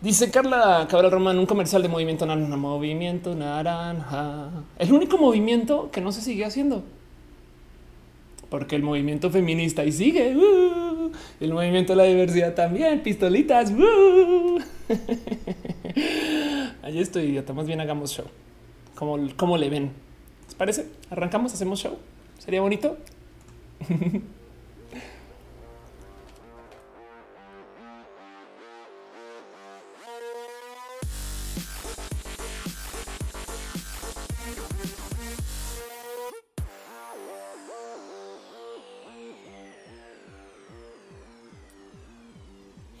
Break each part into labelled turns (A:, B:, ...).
A: Dice Carla Cabral Román, un comercial de movimiento naranja, movimiento naranja. El único movimiento que no se sigue haciendo. Porque el movimiento feminista y sigue. Uh, el movimiento de la diversidad también. Pistolitas. Uh. Allí estoy, idiota. Más bien hagamos show. Como, como le ven. ¿Les parece? Arrancamos, hacemos show. Sería bonito.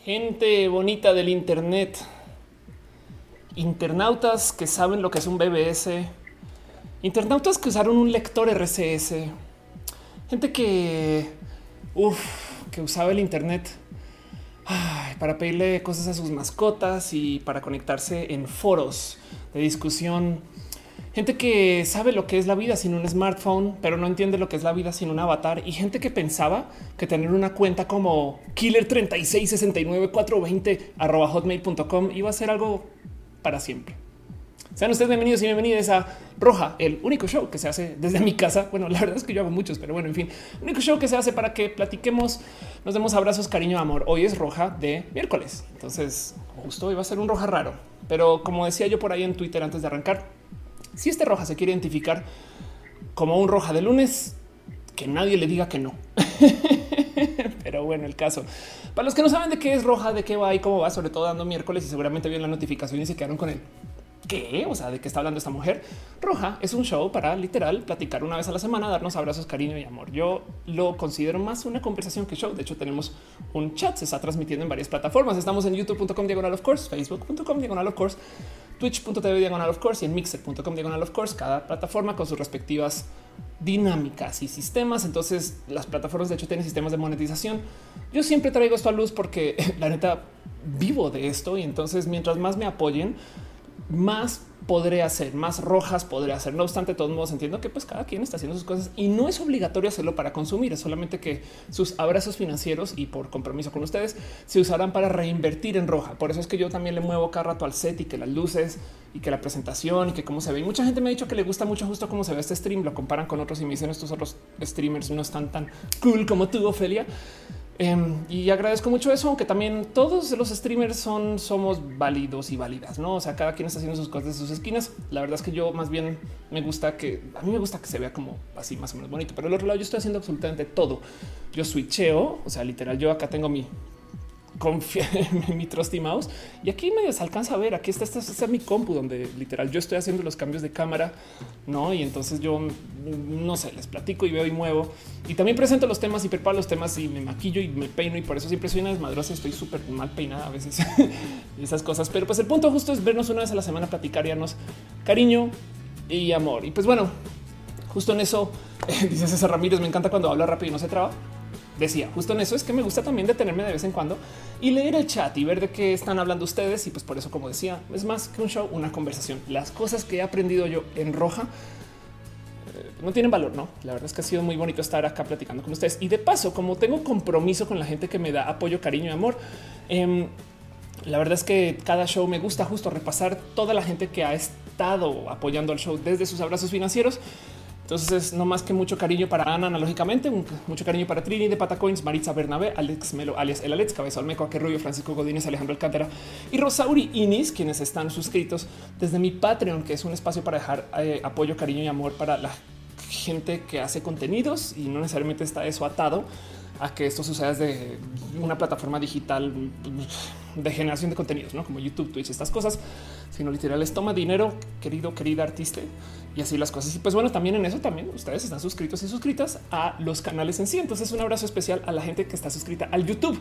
A: Gente bonita del Internet. Internautas que saben lo que es un BBS. Internautas que usaron un lector RCS. Gente que, uf, que usaba el Internet para pedirle cosas a sus mascotas y para conectarse en foros de discusión gente que sabe lo que es la vida sin un smartphone, pero no entiende lo que es la vida sin un avatar y gente que pensaba que tener una cuenta como killer 3669420 420 hotmail.com iba a ser algo para siempre. Sean ustedes bienvenidos y bienvenidas a Roja, el único show que se hace desde mi casa. Bueno, la verdad es que yo hago muchos, pero bueno, en fin, el único show que se hace para que platiquemos, nos demos abrazos, cariño, amor. Hoy es Roja de miércoles, entonces justo va a ser un Roja raro, pero como decía yo por ahí en Twitter antes de arrancar, si este roja se quiere identificar como un roja de lunes, que nadie le diga que no. Pero bueno, el caso. Para los que no saben de qué es roja, de qué va y cómo va, sobre todo dando miércoles y seguramente vieron la notificación y se quedaron con él. ¿Qué? O sea, ¿de qué está hablando esta mujer? Roja es un show para literal platicar una vez a la semana, darnos abrazos, cariño y amor. Yo lo considero más una conversación que show. De hecho, tenemos un chat, se está transmitiendo en varias plataformas. Estamos en youtube.com diagonal of course, facebook.com diagonal of course, twitch.tv diagonal of course y en mixer.com diagonal of course. Cada plataforma con sus respectivas dinámicas y sistemas. Entonces, las plataformas de hecho tienen sistemas de monetización. Yo siempre traigo esto a luz porque la neta vivo de esto y entonces mientras más me apoyen, más podré hacer, más rojas podré hacer. No obstante, de todos modos entiendo que pues cada quien está haciendo sus cosas y no es obligatorio hacerlo para consumir, es solamente que sus abrazos financieros y por compromiso con ustedes se usarán para reinvertir en roja. Por eso es que yo también le muevo cada rato al set y que las luces y que la presentación y que cómo se ve. Y mucha gente me ha dicho que le gusta mucho justo cómo se ve este stream, lo comparan con otros y me dicen estos otros streamers no están tan cool como tú, Ofelia. Em, y agradezco mucho eso, aunque también todos los streamers son, somos válidos y válidas, no? O sea, cada quien está haciendo sus cosas de sus esquinas. La verdad es que yo más bien me gusta que a mí me gusta que se vea como así más o menos bonito, pero al otro lado yo estoy haciendo absolutamente todo. Yo switcheo, o sea, literal, yo acá tengo mi confía en mi trusty mouse. Y aquí medio se alcanza a ver aquí está, esta es mi compu donde literal yo estoy haciendo los cambios de cámara no y entonces yo no sé les platico y veo y muevo. Y también presento los temas y preparo los temas y me maquillo y me peino y por eso siempre soy una desmadrosa estoy súper mal peinada a veces. Esas cosas. Pero pues el punto justo es vernos una vez a la semana platicar y cariño y amor. Y pues bueno justo en eso dice César Ramírez me encanta cuando habla rápido y no se traba decía justo en eso es que me gusta también detenerme de vez en cuando y leer el chat y ver de qué están hablando ustedes. Y pues por eso, como decía, es más que un show, una conversación. Las cosas que he aprendido yo en roja eh, no tienen valor, no? La verdad es que ha sido muy bonito estar acá platicando con ustedes. Y de paso, como tengo compromiso con la gente que me da apoyo, cariño y amor, em, la verdad es que cada show me gusta justo repasar toda la gente que ha estado apoyando al show desde sus abrazos financieros entonces es no más que mucho cariño para Ana analógicamente, mucho cariño para Trini de Patacoins, Maritza Bernabé, Alex Melo, alias el Alex, Cabeza Olmeco, Rubio, Francisco Godínez, Alejandro Alcántara y Rosauri Inis, quienes están suscritos desde mi Patreon, que es un espacio para dejar eh, apoyo, cariño y amor para la gente que hace contenidos y no necesariamente está eso atado a que esto suceda desde una plataforma digital de generación de contenidos, ¿no? como YouTube, Twitch, estas cosas, sino literal les toma dinero, querido, querida artista, y así las cosas. Y pues bueno, también en eso también ustedes están suscritos y suscritas a los canales en sí. Entonces un abrazo especial a la gente que está suscrita al YouTube.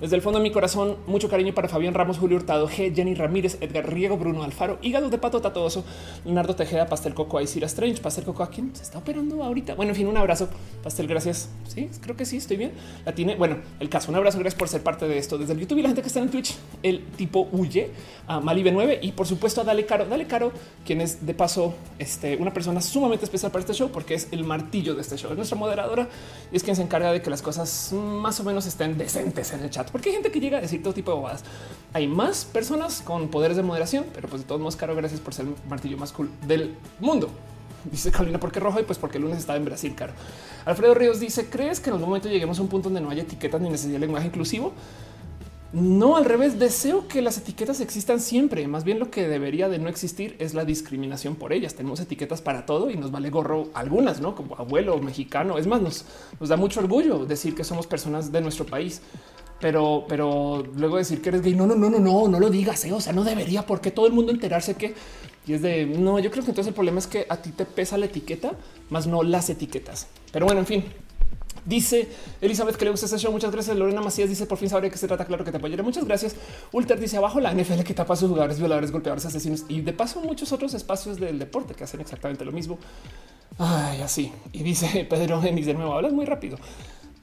A: Desde el fondo de mi corazón, mucho cariño para Fabián Ramos, Julio Hurtado, G, Jenny Ramírez, Edgar Riego, Bruno Alfaro, Hígado de Pato Tatoso, Leonardo Tejeda, Pastel Coco, Aisira Strange, Pastel Coco, ¿a quién se está operando ahorita? Bueno, en fin, un abrazo. Pastel, gracias. Sí, creo que sí, estoy bien. La tiene, bueno, el caso, un abrazo, gracias por ser parte de esto desde el YouTube y la gente que está en Twitch el tipo huye a Malibe 9 y por supuesto a Dale Caro. Dale Caro, quien es de paso este, una persona sumamente especial para este show porque es el martillo de este show. Es nuestra moderadora y es quien se encarga de que las cosas más o menos estén decentes en el chat, porque hay gente que llega a decir todo tipo de bobadas. Hay más personas con poderes de moderación, pero pues de todos modos, Caro, gracias por ser el martillo más cool del mundo. Dice Carolina, ¿por qué rojo? Y pues porque el lunes estaba en Brasil, caro. Alfredo Ríos dice, ¿crees que en algún momento lleguemos a un punto donde no haya etiquetas ni necesidad de lenguaje inclusivo? No, al revés, deseo que las etiquetas existan siempre. Más bien lo que debería de no existir es la discriminación por ellas. Tenemos etiquetas para todo y nos vale gorro algunas, ¿no? Como abuelo mexicano. Es más, nos, da mucho orgullo decir que somos personas de nuestro país. Pero, pero luego decir que eres gay, no, no, no, no, no, no lo digas, ¿eh? o sea, no debería, porque todo el mundo enterarse que y es de no. Yo creo que entonces el problema es que a ti te pesa la etiqueta, más no las etiquetas. Pero bueno, en fin, Dice Elizabeth que le gusta este show. Muchas gracias. Lorena Macías dice por fin sabré que se trata. Claro que te apoyaré. Muchas gracias. Ulter dice abajo la NFL que tapa a sus jugadores, violadores, golpeadores, asesinos y de paso muchos otros espacios del deporte que hacen exactamente lo mismo. Ay, así. Y dice Pedro Genis de nuevo. Hablas muy rápido.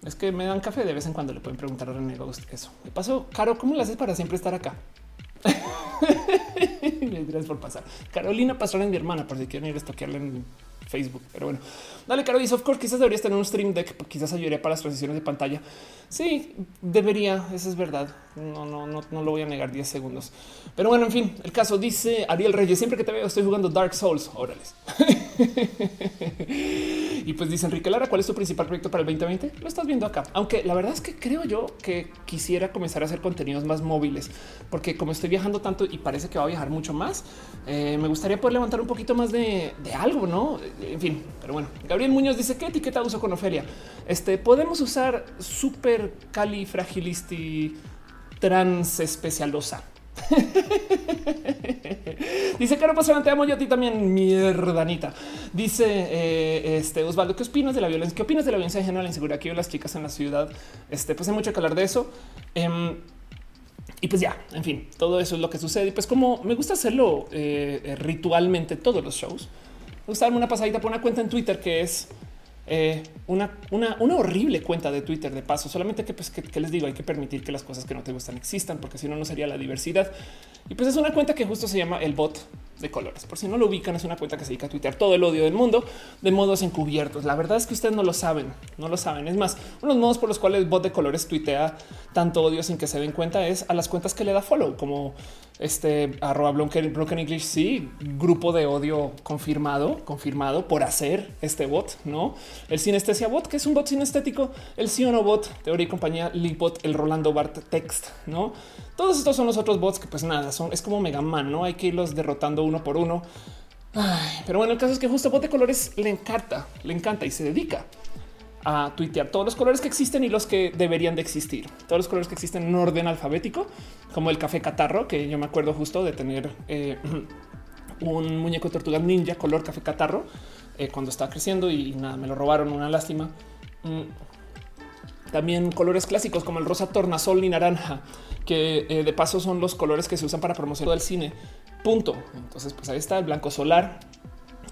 A: Es que me dan café de vez en cuando. Le pueden preguntar a René eso. De paso, Caro, ¿cómo lo haces para siempre estar acá? Gracias por pasar. Carolina Pastrana es mi hermana, por si quieren ir a estoquearla en Facebook. Pero bueno, dale, Caro dice, of course, quizás deberías tener un stream deck, quizás ayudaría para las transiciones de pantalla. Sí, debería, eso es verdad. No, no, no, no lo voy a negar 10 segundos. Pero bueno, en fin, el caso dice Ariel Reyes, siempre que te veo estoy jugando Dark Souls. Órales. y pues dice Enrique Lara, ¿cuál es tu principal proyecto para el 2020? Lo estás viendo acá. Aunque la verdad es que creo yo que quisiera comenzar a hacer contenidos más móviles, porque como estoy viajando tanto y parece que va a viajar mucho más, eh, me gustaría poder levantar un poquito más de, de, algo, ¿no? En fin, pero bueno. Gabriel Muñoz dice, ¿qué etiqueta uso con Ofelia? Este, podemos usar super califragilisti trans especialosa. Dice Caro Pastrana, te amo yo a ti también, mierdanita. Dice eh, este Osvaldo, ¿qué opinas de la violencia? ¿Qué opinas de la violencia en general, la inseguridad que las chicas en la ciudad? Este, pues hay mucho que hablar de eso. Em, y pues ya, en fin, todo eso es lo que sucede. Y pues como me gusta hacerlo eh, eh, ritualmente todos los shows, me gusta darme una pasadita por una cuenta en Twitter que es eh, una, una, una, horrible cuenta de Twitter de paso. Solamente que, pues, que, les digo, hay que permitir que las cosas que no te gustan existan, porque si no, no sería la diversidad. Y pues es una cuenta que justo se llama el bot de colores. Por si no lo ubican, es una cuenta que se dedica a tuitear todo el odio del mundo de modos encubiertos. La verdad es que ustedes no lo saben, no lo saben. Es más, uno de los modos por los cuales el bot de colores tuitea tanto odio sin que se den cuenta es a las cuentas que le da follow, como este arroba broken, broken English. Sí, grupo de odio confirmado, confirmado por hacer este bot, no el sinestesia bot, que es un bot sinestético, el Siono bot, teoría y compañía, Lipot, el Rolando Bart Text, no todos estos son los otros bots que, pues nada, son es como Mega Man, no hay que irlos derrotando uno por uno. pero bueno, el caso es que justo bot de colores le encanta, le encanta y se dedica a tuitear todos los colores que existen y los que deberían de existir. Todos los colores que existen en orden alfabético, como el café catarro, que yo me acuerdo justo de tener eh, un muñeco de tortuga ninja color café catarro eh, cuando estaba creciendo y nada, me lo robaron, una lástima. Mm. También colores clásicos como el rosa tornasol y naranja, que eh, de paso son los colores que se usan para promocionar el cine. Punto. Entonces, pues ahí está el blanco solar,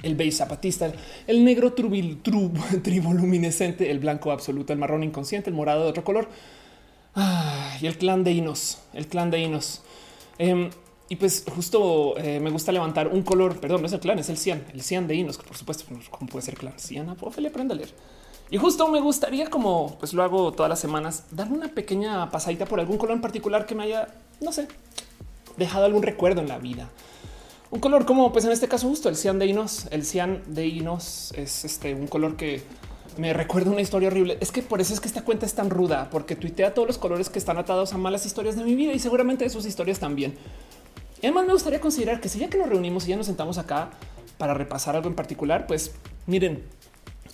A: el beige zapatista, el negro trubil, triboluminescente, el blanco absoluto, el marrón inconsciente, el morado de otro color ah, y el clan de Inos, el clan de Inos. Em, y pues justo eh, me gusta levantar un color, perdón, no es el clan, es el cian, el cian de Inos, que por supuesto, ¿cómo puede ser clan? Cian, le aprenda a leer. Y justo me gustaría, como pues lo hago todas las semanas, darme una pequeña pasadita por algún color en particular que me haya, no sé, dejado algún recuerdo en la vida. Un color como, pues en este caso, justo el cian de Inos. El cian de Inos es este un color que me recuerda una historia horrible. Es que por eso es que esta cuenta es tan ruda, porque tuitea todos los colores que están atados a malas historias de mi vida y seguramente de sus historias también. Además, me gustaría considerar que si ya que nos reunimos y ya nos sentamos acá para repasar algo en particular, pues miren,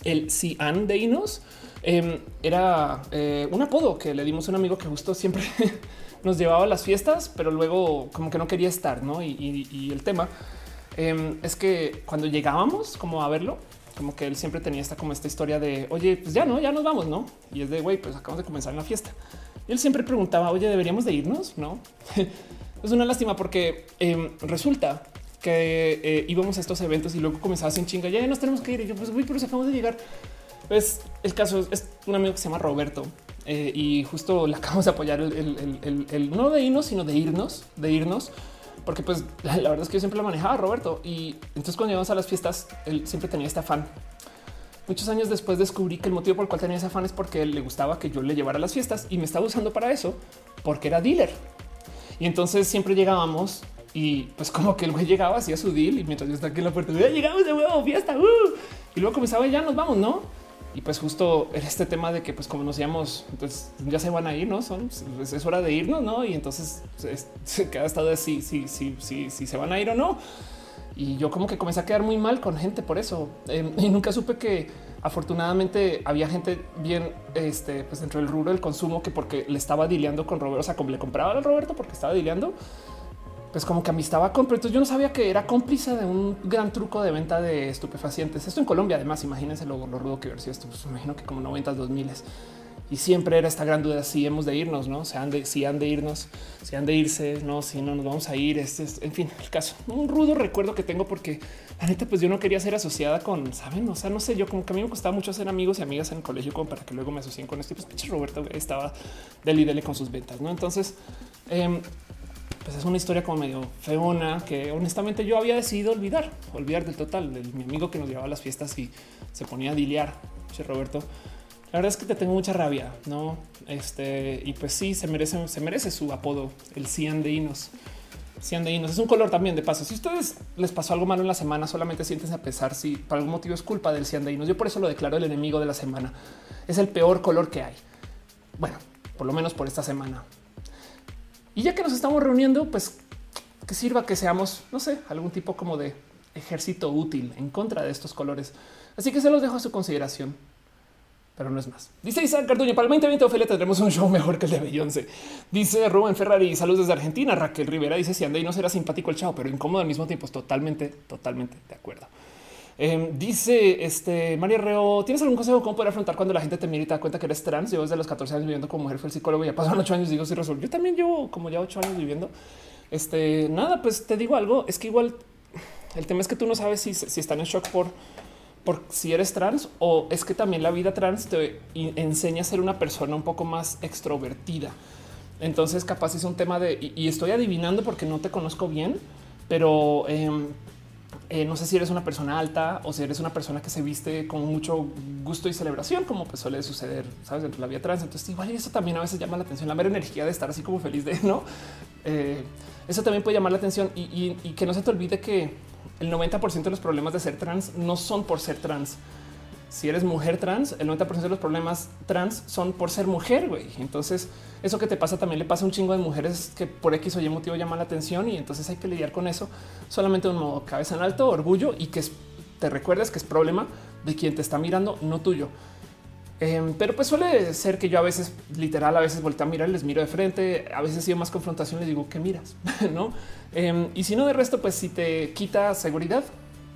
A: el Cian de Inos em, era eh, un apodo que le dimos a un amigo que justo siempre nos llevaba a las fiestas, pero luego como que no quería estar, ¿no? Y, el tema em, es que cuando llegábamos como a verlo, como que él siempre tenía esta como esta historia de, oye, pues ya no, ya nos vamos, ¿no? Y es de, güey, pues acabamos de comenzar la fiesta. Y él siempre preguntaba, oye, deberíamos de irnos, ¿no? Es una lástima porque em, resulta que eh, íbamos a estos eventos y luego comenzaba sin chinga. Ya nos tenemos que ir. Y yo, pues, güey, pero acabamos de llegar. Pues el caso es, un amigo que se llama Roberto. Eh, y justo le acabamos de apoyar el, no de irnos, sino de irnos, de irnos, porque pues la, verdad es que yo siempre lo manejaba Roberto y entonces cuando íbamos a las fiestas él siempre tenía este afán. Muchos años después descubrí que el motivo por el cual tenía ese afán es porque él le gustaba que yo le llevara a las fiestas y me estaba usando para eso porque era dealer. Y entonces siempre llegábamos y pues como que el güey llegaba, hacía su deal y mientras yo estaba aquí en la puerta, llegamos de huevo, fiesta. Uh". Y luego comenzaba ya nos vamos, ¿no? Y pues justo era este tema de que pues como nos íbamos, entonces ya se van a ir, ¿no? Son, es hora de irnos, ¿no? Y entonces se queda estado de si, si, si, si, si se van a ir o no. Y yo como que comencé a quedar muy mal con gente por eso. Em, y nunca supe que afortunadamente había gente bien este, pues dentro del rubro del consumo que porque le estaba dileando con Roberto, o sea, como le compraba a Roberto porque estaba dileando, pues como que amistaba con, pero entonces yo no sabía que era cómplice de un gran truco de venta de estupefacientes. Esto en Colombia, además, imagínense lo, rudo que ver si esto, pues imagino que como 90, 2000 y siempre era esta gran duda si hemos de irnos, no? Se han de, si han de irnos, si han de irse, no, si no nos vamos a ir. Este es, en fin, el caso. Un rudo recuerdo que tengo porque la neta, pues yo no quería ser asociada con, saben, o sea, no sé, yo como que a mí me costaba mucho ser amigos y amigas en el colegio como para que luego me asocien con esto. Y pues Roberto estaba del y dele con sus ventas, no? Entonces, eh, pues es una historia como medio feona que honestamente yo había decidido olvidar, olvidar del total. De mi amigo que nos llevaba a las fiestas y se ponía a diliar, che Roberto. La verdad es que te tengo mucha rabia, no? Este y pues sí, se merece, se merece su apodo, el Cian de Inos. Cian de Inos es un color también de paso. Si ustedes les pasó algo malo en la semana, solamente siéntense a pesar si por algún motivo es culpa del Cian de Inos. Yo por eso lo declaro el enemigo de la semana. Es el peor color que hay. Bueno, por lo menos por esta semana. Y ya que nos estamos reuniendo, pues que sirva que seamos, no sé, algún tipo como de ejército útil en contra de estos colores. Así que se los dejo a su consideración, pero no es más. Dice Isaac Carduño, para el 2020 Ophelia tendremos un show mejor que el de Beyoncé. Dice Rubén Ferrari, saludos desde Argentina. Raquel Rivera dice si anda y no será simpático el chao, pero incómodo al mismo tiempo. Totalmente, totalmente de acuerdo. Em, dice este María Reo, ¿tienes algún consejo cómo poder afrontar cuando la gente te mira y te da cuenta que eres trans? Yo desde los 14 años viviendo como mujer fue el psicólogo, ya pasaron ocho años, digo, si resuelvo. Yo también llevo como ya ocho años viviendo. Este, nada, pues te digo algo, es que igual el tema es que tú no sabes si, si están en shock por, por si eres trans o es que también la vida trans te enseña a ser una persona un poco más extrovertida. Entonces capaz es un tema de, y, estoy adivinando porque no te conozco bien, pero... Eh, eh, no sé si eres una persona alta o si eres una persona que se viste con mucho gusto y celebración, como pues suele suceder, sabes, de la vida trans. Entonces, igual eso también a veces llama la atención, la mera energía de estar así como feliz de no. Eh, eso también puede llamar la atención y, que no se te olvide que el 90% de los problemas de ser trans no son por ser trans. Si eres mujer trans, el 90% de los problemas trans son por ser mujer. güey. Entonces, eso que te pasa también le pasa a un chingo de mujeres que por X o Y motivo llaman la atención y entonces hay que lidiar con eso solamente un modo cabeza en alto, orgullo y que te recuerdes que es problema de quien te está mirando, no tuyo. Em, pero pues suele ser que yo a veces literal, a veces volteo a mirar, les miro de frente, a veces sido más confrontación, les digo que miras, no? Em, y si no de resto, pues si te quita seguridad,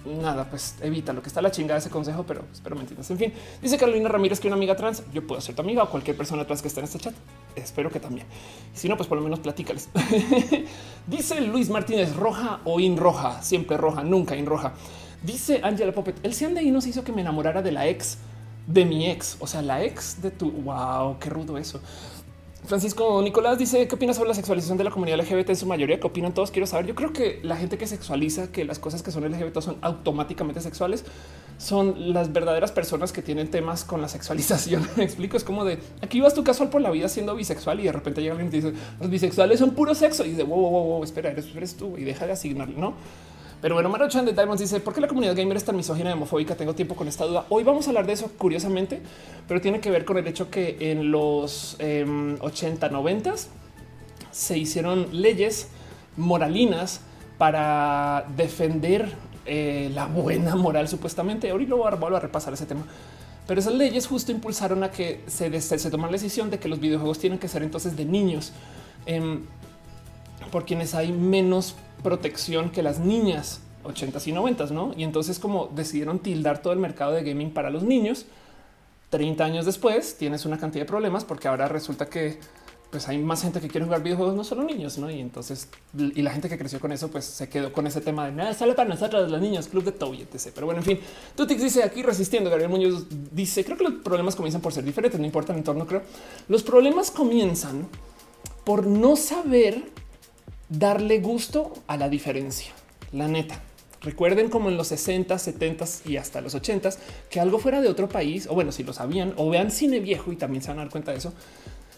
A: nada, pues evita lo que está la chingada ese consejo, pero espero me entiendas. En fin, dice Carolina Ramírez que una amiga trans, yo puedo ser tu amiga o cualquier persona trans que esté en este chat. Espero que también. Si no, pues por lo menos platícales. dice Luis Martínez, roja o in roja, siempre roja, nunca in roja. Dice Angela Poppet, el Cian de nos hizo que me enamorara de la ex de mi ex, o sea, la ex de tu. Wow, qué rudo eso. Francisco Nicolás dice qué opinas sobre la sexualización de la comunidad LGBT en su mayoría. ¿Qué opinan todos? Quiero saber. Yo creo que la gente que sexualiza que las cosas que son LGBT son automáticamente sexuales son las verdaderas personas que tienen temas con la sexualización. Me explico. Es como de aquí vas tu casual por la vida siendo bisexual y de repente llega alguien y dice los bisexuales son puro sexo y dice wow, wow, wow, espera, eres, eres tú y deja de asignarle, no? Pero bueno, Maruchan de Diamonds dice por qué la comunidad gamer es tan misógina y homofóbica. Tengo tiempo con esta duda. Hoy vamos a hablar de eso curiosamente, pero tiene que ver con el hecho que en los 80, em, 90 se hicieron leyes moralinas para defender eh, la buena moral supuestamente. Ahorita vuelvo a repasar ese tema. Pero esas leyes justo impulsaron a que se, se, tomara la decisión de que los videojuegos tienen que ser entonces de niños, em, por quienes hay menos protección que las niñas 80 y 90, ¿no? Y entonces como decidieron tildar todo el mercado de gaming para los niños, 30 años después tienes una cantidad de problemas porque ahora resulta que pues hay más gente que quiere jugar videojuegos, no solo niños, ¿no? Y entonces, y la gente que creció con eso, pues se quedó con ese tema de nada, sale para nosotros los niños, club de Toby, etc. Pero bueno, en fin, Tutix dice aquí resistiendo, Gabriel Muñoz dice, creo que los problemas comienzan por ser diferentes, no importa el entorno, creo. Los problemas comienzan por no saber darle gusto a la diferencia, la neta. Recuerden como en los 60, 70 y hasta los 80 que algo fuera de otro país, o bueno, si lo sabían, o vean cine viejo y también se van a dar cuenta de eso,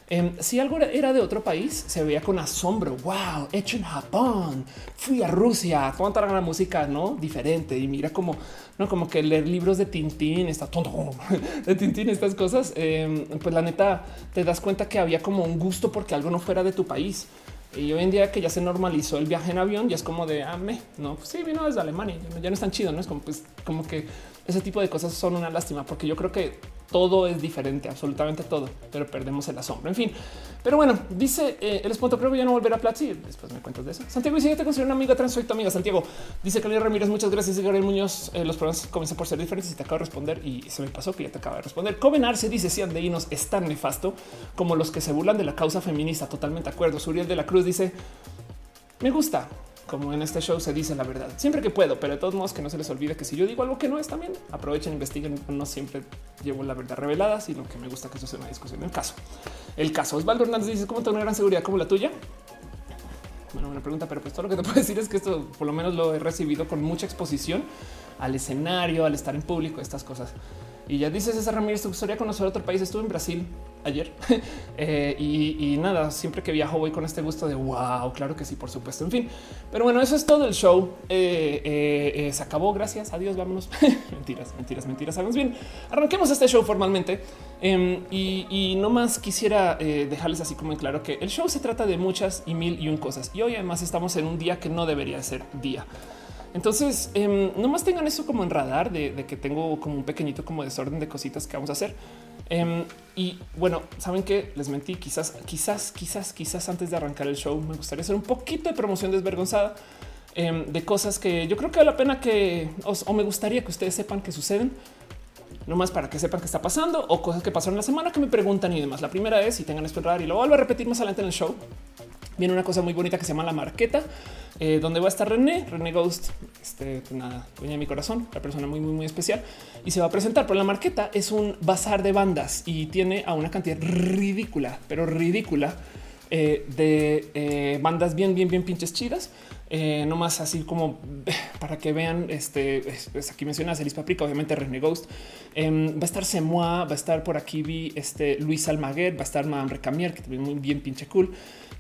A: Em, si algo era de otro país, se veía con asombro. Wow, hecho en Japón. Fui a Rusia, toda la música no diferente. Y mira como no como que leer libros de Tintín está de Tintín, estas cosas. Em, pues la neta te das cuenta que había como un gusto porque algo no fuera de tu país. Y hoy en día que ya se normalizó el viaje en avión, ya es como de ah, no, pues sí, vino desde Alemania, ya no es tan chido, no es como pues como que ese tipo de cosas son una lástima porque yo creo que todo es diferente, absolutamente todo, pero perdemos el asombro. En fin, pero bueno, dice eh, el punto. Creo ya no volverá a Platzi. Después me cuentas de eso. Santiago dice: Yo te considero una amiga trans, soy tu amiga. Santiago dice Carolina Ramírez. Muchas gracias. Gabriel Muñoz. Eh, los problemas comienzan por ser diferentes y te acabo de responder y se me pasó que ya te acaba de responder. Coven se dice: Si Andeinos es tan nefasto como los que se burlan de la causa feminista. Totalmente de acuerdo. Suriel de la Cruz dice: Me gusta como en este show se dice la verdad siempre que puedo, pero de todos modos que no se les olvide que si yo digo algo que no es también aprovechen, investiguen. No siempre llevo la verdad revelada, sino que me gusta que eso sea una discusión. El caso, el caso Osvaldo Hernández dice cómo tener una gran seguridad como la tuya. Bueno, una pregunta, pero pues todo lo que te puedo decir es que esto por lo menos lo he recibido con mucha exposición al escenario, al estar en público, estas cosas. Y ya dices esa Ramírez, tu historia conocer otro país. Estuve en Brasil ayer eh, y, nada, siempre que viajo voy con este gusto de wow, claro que sí, por supuesto. En fin, pero bueno, eso es todo el show. Eh, eh, se acabó. Gracias. Adiós. Vámonos. mentiras, mentiras, mentiras. Sabemos bien. Arranquemos este show formalmente em, y, no más quisiera dejarles así como en claro que el show se trata de muchas y mil y un cosas. Y hoy además estamos en un día que no debería ser día. Entonces, eh, nomás tengan eso como en radar de, que tengo como un pequeñito como desorden de cositas que vamos a hacer. Em, y bueno, saben que les mentí. Quizás, quizás, quizás, quizás antes de arrancar el show me gustaría hacer un poquito de promoción desvergonzada em, de cosas que yo creo que vale la pena que o me gustaría que ustedes sepan que suceden no más para que sepan qué está pasando o cosas que pasaron la semana que me preguntan y demás. La primera es y tengan esto en y lo vuelvo a repetir más adelante en el show viene una cosa muy bonita que se llama la marqueta, eh, donde va a estar René, René Ghost, este, una dueña de mi corazón, la persona muy, muy, muy especial, y se va a presentar. Pero la marqueta es un bazar de bandas y tiene a una cantidad ridícula, pero ridícula eh, de eh, bandas bien, bien, bien pinches chidas. no más así como para que vean, este, pues aquí menciona Celis Paprika, obviamente René Ghost, em, va a estar Semoa, va a estar por aquí vi este Luis Almaguer, va a estar Madame Recamier, que también muy bien pinche cool.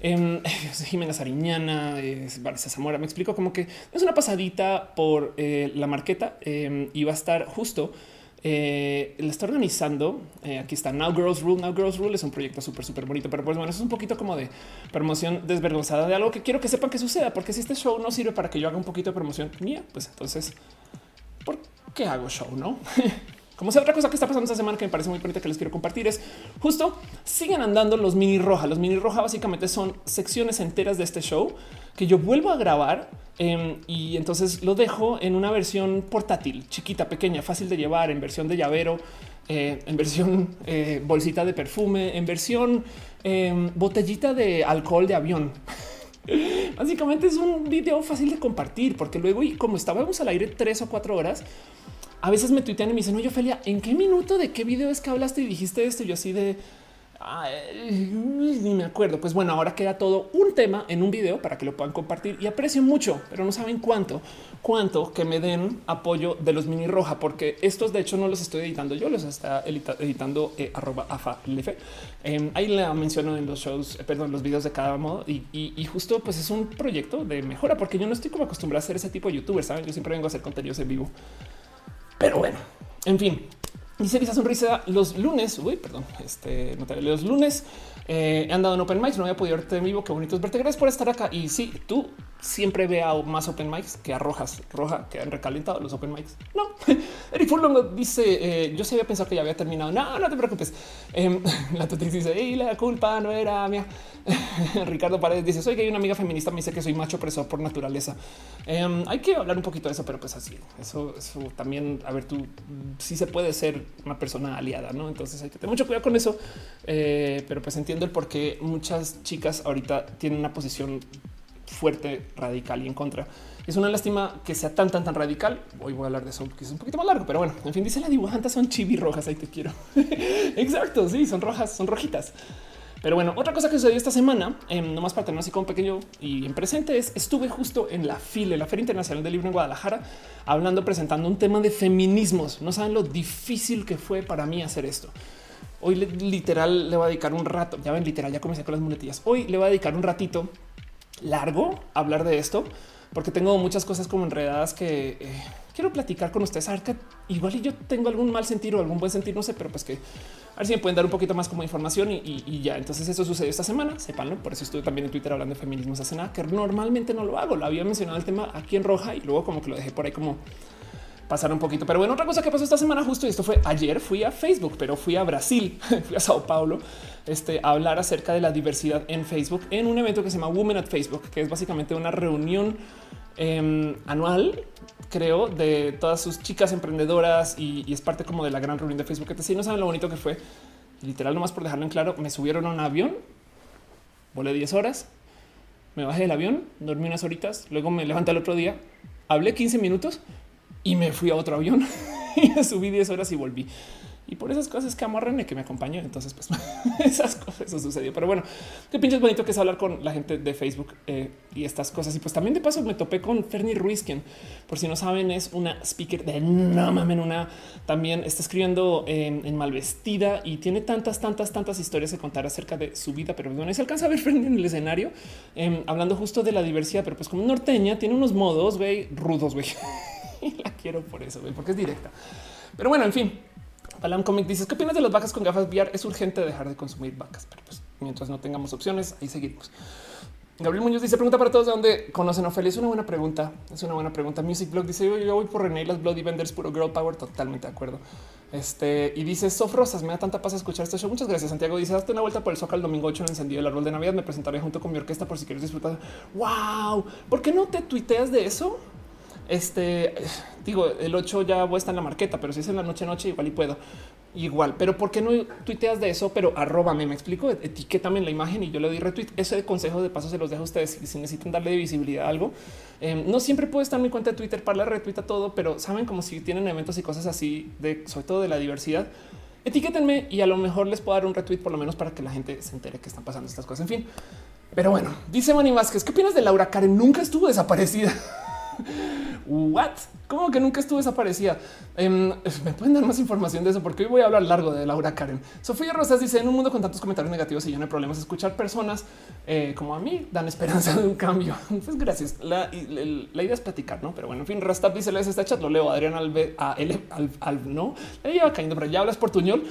A: Eh, Jimena Sariñana, Vanessa Zamora. Me explico como que es una pasadita por eh, la marqueta em, y va a estar justo. Eh, la está organizando. Eh, aquí está Now Girls Rule. Now Girls Rule es un proyecto súper, súper bonito, pero pues bueno, es un poquito como de promoción desvergonzada de algo que quiero que sepan que suceda, porque si este show no sirve para que yo haga un poquito de promoción mía, pues entonces, ¿por qué hago show? No? Como sea, otra cosa que está pasando esta semana que me parece muy bonita que les quiero compartir es justo siguen andando los mini roja. Los mini roja básicamente son secciones enteras de este show que yo vuelvo a grabar em, y entonces lo dejo en una versión portátil, chiquita, pequeña, fácil de llevar, en versión de llavero, eh, en versión eh, bolsita de perfume, en versión em, botellita de alcohol de avión. Básicamente es un video fácil de compartir porque luego y como estábamos al aire tres o cuatro horas, a veces me tuitean y me dicen, oye, Ophelia, ¿en qué minuto de qué video es que hablaste y dijiste esto? Y yo así de ni me acuerdo. Pues bueno, ahora queda todo un tema en un video para que lo puedan compartir y aprecio mucho, pero no saben cuánto, cuánto que me den apoyo de los mini roja, porque estos de hecho no los estoy editando yo, los está editando eh, arroba afa eh, ahí la menciono en los shows, eh, perdón, los videos de cada modo y, justo pues es un proyecto de mejora porque yo no estoy como acostumbrado a hacer ese tipo de youtuber. Saben, yo siempre vengo a hacer contenidos en vivo. Pero bueno, en fin. Dice Lisa Sonrisa los lunes. Uy, perdón. Este no te los lunes eh, he andado en Open Mics. No había podido verte en vivo. Qué bonito es verte. Gracias por estar acá. Y sí, tú siempre vea más open mics que a rojas, roja que han recalentado los open mics. No, Eric Furlong dice: eh, Yo sí había pensado que ya había terminado. No, no te preocupes. Eh, la Tetris dice: Y la culpa no era mía. Ricardo Paredes dice: Soy que hay una amiga feminista me dice que soy macho preso por naturaleza. Eh, hay que hablar un poquito de eso, pero pues así. Eso, eso también. A ver, tú sí se puede ser una persona aliada, no? Entonces hay que tener mucho cuidado con eso. Eh, pero pues entiendo el por qué muchas chicas ahorita tienen una posición fuerte, radical y en contra. Es una lástima que sea tan, tan, tan radical. Hoy voy a hablar de eso porque es un poquito más largo, pero bueno, en fin, dice la dibujanta son chibi rojas. Ahí te quiero. Exacto. Sí, son rojas, son rojitas. Pero bueno, otra cosa que sucedió esta semana, eh, nomás para tener así como pequeño y en presente, es estuve justo en la FILE, la Feria Internacional del Libro en Guadalajara, hablando, presentando un tema de feminismos. No saben lo difícil que fue para mí hacer esto. Hoy literal le voy a dedicar un rato. Ya ven, literal, ya comencé con las muletillas. Hoy le voy a dedicar un ratito largo hablar de esto, porque tengo muchas cosas como enredadas que eh, quiero platicar con ustedes. A ver que igual yo tengo algún mal sentido o algún buen sentido, no sé, pero pues que a ver si me pueden dar un poquito más como información y, ya. Entonces eso sucedió esta semana, sépanlo. Por eso estuve también en Twitter hablando de feminismo hace nada, que normalmente no lo hago. Lo había mencionado el tema aquí en roja y luego como que lo dejé por ahí como pasar un poquito. Pero bueno, otra cosa que pasó esta semana justo y esto fue ayer fui a Facebook, pero fui a Brasil, fui a Sao Paulo este, a hablar acerca de la diversidad en Facebook en un evento que se llama Women at Facebook, que es básicamente una reunión em, anual, creo, de todas sus chicas emprendedoras y, es parte como de la gran reunión de Facebook. Que si no saben lo bonito que fue, literal, nomás por dejarlo en claro, me subieron a un avión, volé 10 horas, me bajé del avión, dormí unas horitas, luego me levanté el otro día, hablé 15 minutos y me fui a otro avión y subí 10 horas y volví. Y por esas cosas que amo a René que me acompañó. Entonces, pues esas cosas, eso sucedió. Pero bueno, qué pinche es bonito que es hablar con la gente de Facebook eh, y estas cosas. Y pues también de paso me topé con Fernie Ruiz, quien por si no saben es una speaker de no mamen, una también está escribiendo en Malvestida y tiene tantas, tantas, tantas historias que contar acerca de su vida. Pero bueno, se alcanza a ver Fernie en el escenario em, hablando justo de la diversidad, pero pues como norteña tiene unos modos, güey, rudos, güey. quiero por eso, porque es directa. Pero bueno, en fin, Alan Comic dices qué opinas de las vacas con gafas VR? Es urgente dejar de consumir vacas, pero pues mientras no tengamos opciones, ahí seguimos. Gabriel Muñoz dice pregunta para todos de dónde conocen a Ophelia. Es una buena pregunta. Es una buena pregunta. Music Blog dice yo, voy por René las Bloody Vendors, puro girl power. Totalmente de acuerdo. Este y dice Sof Rosas. Me da tanta paz escuchar este show. Muchas gracias. Santiago dice hazte una vuelta por el Zócalo el domingo 8 en encendido el árbol de Navidad. Me presentaré junto con mi orquesta por si quieres disfrutar. Wow, ¿por qué no te tuiteas de eso? Este digo, el 8 ya voy a estar en la marqueta, pero si es en la noche, noche, igual y puedo. Igual, pero ¿por qué no tuiteas de eso? Pero arróbame, me explico, etiquétame en la imagen y yo le doy retweet. Ese consejo de paso se los dejo a ustedes si necesitan darle visibilidad a algo. Em, no siempre puedo estar en mi cuenta de Twitter para la retweet a todo, pero saben como si tienen eventos y cosas así de sobre todo de la diversidad. Etiquétenme y a lo mejor les puedo dar un retweet por lo menos para que la gente se entere que están pasando estas cosas. En fin, pero bueno, dice Manny Vázquez, ¿qué opinas de Laura Karen? Nunca estuvo desaparecida. What? ¿Cómo que nunca estuvo desaparecida? Em, Me pueden dar más información de eso porque hoy voy a hablar largo de Laura Karen. Sofía Rosas dice en un mundo con tantos comentarios negativos y ya no hay problemas escuchar personas eh, como a mí dan esperanza de un cambio. Pues gracias. La, idea es platicar, no? Pero bueno, en fin, Rastap dice lees este chat, lo leo. Adrián Alve, a L, al, al, no, ya va cayendo, pero ya hablas por tuñol.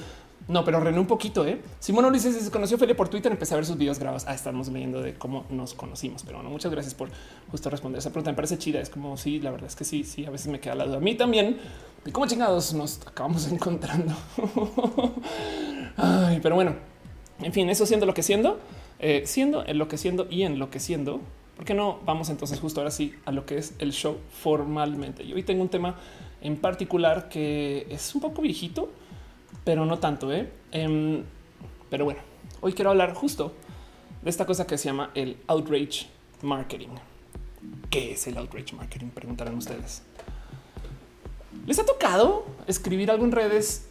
A: No, pero rené un poquito. ¿eh? Simón si se conoció Felipe por Twitter, empecé a ver sus videos grabados. Ah, estamos leyendo de cómo nos conocimos, pero bueno, muchas gracias por justo responder esa pregunta. Me parece chida. Es como sí, la verdad es que sí, sí, a veces me queda la duda. A mí también. Y cómo chingados nos acabamos encontrando. Ay, pero bueno, en fin, eso siendo lo que siendo, eh, siendo, enloqueciendo y enloqueciendo. ¿Por qué no vamos entonces justo ahora sí a lo que es el show formalmente? Yo hoy tengo un tema en particular que es un poco viejito pero no tanto. ¿eh? Em, pero bueno, hoy quiero hablar justo de esta cosa que se llama el outrage marketing. ¿Qué es el outrage marketing? Preguntarán ustedes. ¿Les ha tocado escribir algo en redes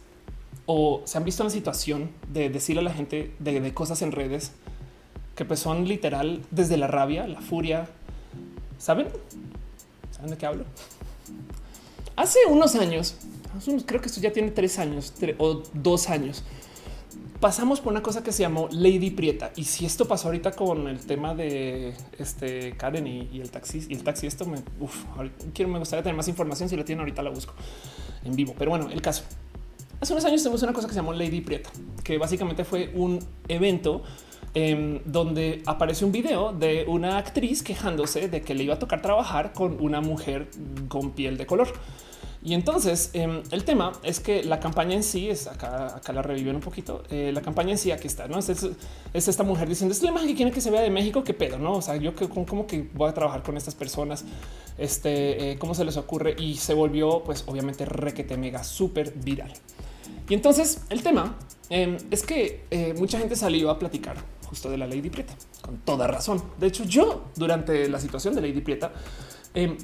A: o se han visto en situación de decirle a la gente de, cosas en redes que pues son literal desde la rabia, la furia? ¿Saben? ¿Saben de qué hablo? Hace unos años creo que esto ya tiene tres años o dos años. Pasamos por una cosa que se llamó Lady Prieta. Y si esto pasó ahorita con el tema de este Karen y, el taxi y el taxi, esto me, quiero, me gustaría tener más información. Si lo tienen ahorita la busco en vivo. Pero bueno, el caso. Hace unos años tuvimos una cosa que se llamó Lady Prieta, que básicamente fue un evento em, donde aparece un video de una actriz quejándose de que le iba a tocar trabajar con una mujer con piel de color. Y entonces em, el tema es que la campaña en sí es acá, acá la reviven un poquito. Eh, la campaña en sí aquí está, no es, esta mujer diciendo es la imagen que quiere que se vea de México. Qué pedo, no? O sea, yo que como que voy a trabajar con estas personas, este eh, cómo se les ocurre y se volvió, pues obviamente requete mega súper viral. Y entonces el tema em, es que eh, mucha gente salió a platicar justo de la Lady Prieta con toda razón. De hecho, yo durante la situación de Lady Prieta, em,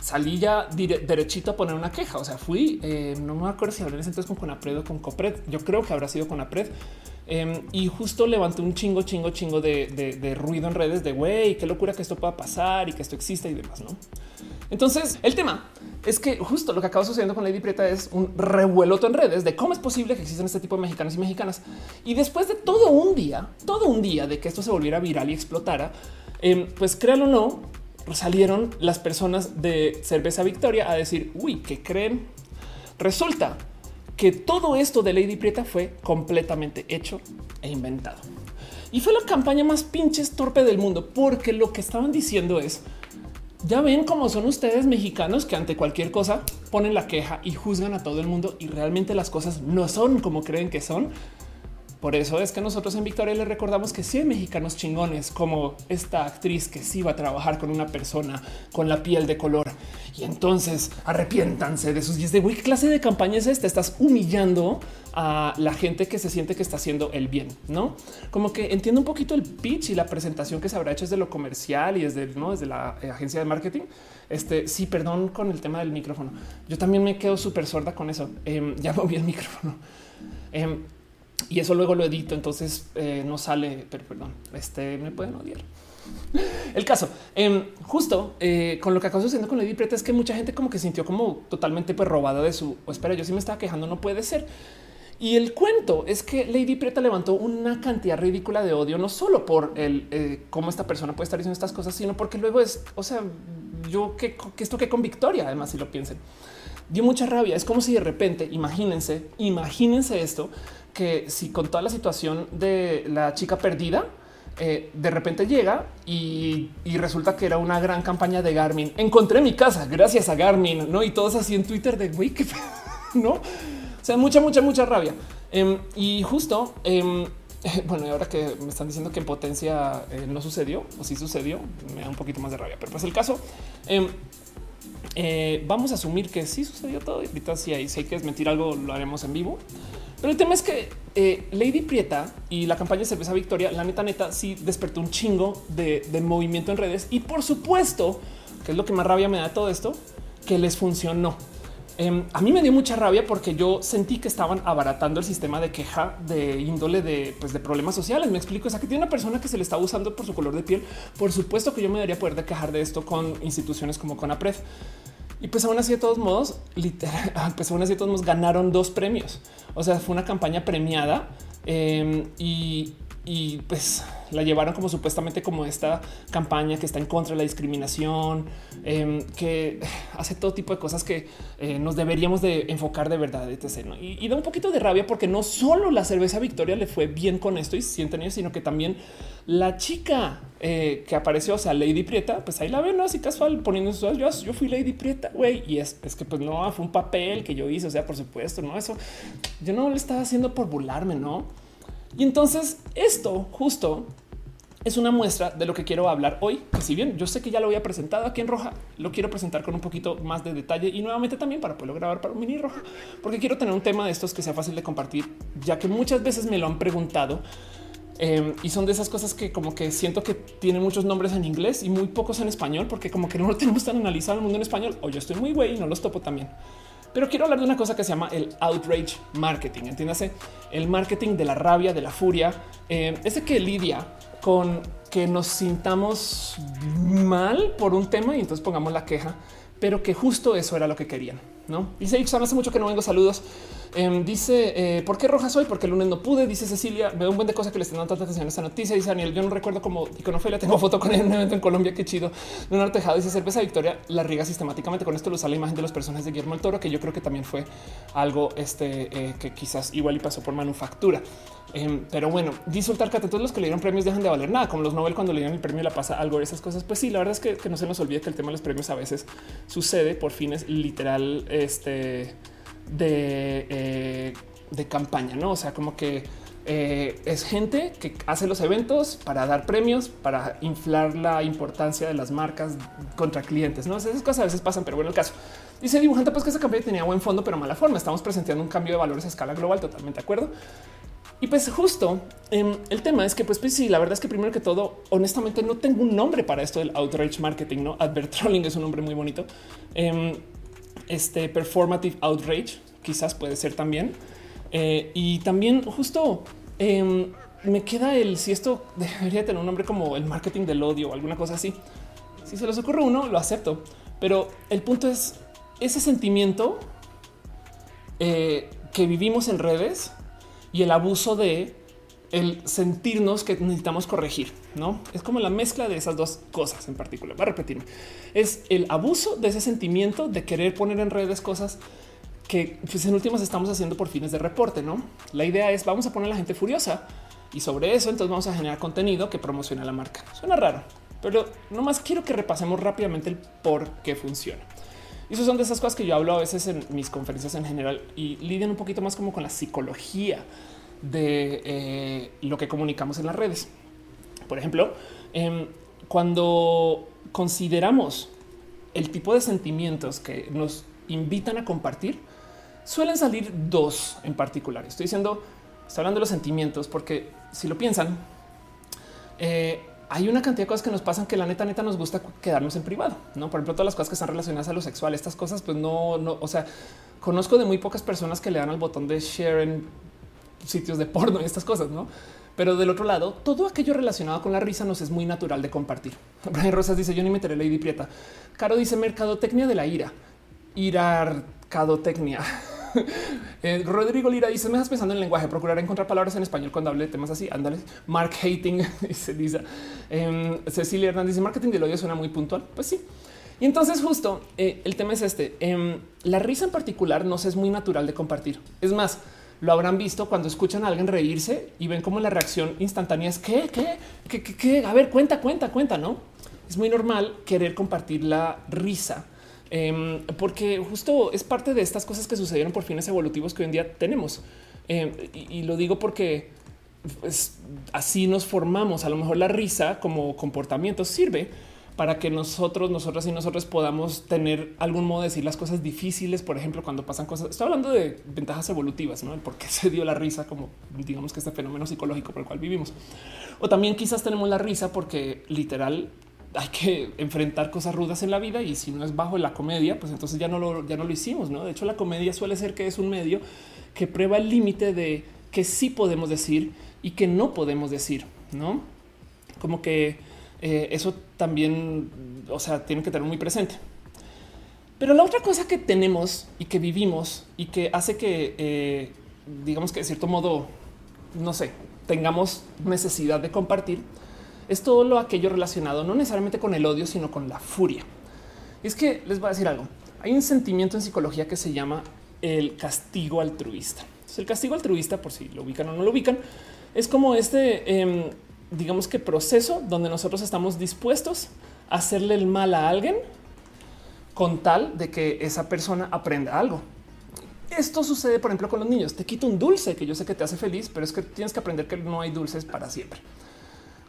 A: salí ya derechito a poner una queja. O sea, fui, eh, no me acuerdo si hablé en ese entonces con Conapred o con Copred. Yo creo que habrá sido Conapred. Eh, y justo levanté un chingo, chingo, chingo de, ruido en redes de güey, qué locura que esto pueda pasar y que esto exista y demás, ¿no? Entonces, el tema es que justo lo que acaba sucediendo con Lady Prieta es un revueloto en redes de cómo es posible que existan este tipo de mexicanos y mexicanas. Y después de todo un día, todo un día de que esto se volviera viral y explotara, eh, pues créanlo o no, salieron las personas de Cerveza Victoria a decir, uy, ¿qué creen? Resulta que todo esto de Lady Prieta fue completamente hecho e inventado. Y fue la campaña más pinches torpe del mundo, porque lo que estaban diciendo es, ya ven cómo son ustedes mexicanos que ante cualquier cosa ponen la queja y juzgan a todo el mundo y realmente las cosas no son como creen que son. Por eso es que nosotros en Victoria le recordamos que si hay mexicanos chingones como esta actriz que sí va a trabajar con una persona con la piel de color y entonces arrepiéntanse de sus días de ¿Qué clase de campaña es esta? Estás humillando a la gente que se siente que está haciendo el bien, no como que entiendo un poquito el pitch y la presentación que se habrá hecho desde lo comercial y desde, ¿no? desde la eh, agencia de marketing. Este sí, perdón con el tema del micrófono. Yo también me quedo súper sorda con eso. Em, ya moví el micrófono. Em, y eso luego lo edito, entonces eh, no sale, pero perdón, este me pueden odiar. El caso, em, justo eh, con lo que acabó sucediendo con Lady Prieta es que mucha gente como que sintió como totalmente pues, robada de su, oh, espera, yo sí me estaba quejando, no puede ser. Y el cuento es que Lady Prieta levantó una cantidad ridícula de odio, no solo por el eh, cómo esta persona puede estar diciendo estas cosas, sino porque luego es, o sea, yo que, esto que con Victoria, además, si lo piensen, dio mucha rabia. Es como si de repente, imagínense, imagínense esto, que si con toda la situación de la chica perdida, eh, de repente llega y, resulta que era una gran campaña de Garmin. Encontré mi casa gracias a Garmin, no? Y todos así en Twitter de güey, que no? O sea, mucha, mucha, mucha rabia. Em, y justo, em, bueno, y ahora que me están diciendo que en potencia eh, no sucedió o sí sucedió, me da un poquito más de rabia. Pero pues el caso, em, eh, vamos a asumir que sí sucedió todo. Ahorita si hay, si hay que desmentir algo, lo haremos en vivo. Pero el tema es que eh, Lady Prieta y la campaña de cerveza Victoria, la neta, neta, sí despertó un chingo de, movimiento en redes. Y por supuesto, que es lo que más rabia me da todo esto, que les funcionó. Em, a mí me dio mucha rabia porque yo sentí que estaban abaratando el sistema de queja de índole de, pues, de problemas sociales. Me explico. O sea, que tiene una persona que se le está usando por su color de piel. Por supuesto que yo me daría poder de quejar de esto con instituciones como Conapred. Y pues aún así de todos modos, literal, pues aún así de todos modos ganaron dos premios. O sea, fue una campaña premiada em, y, y pues la llevaron como supuestamente como esta campaña que está en contra de la discriminación, em, que hace todo tipo de cosas que eh, nos deberíamos de enfocar de verdad. Etc, y, da un poquito de rabia porque no solo la cerveza Victoria le fue bien con esto y sienten ellos, sino que también la chica eh, que apareció, o sea, Lady Prieta, pues ahí la ven así casual poniendo sus yo, yo fui Lady Prieta, güey, y es, es que pues no fue un papel que yo hice, o sea, por supuesto, no eso yo no lo estaba haciendo por burlarme, no? Y entonces esto justo es una muestra de lo que quiero hablar hoy. Que si bien yo sé que ya lo había presentado aquí en roja, lo quiero presentar con un poquito más de detalle y nuevamente también para poderlo grabar para un mini roja, porque quiero tener un tema de estos que sea fácil de compartir, ya que muchas veces me lo han preguntado. Em, y son de esas cosas que como que siento que tienen muchos nombres en inglés y muy pocos en español, porque como que no lo tenemos tan analizado el mundo en español, o yo estoy muy güey y no los topo también. Pero quiero hablar de una cosa que se llama el outrage marketing. Entiéndase el marketing de la rabia, de la furia. Eh, ese que lidia con que nos sintamos mal por un tema y entonces pongamos la queja, pero que justo eso era lo que querían. No dice Ixon, hace mucho que no vengo. Saludos. Em, dice eh, por qué rojas hoy? Porque el lunes no pude. Dice Cecilia, veo un buen de cosas que le están dando tanta atención a esta noticia. Dice Daniel, yo no recuerdo como iconofelia. Tengo foto con él en un evento en Colombia. Qué chido. Leonardo Tejado dice cerveza Victoria la riega sistemáticamente. Con esto lo sale la imagen de los personajes de Guillermo el Toro, que yo creo que también fue algo este eh, que quizás igual y pasó por manufactura. Em, pero bueno, dice Ultarcat, todos los que le dieron premios dejan de valer nada, como los Nobel cuando le dieron el premio la pasa algo de esas cosas. Pues sí, la verdad es que, no se nos olvide que el tema de los premios a veces sucede por fines literal este, de, eh, de campaña, no? O sea, como que eh, es gente que hace los eventos para dar premios, para inflar la importancia de las marcas contra clientes. No esas cosas a veces pasan, pero bueno, el caso dice dibujante, pues que esa campaña tenía buen fondo, pero mala forma. Estamos presentando un cambio de valores a escala global, totalmente de acuerdo. Y pues justo em, el tema es que pues, pues, sí, la verdad es que primero que todo, honestamente no tengo un nombre para esto del outrage marketing, no advertrolling es un nombre muy bonito. Em, este performative outrage quizás puede ser también. Eh, y también justo em, me queda el si esto debería tener un nombre como el marketing del odio o alguna cosa así. Si se les ocurre uno, lo acepto. Pero el punto es ese sentimiento eh, que vivimos en redes y el abuso de el sentirnos que necesitamos corregir, no es como la mezcla de esas dos cosas en particular. Va a repetirme. Es el abuso de ese sentimiento de querer poner en redes cosas que pues, en últimas estamos haciendo por fines de reporte. No la idea es vamos a poner a la gente furiosa y sobre eso entonces vamos a generar contenido que promociona la marca. Suena raro, pero nomás quiero que repasemos rápidamente el por qué funciona. Y eso son de esas cosas que yo hablo a veces en mis conferencias en general y lidian un poquito más como con la psicología de eh, lo que comunicamos en las redes. Por ejemplo, em, cuando consideramos el tipo de sentimientos que nos invitan a compartir, suelen salir dos en particular. Estoy diciendo, estoy hablando de los sentimientos, porque si lo piensan, eh, hay una cantidad de cosas que nos pasan que la neta neta nos gusta quedarnos en privado, no? Por ejemplo, todas las cosas que están relacionadas a lo sexual, estas cosas, pues no, no, o sea, conozco de muy pocas personas que le dan al botón de share en sitios de porno y estas cosas, no? Pero del otro lado, todo aquello relacionado con la risa nos es muy natural de compartir. Brian Rosas dice: Yo ni meteré Lady Prieta. Caro dice: Mercadotecnia de la ira, irarcadotecnia. Eh, Rodrigo Lira dice: Me estás pensando en lenguaje, procurar encontrar palabras en español cuando hable de temas así. Ándale. Mark Hating dice. Em, Cecilia Hernández dice: Marketing del odio suena muy puntual. Pues sí. Y entonces, justo eh, el tema es este: em, la risa en particular nos es muy natural de compartir. Es más, lo habrán visto cuando escuchan a alguien reírse y ven cómo la reacción instantánea es que, qué, qué, qué, a ver, cuenta, cuenta, cuenta, no? Es muy normal querer compartir la risa Em, porque justo es parte de estas cosas que sucedieron por fines evolutivos que hoy en día tenemos. Em, y, lo digo porque pues, así nos formamos. A lo mejor la risa como comportamiento sirve para que nosotros, nosotras y nosotros podamos tener algún modo de decir las cosas difíciles. Por ejemplo, cuando pasan cosas, estoy hablando de ventajas evolutivas, no el por qué se dio la risa, como digamos que este fenómeno psicológico por el cual vivimos. O también quizás tenemos la risa porque literal hay que enfrentar cosas rudas en la vida y si no es bajo la comedia, pues entonces ya no lo, ya no lo hicimos. ¿no? De hecho, la comedia suele ser que es un medio que prueba el límite de que sí podemos decir y que no podemos decir, no como que eh, eso también, o sea, tiene que tener muy presente. Pero la otra cosa que tenemos y que vivimos y que hace que, eh, digamos que de cierto modo, no sé, tengamos necesidad de compartir es todo lo aquello relacionado no necesariamente con el odio, sino con la furia. Y es que les voy a decir algo. Hay un sentimiento en psicología que se llama el castigo altruista. el castigo altruista, por si lo ubican o no lo ubican, es como este, em, digamos que proceso donde nosotros estamos dispuestos a hacerle el mal a alguien con tal de que esa persona aprenda algo. Esto sucede, por ejemplo, con los niños. Te quito un dulce que yo sé que te hace feliz, pero es que tienes que aprender que no hay dulces para siempre.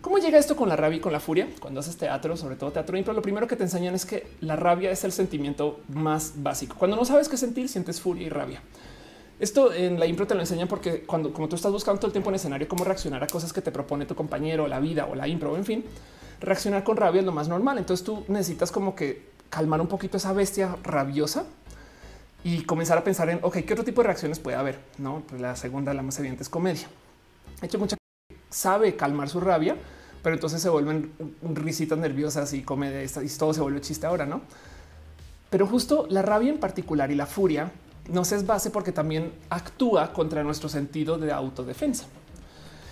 A: ¿Cómo llega esto con la rabia y con la furia? Cuando haces teatro, sobre todo teatro impro, lo primero que te enseñan es que la rabia es el sentimiento más básico. Cuando no sabes qué sentir, sientes furia y rabia. Esto en la impro te lo enseñan porque cuando como tú estás buscando todo el tiempo en escenario cómo reaccionar a cosas que te propone tu compañero, la vida o la impro, en fin, reaccionar con rabia es lo más normal. Entonces tú necesitas como que calmar un poquito esa bestia rabiosa y comenzar a pensar en, ok, ¿qué otro tipo de reacciones puede haber? No, pues la segunda, la más evidente es comedia. He hecho mucha sabe calmar su rabia pero entonces se vuelven risitas nerviosas y comedia y todo se vuelve chiste ahora, ¿no? Pero justo la rabia en particular y la furia nos es base porque también actúa contra nuestro sentido de autodefensa.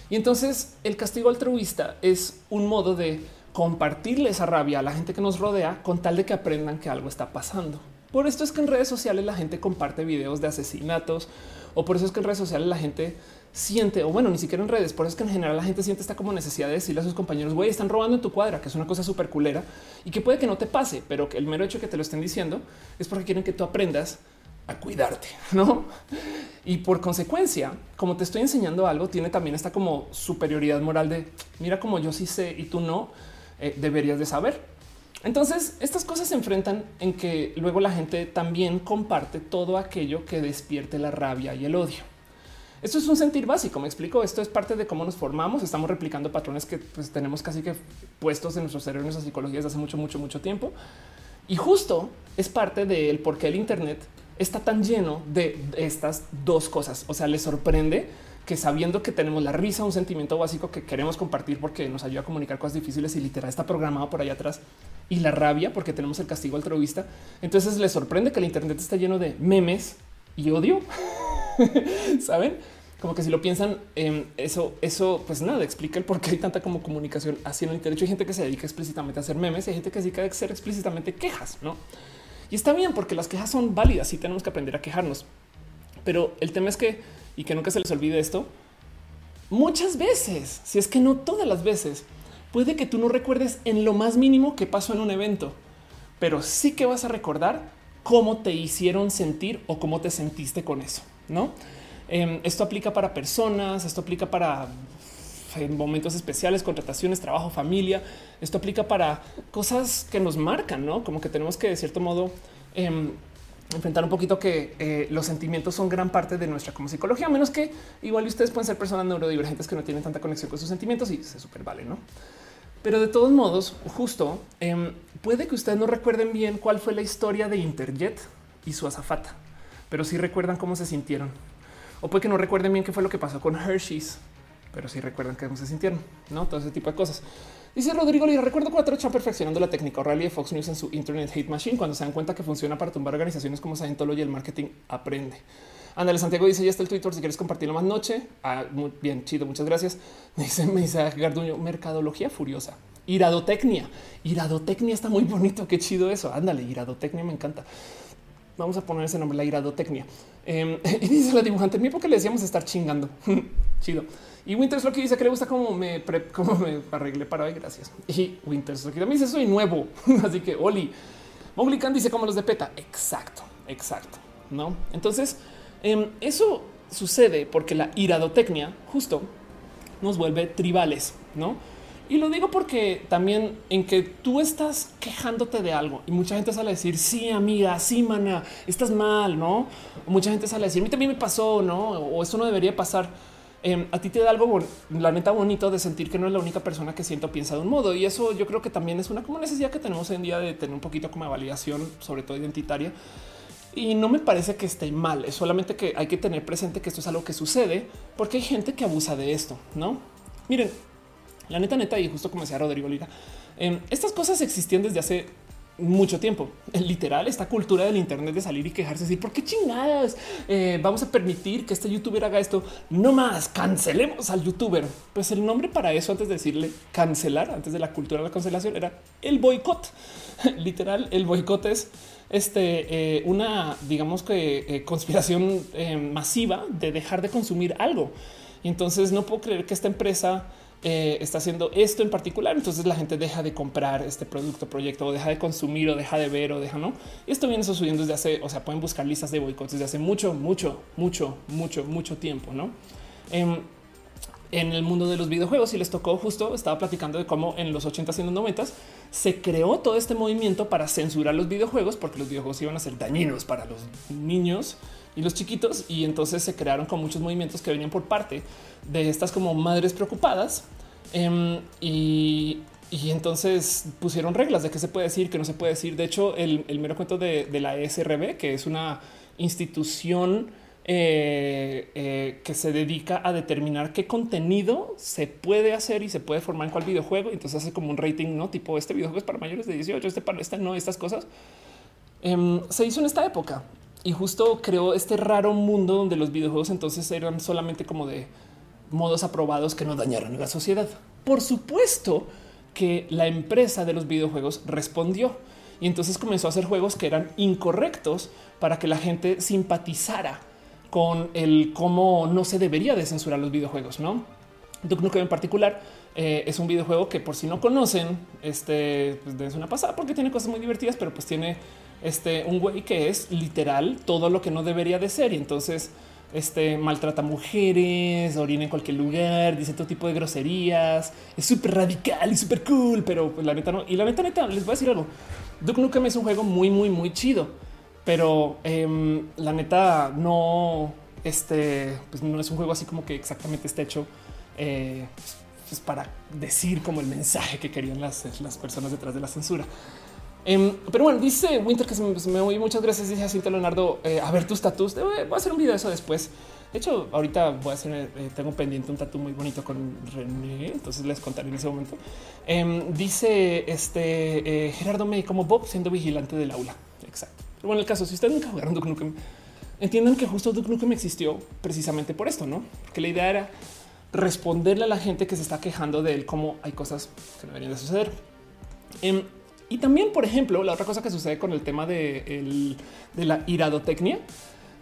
A: Y entonces el castigo altruista es un modo de compartirle esa rabia a la gente que nos rodea con tal de que aprendan que algo está pasando. Por esto es que en redes sociales la gente comparte videos de asesinatos o por eso es que en redes sociales la gente siente, o bueno, ni siquiera en redes, por eso es que en general la gente siente esta como necesidad de decirle a sus compañeros, güey, están robando en tu cuadra, que es una cosa súper culera y que puede que no te pase, pero el mero hecho de que te lo estén diciendo es porque quieren que tú aprendas a cuidarte, ¿no? Y por consecuencia, como te estoy enseñando algo, tiene también esta como superioridad moral de, mira como yo sí sé y tú no, eh, deberías de saber. Entonces, estas cosas se enfrentan en que luego la gente también comparte todo aquello que despierte la rabia y el odio. Esto es un sentir básico, me explico. Esto es parte de cómo nos formamos. Estamos replicando patrones que pues, tenemos casi que puestos en nuestro cerebro, en nuestra psicología desde hace mucho, mucho, mucho tiempo. Y justo es parte del por qué el Internet está tan lleno de estas dos cosas. O sea, le sorprende que sabiendo que tenemos la risa, un sentimiento básico que queremos compartir porque nos ayuda a comunicar cosas difíciles y literal está programado por allá atrás y la rabia porque tenemos el castigo altruista. Entonces le sorprende que el Internet está lleno de memes y odio. Saben? Como que si lo piensan, en eso, eso, pues nada, explica el por qué hay tanta como comunicación así en el Internet. Hay gente que se dedica explícitamente a hacer memes y hay gente que se dedica a hacer explícitamente quejas, no? Y está bien porque las quejas son válidas y tenemos que aprender a quejarnos. Pero el tema es que, y que nunca se les olvide esto, muchas veces, si es que no todas las veces, puede que tú no recuerdes en lo más mínimo que pasó en un evento, pero sí que vas a recordar cómo te hicieron sentir o cómo te sentiste con eso, ¿no? Em, esto aplica para personas, esto aplica para en momentos especiales, contrataciones, trabajo, familia. Esto aplica para cosas que nos marcan, ¿no? Como que tenemos que de cierto modo em, enfrentar un poquito que eh, los sentimientos son gran parte de nuestra como psicología, a menos que igual ustedes pueden ser personas neurodivergentes que no tienen tanta conexión con sus sentimientos y se super vale, ¿no? Pero de todos modos, justo em, puede que ustedes no recuerden bien cuál fue la historia de Interjet y su azafata, pero sí recuerdan cómo se sintieron. O puede que no recuerden bien qué fue lo que pasó con Hershey's, pero sí recuerdan cómo se sintieron, no todo ese tipo de cosas. Dice Rodrigo le recuerdo cuando están perfeccionando la técnica O'Reilly de Fox News en su Internet Hate Machine cuando se dan cuenta que funciona para tumbar organizaciones como Scientology y el marketing aprende. Ándale, Santiago dice ya está el Twitter si quieres compartirlo más noche. Ah, bien, chido, muchas gracias. Dice, dice Garduño, mercadología furiosa. Iradotecnia. Iradotecnia está muy bonito. Qué chido eso. Ándale, iradotecnia me encanta. Vamos a poner ese nombre, la iradotecnia. Em, y dice la dibujante, en mi época le decíamos estar chingando. chido. Y Winters lo que dice que le gusta cómo me, cómo me arreglé para hoy. Gracias. Y Winters lo que también dice soy nuevo. Así que Oli. Mowgli dice como los de PETA. Exacto, exacto. No, entonces Em, eso sucede porque la iradotecnia justo nos vuelve tribales, ¿no? Y lo digo porque también en que tú estás quejándote de algo y mucha gente sale a decir, sí, amiga, sí, mana, estás mal, ¿no? mucha gente sale a decir, a mí también me pasó, ¿no? O esto no debería pasar. Em, a ti te da algo, la neta bonito de sentir que no es la única persona que siento piensa de un modo. Y eso yo creo que también es una como necesidad que tenemos hoy en día de tener un poquito como validación, sobre todo identitaria y no me parece que esté mal, es solamente que hay que tener presente que esto es algo que sucede porque hay gente que abusa de esto, ¿no? Miren, la neta, neta, y justo como decía Rodrigo Lira, em, estas cosas existían desde hace mucho tiempo. Literal, esta cultura del Internet de salir y quejarse, decir por qué chingadas eh, vamos a permitir que este youtuber haga esto. No más cancelemos al youtuber. Pues el nombre para eso, antes de decirle cancelar, antes de la cultura de la cancelación, era el boicot. Literal, el boicot es este, eh, una, digamos que eh, conspiración masiva de dejar de consumir algo. Y entonces no puedo creer que esta empresa eh, está haciendo esto en particular. Entonces la gente deja de comprar este producto, proyecto, o deja de consumir, o deja de ver, o deja no. Esto viene sucediendo desde hace, o sea, pueden buscar listas de boicots desde hace mucho, mucho, mucho, mucho, mucho tiempo, no? En, em, en el mundo de los videojuegos y les tocó justo estaba platicando de cómo en los 80s y los 90 se creó todo este movimiento para censurar los videojuegos porque los videojuegos iban a ser dañinos para los niños y los chiquitos. Y entonces se crearon con muchos movimientos que venían por parte de estas como madres preocupadas. Em, y, entonces pusieron reglas de qué se puede decir, qué no se puede decir. De hecho, el, mero cuento de, la ESRB, que es una institución eh, eh, que se dedica a determinar qué contenido se puede hacer y se puede formar en cuál videojuego. Entonces hace como un rating, no tipo este videojuego es para mayores de 18, este para este no, estas cosas. Em, se hizo en esta época y justo creó este raro mundo donde los videojuegos entonces eran solamente como de modos aprobados que no dañaran a la sociedad. Por supuesto que la empresa de los videojuegos respondió y entonces comenzó a hacer juegos que eran incorrectos para que la gente simpatizara con el cómo no se debería de censurar los videojuegos, no? Duke Nukem en particular eh, es un videojuego que por si no conocen, este pues una pasada porque tiene cosas muy divertidas, pero pues tiene este un güey que es literal todo lo que no debería de ser y entonces este maltrata mujeres, orina en cualquier lugar, dice todo tipo de groserías, es súper radical y súper cool, pero pues, la neta no. Y la neta, neta, les voy a decir algo. Duke Nukem es un juego muy, muy, muy chido, pero em, la neta no, este, pues no es un juego así como que exactamente está hecho eh, pues, para decir como el mensaje que querían las, las personas detrás de la censura. Em, pero bueno, dice Winter que se me, se oí. Muchas gracias. Dice así, Leonardo. Eh, a ver tus tatus. Voy a hacer un video de eso después. De hecho, ahorita voy a hacer, eh, tengo pendiente un tatu muy bonito con René, entonces les contaré en ese momento. Em, dice este eh, Gerardo May como Bob siendo vigilante del aula. Exacto. Pero bueno, el caso, si ustedes nunca jugaron Duke Nukem, entiendan que justo Duke Nukem existió precisamente por esto, no? Porque la idea era responderle a la gente que se está quejando de él, cómo hay cosas que deberían de suceder. Em, y también, por ejemplo, la otra cosa que sucede con el tema de, la iradotecnia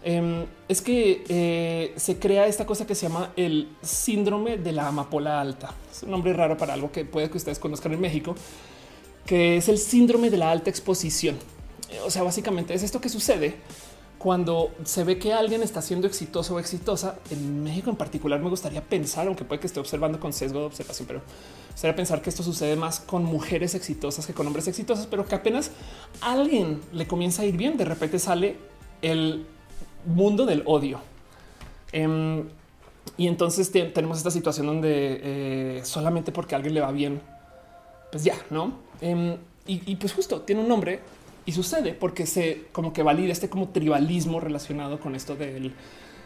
A: em, es que eh, se crea esta cosa que se llama el síndrome de la amapola alta. Es un nombre raro para algo que puede que ustedes conozcan en México, que es el síndrome de la alta exposición. O sea, básicamente es esto que sucede cuando se ve que alguien está siendo exitoso o exitosa. En México en particular me gustaría pensar, aunque puede que esté observando con sesgo de observación, pero sería pensar que esto sucede más con mujeres exitosas que con hombres exitosos, pero que apenas alguien le comienza a ir bien, de repente sale el mundo del odio. Em, y entonces tenemos esta situación donde eh, solamente porque alguien le va bien, pues ya, ¿no? Em, y, pues justo tiene un nombre y sucede porque se como que valida este como tribalismo relacionado con esto del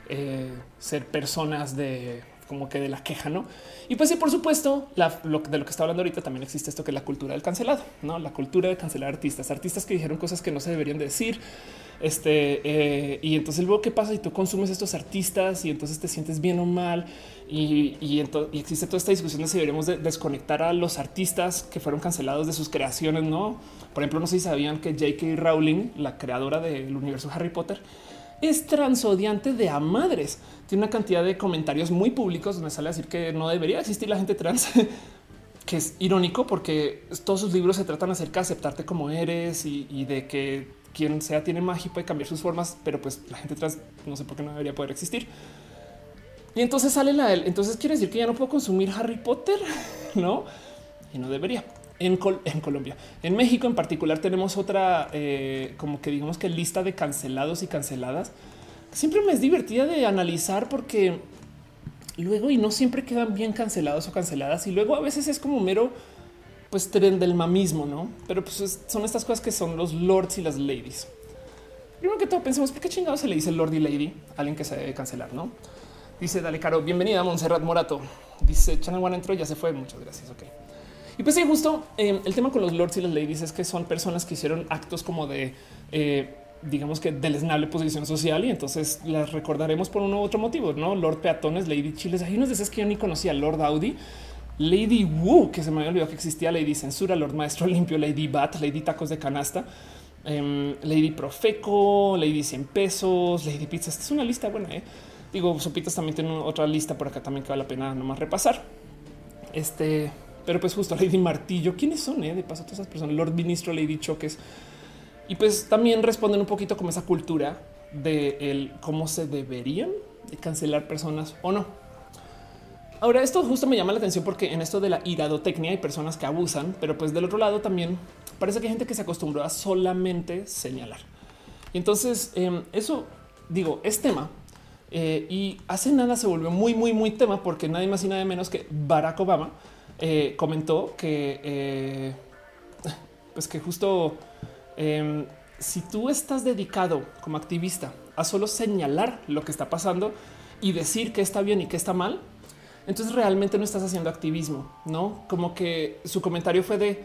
A: eh, ser personas de como que de la queja, ¿no? Y pues sí, por supuesto, de lo que está hablando ahorita también existe esto que es la cultura del cancelado, ¿no? La cultura de cancelar artistas, artistas que dijeron cosas que no se deberían decir, este, eh, y entonces luego qué pasa si tú consumes estos artistas y entonces te sientes bien o mal y, y, existe toda esta discusión de si deberíamos desconectar a los artistas que fueron cancelados de sus creaciones, ¿no? Por ejemplo, no sé si sabían que J.K. Rowling, la creadora del universo Harry Potter, es transodiante de a madres. Tiene una cantidad de comentarios muy públicos donde sale a decir que no debería existir la gente trans, que es irónico porque todos sus libros se tratan acerca de aceptarte como eres y, de que quien sea tiene magia y puede cambiar sus formas, pero pues la gente trans no sé por qué no debería poder existir. Y entonces sale la él. Entonces quiere decir que ya no puedo consumir Harry Potter, no? Y no debería en, Colombia. En México en particular tenemos otra eh, como que digamos que lista de cancelados y canceladas. Siempre me es divertida de analizar porque luego y no siempre quedan bien cancelados o canceladas y luego a veces es como mero pues tren del mamismo, ¿no? Pero pues son estas cosas que son los lords y las ladies. Primero que todo pensemos por qué chingados se le dice lord y lady a alguien que se debe cancelar, ¿no? Dice, dale, Caro, bienvenida a Montserrat Morato. Dice, Channel One entró, ya se fue, muchas gracias, ok. Y pues sí, justo eh, el tema con los lords y las ladies es que son personas que hicieron actos como de, eh, digamos que deleznable posición social y entonces las recordaremos por un u otro motivo, ¿no? Lord Peatones, Lady Chiles, hay unos de esas que yo ni conocía, Lord Audi, Lady Wu, que se me había olvidado que existía, Lady Censura, Lord Maestro Limpio, Lady Bat, Lady Tacos de Canasta, em, Lady Profeco, Lady 100 pesos, Lady Pizza. Esta es una lista buena. ¿eh? Digo, Sopitas también tiene otra lista por acá también que vale la pena nomás repasar. Este, pero pues justo Lady Martillo, ¿quiénes son? Eh? De paso, todas esas personas, Lord Ministro, Lady Choques. Y pues también responden un poquito como esa cultura de el cómo se deberían de cancelar personas o no. Ahora, esto justo me llama la atención porque en esto de la iradotecnia hay personas que abusan, pero pues del otro lado también parece que hay gente que se acostumbró a solamente señalar. Y entonces em, eso digo, es tema. Eh, y hace nada se volvió muy, muy, muy tema porque nadie más y nadie menos que Barack Obama eh, comentó que, eh, pues que justo em, si tú estás dedicado como activista a solo señalar lo que está pasando y decir que está bien y que está mal, entonces realmente no estás haciendo activismo, no como que su comentario fue de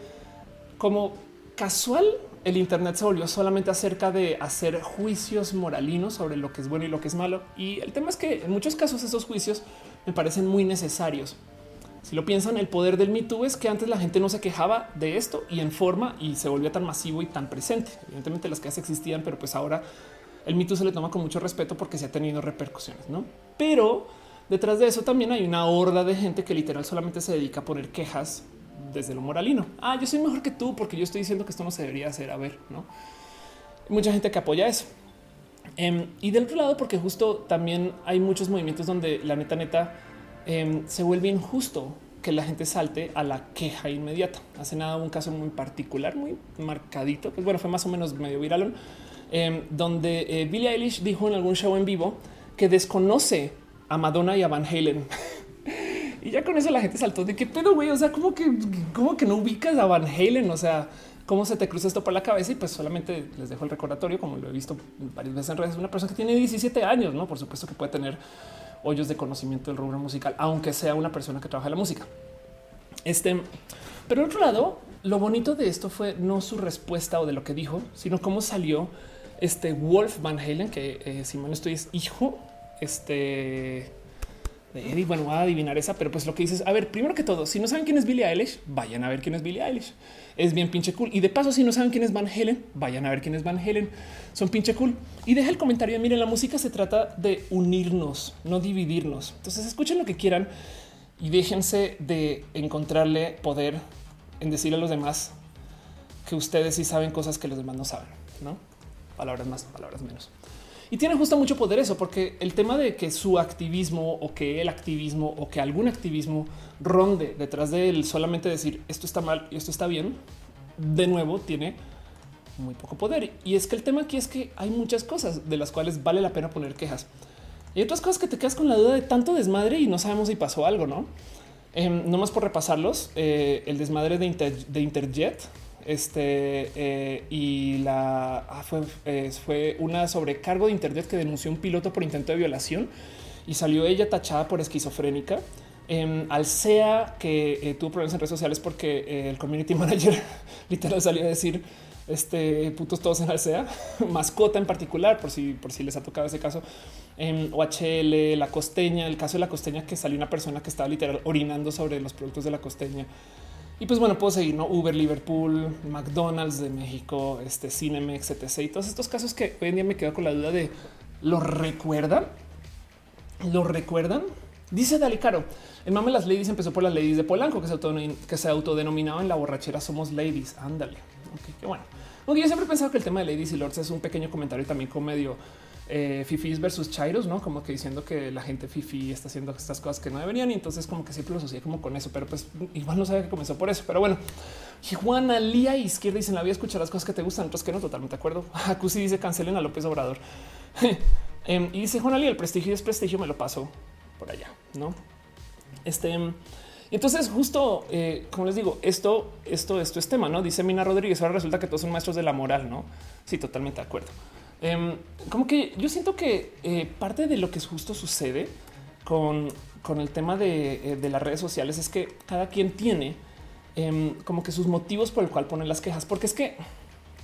A: como casual. El Internet se volvió solamente acerca de hacer juicios moralinos sobre lo que es bueno y lo que es malo. Y el tema es que en muchos casos esos juicios me parecen muy necesarios. Si lo piensan, el poder del Me Too es que antes la gente no se quejaba de esto y en forma y se volvió tan masivo y tan presente. Evidentemente las quejas existían, pero pues ahora el Me Too se le toma con mucho respeto porque se ha tenido repercusiones, ¿no? Pero detrás de eso también hay una horda de gente que literal solamente se dedica a poner quejas desde lo moralino. Ah, yo soy mejor que tú porque yo estoy diciendo que esto no se debería hacer. A ver, no mucha gente que apoya eso. Em, y del otro lado, porque justo también hay muchos movimientos donde la neta, neta em, se vuelve injusto que la gente salte a la queja inmediata. Hace nada un caso muy particular, muy marcadito, pues bueno, fue más o menos medio viral, em, donde eh, Billie Eilish dijo en algún show en vivo que desconoce a Madonna y a Van Halen. Y ya con eso la gente saltó de qué pedo, güey. O sea, como que, como que no ubicas a Van Halen. O sea, cómo se te cruza esto por la cabeza. Y pues solamente les dejo el recordatorio, como lo he visto varias veces en redes. Una persona que tiene 17 años, no? Por supuesto que puede tener hoyos de conocimiento del rubro musical, aunque sea una persona que trabaja en la música. Este, pero otro lado, lo bonito de esto fue no su respuesta o de lo que dijo, sino cómo salió este Wolf Van Halen, que eh, si no estoy es hijo, este y bueno, voy a adivinar esa, pero pues lo que dices, a ver, primero que todo, si no saben quién es Billie Eilish, vayan a ver quién es Billie Eilish. Es bien pinche cool. Y de paso, si no saben quién es Van Halen, vayan a ver quién es Van Halen. Son pinche cool. Y deja el comentario. Miren, la música se trata de unirnos, no dividirnos. Entonces escuchen lo que quieran y déjense de encontrarle poder en decirle a los demás que ustedes sí saben cosas que los demás no saben, no palabras más, palabras menos. Y tiene justo mucho poder eso, porque el tema de que su activismo o que el activismo o que algún activismo ronde detrás de él solamente decir esto está mal y esto está bien, de nuevo tiene muy poco poder. Y es que el tema aquí es que hay muchas cosas de las cuales vale la pena poner quejas. Y otras cosas que te quedas con la duda de tanto desmadre y no sabemos si pasó algo, ¿no? Eh, no más por repasarlos, eh, el desmadre de, de Interjet, este eh, y la ah, fue, eh, fue una sobrecargo de Internet que denunció un piloto por intento de violación y salió ella tachada por esquizofrénica. Eh, Alsea, que eh, tuvo problemas en redes sociales porque el community manager literal salió a decir este putos todos en Alsea, mascota en particular, por si, por si les ha tocado ese caso. En OHL, la costeña, el caso de la costeña que salió una persona que estaba literal orinando sobre los productos de la costeña. Y pues bueno, puedo seguir, ¿no? Uber, Liverpool, McDonald's de México, este Cinemex, etc. Y todos estos casos que hoy en día me quedo con la duda de, ¿lo recuerdan? ¿Lo recuerdan? Dice Dali Caro, el mame las ladies empezó por las ladies de Polanco, que se, que se autodenominaba en la borrachera somos ladies. Ándale. Ok, qué bueno. Aunque yo siempre he pensado que el tema de ladies y lords es un pequeño comentario también con medio eh, fifis versus chairos, no como que diciendo que la gente fifi está haciendo estas cosas que no deberían. Y entonces, como que siempre lo asocié como con eso, pero pues igual no sabe que comenzó por eso. Pero bueno, Juana Lía Izquierda dice: La vida escuchar las cosas que te gustan, otras que no. Totalmente de acuerdo. Acusi dice: Cancelen a López Obrador. Em, y dice Juana Lía: El prestigio es prestigio, me lo paso por allá, no? Este. Entonces, justo eh, como les digo, esto, esto, esto es tema, no dice Mina Rodríguez. Ahora resulta que todos son maestros de la moral, no? Sí, totalmente de acuerdo. Em, como que yo siento que eh, parte de lo que justo sucede con, con el tema de, eh, de, las redes sociales es que cada quien tiene em, como que sus motivos por el cual ponen las quejas, porque es que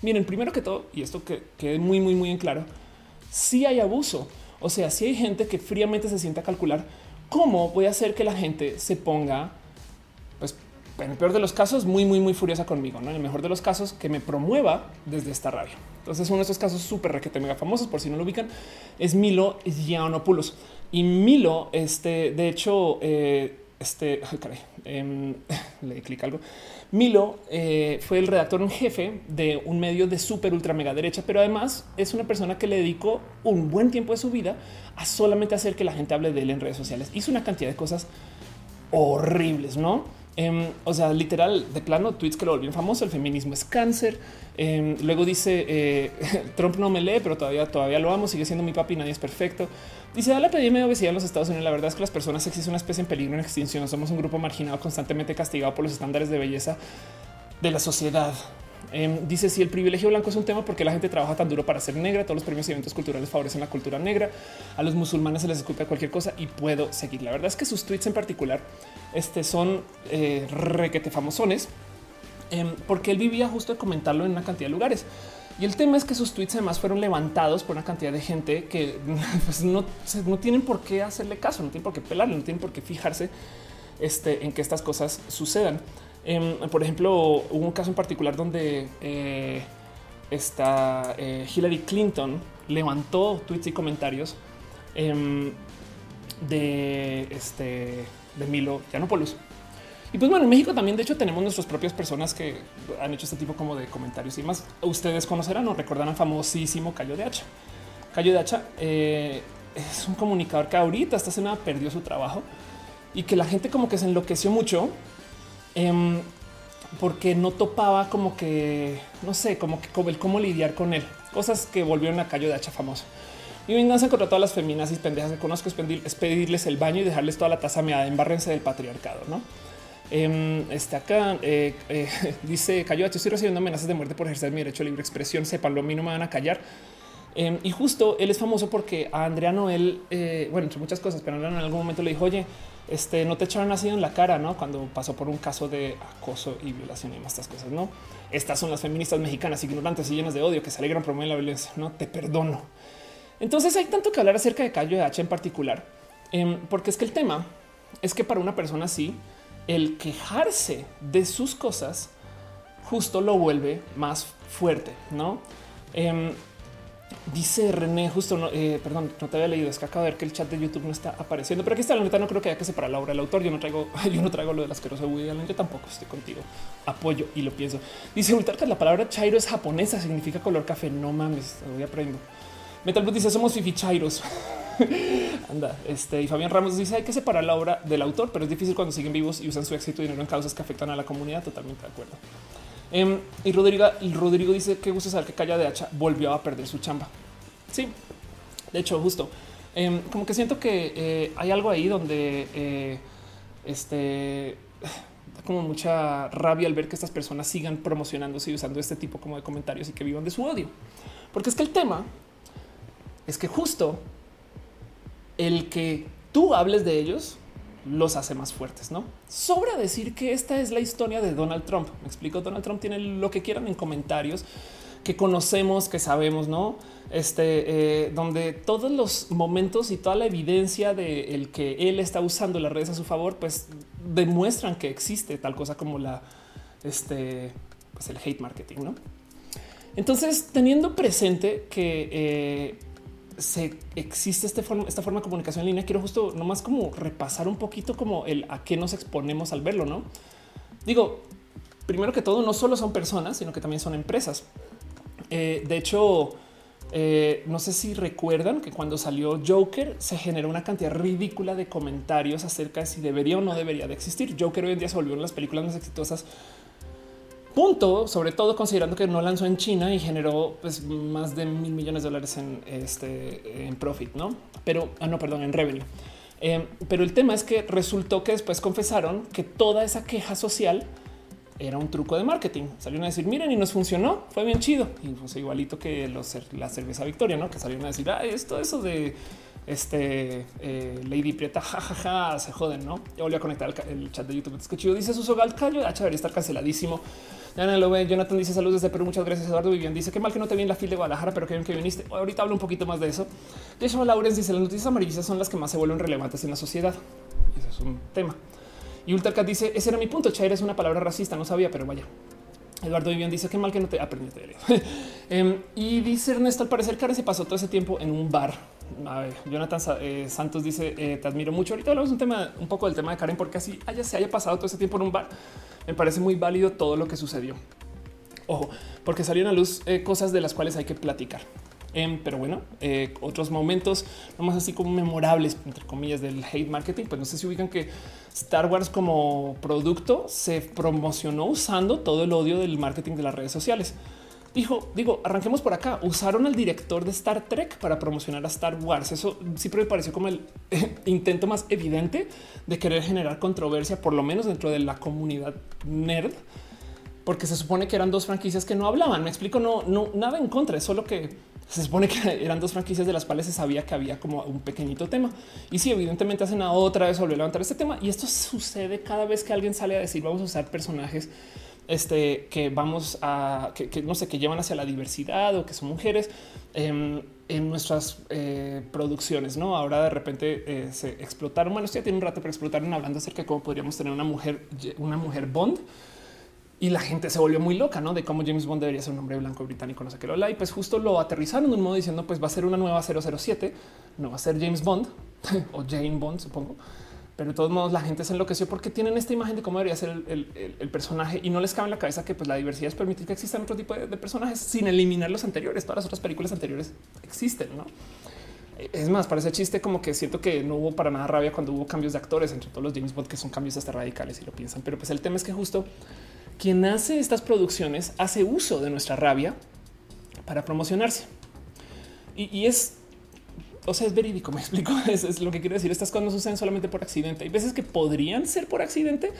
A: miren, primero que todo, y esto que quede muy, muy, muy en claro, si hay abuso. O sea, si hay gente que fríamente se siente a calcular cómo voy a hacer que la gente se ponga, en el peor de los casos, muy, muy, muy furiosa conmigo, ¿no? En el mejor de los casos, que me promueva desde esta rabia. Entonces, uno de estos casos súper requete mega famosos, por si no lo ubican, es Milo Yiannopoulos. Y Milo, este, de hecho, eh, este, caray, eh, le clic algo. Milo eh, fue el redactor en jefe de un medio de súper ultra mega derecha, pero además es una persona que le dedicó un buen tiempo de su vida a solamente hacer que la gente hable de él en redes sociales. Hizo una cantidad de cosas horribles, ¿no? Em, o sea, literal, de plano, tweets que lo volvieron famoso. El feminismo es cáncer. Em, luego dice eh, Trump no me lee, pero todavía, todavía lo amo. Sigue siendo mi papi. Nadie es perfecto. Dice a la epidemia de obesidad en los Estados Unidos. La verdad es que las personas sexys son una especie en peligro en extinción. Somos un grupo marginado, constantemente castigado por los estándares de belleza de la sociedad. Em, dice si el privilegio blanco es un tema porque la gente trabaja tan duro para ser negra. Todos los premios y eventos culturales favorecen la cultura negra. A los musulmanes se les escucha cualquier cosa y puedo seguir. La verdad es que sus tweets en particular este, son eh, requete famosones em, porque él vivía justo de comentarlo en una cantidad de lugares. Y el tema es que sus tweets además fueron levantados por una cantidad de gente que pues, no, no tienen por qué hacerle caso, no tienen por qué pelarle, no tienen por qué fijarse este, en que estas cosas sucedan. Em, por ejemplo, hubo un caso en particular donde eh, esta eh, Hillary Clinton levantó tweets y comentarios em, de este de Milo Yiannopoulos. Y pues bueno, en México también, de hecho, tenemos nuestras propias personas que han hecho este tipo como de comentarios y más. Ustedes conocerán o recordarán famosísimo Cayo de Hacha. Cayo de Hacha eh, es un comunicador que ahorita esta semana perdió su trabajo y que la gente como que se enloqueció mucho Em, porque no topaba como que, no sé, como que como el cómo lidiar con él. Cosas que volvieron a Cayo de Hacha famoso. Mi venganza contra todas las feminas y pendejas que conozco es pedirles el baño y dejarles toda la taza meada en barrense del patriarcado, ¿no? Eh, este acá eh, eh, dice Cayo estoy recibiendo amenazas de muerte por ejercer mi derecho a libre expresión. Sepanlo, a mí no me van a callar. Em, y justo él es famoso porque a Andrea Noel, eh, bueno, entre muchas cosas, pero en algún momento le dijo, oye, este, no te echaron así en la cara, ¿no? Cuando pasó por un caso de acoso y violación y más estas cosas, ¿no? Estas son las feministas mexicanas ignorantes y llenas de odio que se alegran promover la violencia, ¿no? Te perdono. Entonces hay tanto que hablar acerca de Cayo de H en particular, em, porque es que el tema es que para una persona así, el quejarse de sus cosas justo lo vuelve más fuerte, ¿no? Em, Dice René, justo no, eh, perdón, no te había leído. Es que acabo de ver que el chat de YouTube no está apareciendo, pero aquí está la neta. No creo que haya que separar la obra del autor. Yo no traigo, yo no traigo lo de las que Woody. Yo tampoco estoy contigo. Apoyo y lo pienso. Dice que la palabra chairo es japonesa, significa color café. No mames, voy aprendiendo. Metal dice somos fifi chairos. Anda, este y Fabián Ramos dice hay que separar la obra del autor, pero es difícil cuando siguen vivos y usan su éxito y dinero en causas que afectan a la comunidad. Totalmente de acuerdo. Em, y Rodrigo, Rodrigo dice que gusta saber que Calla de Hacha volvió a perder su chamba. Sí, de hecho, justo em, como que siento que eh, hay algo ahí donde eh, este da como mucha rabia al ver que estas personas sigan promocionándose y usando este tipo como de comentarios y que vivan de su odio. Porque es que el tema es que justo el que tú hables de ellos los hace más fuertes, ¿no? Sobra decir que esta es la historia de Donald Trump. Me explico, Donald Trump tiene lo que quieran en comentarios que conocemos, que sabemos, ¿no? Este, eh, donde todos los momentos y toda la evidencia de el que él está usando las redes a su favor, pues demuestran que existe tal cosa como la, este, pues el hate marketing, ¿no? Entonces, teniendo presente que eh, se existe este esta forma de comunicación en línea, quiero justo nomás como repasar un poquito como el a qué nos exponemos al verlo, ¿no? Digo, primero que todo, no solo son personas, sino que también son empresas. Eh, de hecho, eh, no sé si recuerdan que cuando salió Joker se generó una cantidad ridícula de comentarios acerca de si debería o no debería de existir. Joker hoy en día se volvió una de las películas más exitosas Punto, sobre todo considerando que no lanzó en China y generó pues, más de mil millones de dólares en este en profit, no? Pero ah, no, perdón, en revenue. Eh, pero el tema es que resultó que después confesaron que toda esa queja social era un truco de marketing. Salieron a decir, miren, y nos funcionó, fue bien chido. Y pues igualito que los, la cerveza Victoria, ¿no? Que salieron a decir, ah, esto, eso de este eh, Lady Prieta, jajaja, se joden, ¿no? Ya volví a conectar el, chat de YouTube. Es que chido. Dice Suso Galcayo, H debería estar canceladísimo. Ya lo ve. Jonathan dice saludos desde Perú. Muchas gracias. Eduardo Vivian dice que mal que no te vi en la fila de Guadalajara, pero que bien que viniste. Ahorita hablo un poquito más de eso. Hecho, Laurens dice las noticias amarillistas son las que más se vuelven relevantes en la sociedad. Y eso es un tema. Y Ultracat dice ese era mi punto. Chair es una palabra racista. No sabía, pero vaya. Eduardo Vivian dice que mal que no te aprendiste. Em, y dice Ernesto, al parecer Karen se pasó todo ese tiempo en un bar. A ver, Jonathan eh, Santos dice eh, te admiro mucho. Ahorita hablamos un tema, un poco del tema de Karen, porque así haya se haya pasado todo ese tiempo en un bar. Me parece muy válido todo lo que sucedió. Ojo, porque salieron a luz eh, cosas de las cuales hay que platicar. Em, pero bueno, otros momentos más así como memorables, entre comillas, del hate marketing. Pues no sé si ubican que Star Wars como producto se promocionó usando todo el odio del marketing de las redes sociales. Dijo, digo, arranquemos por acá. Usaron al director de Star Trek para promocionar a Star Wars. Eso siempre me pareció como el intento más evidente de querer generar controversia, por lo menos dentro de la comunidad nerd. porque se supone que eran dos franquicias que no hablaban. Me explico, no, no, nada en contra, es solo que se supone que eran dos franquicias de las cuales se sabía que había como un pequeñito tema. Y sí, evidentemente hacen a otra vez volver a levantar este tema. Y esto sucede cada vez que alguien sale a decir vamos a usar personajes este, que vamos a que, no sé, que llevan hacia la diversidad o que son mujeres em, en nuestras eh, producciones. No, ahora de repente eh, se explotaron. Bueno, esto ya tiene un rato, pero explotaron hablando acerca de cómo podríamos tener una mujer, una mujer Bond y la gente se volvió muy loca, ¿no? De cómo James Bond debería ser un hombre blanco británico, no sé qué lo Y pues justo lo aterrizaron de un modo diciendo, pues va a ser una nueva 007, no va a ser James Bond o Jane Bond, supongo. Pero de todos modos la gente se enloqueció porque tienen esta imagen de cómo debería ser el, personaje y no les cabe en la cabeza que pues la diversidad es permitir que existan otro tipo de, personajes sin eliminar los anteriores. Todas las otras películas anteriores existen, ¿no? Es más, parece chiste como que siento que no hubo para nada rabia cuando hubo cambios de actores entre todos los James Bond, que son cambios hasta radicales y lo piensan. Pero pues el tema es que justo quien hace estas producciones hace uso de nuestra rabia para promocionarse. Y, es, o sea, es verídico, me explico, es, lo que quiero decir. Estas cosas no suceden solamente por accidente. Hay veces que podrían ser por accidente.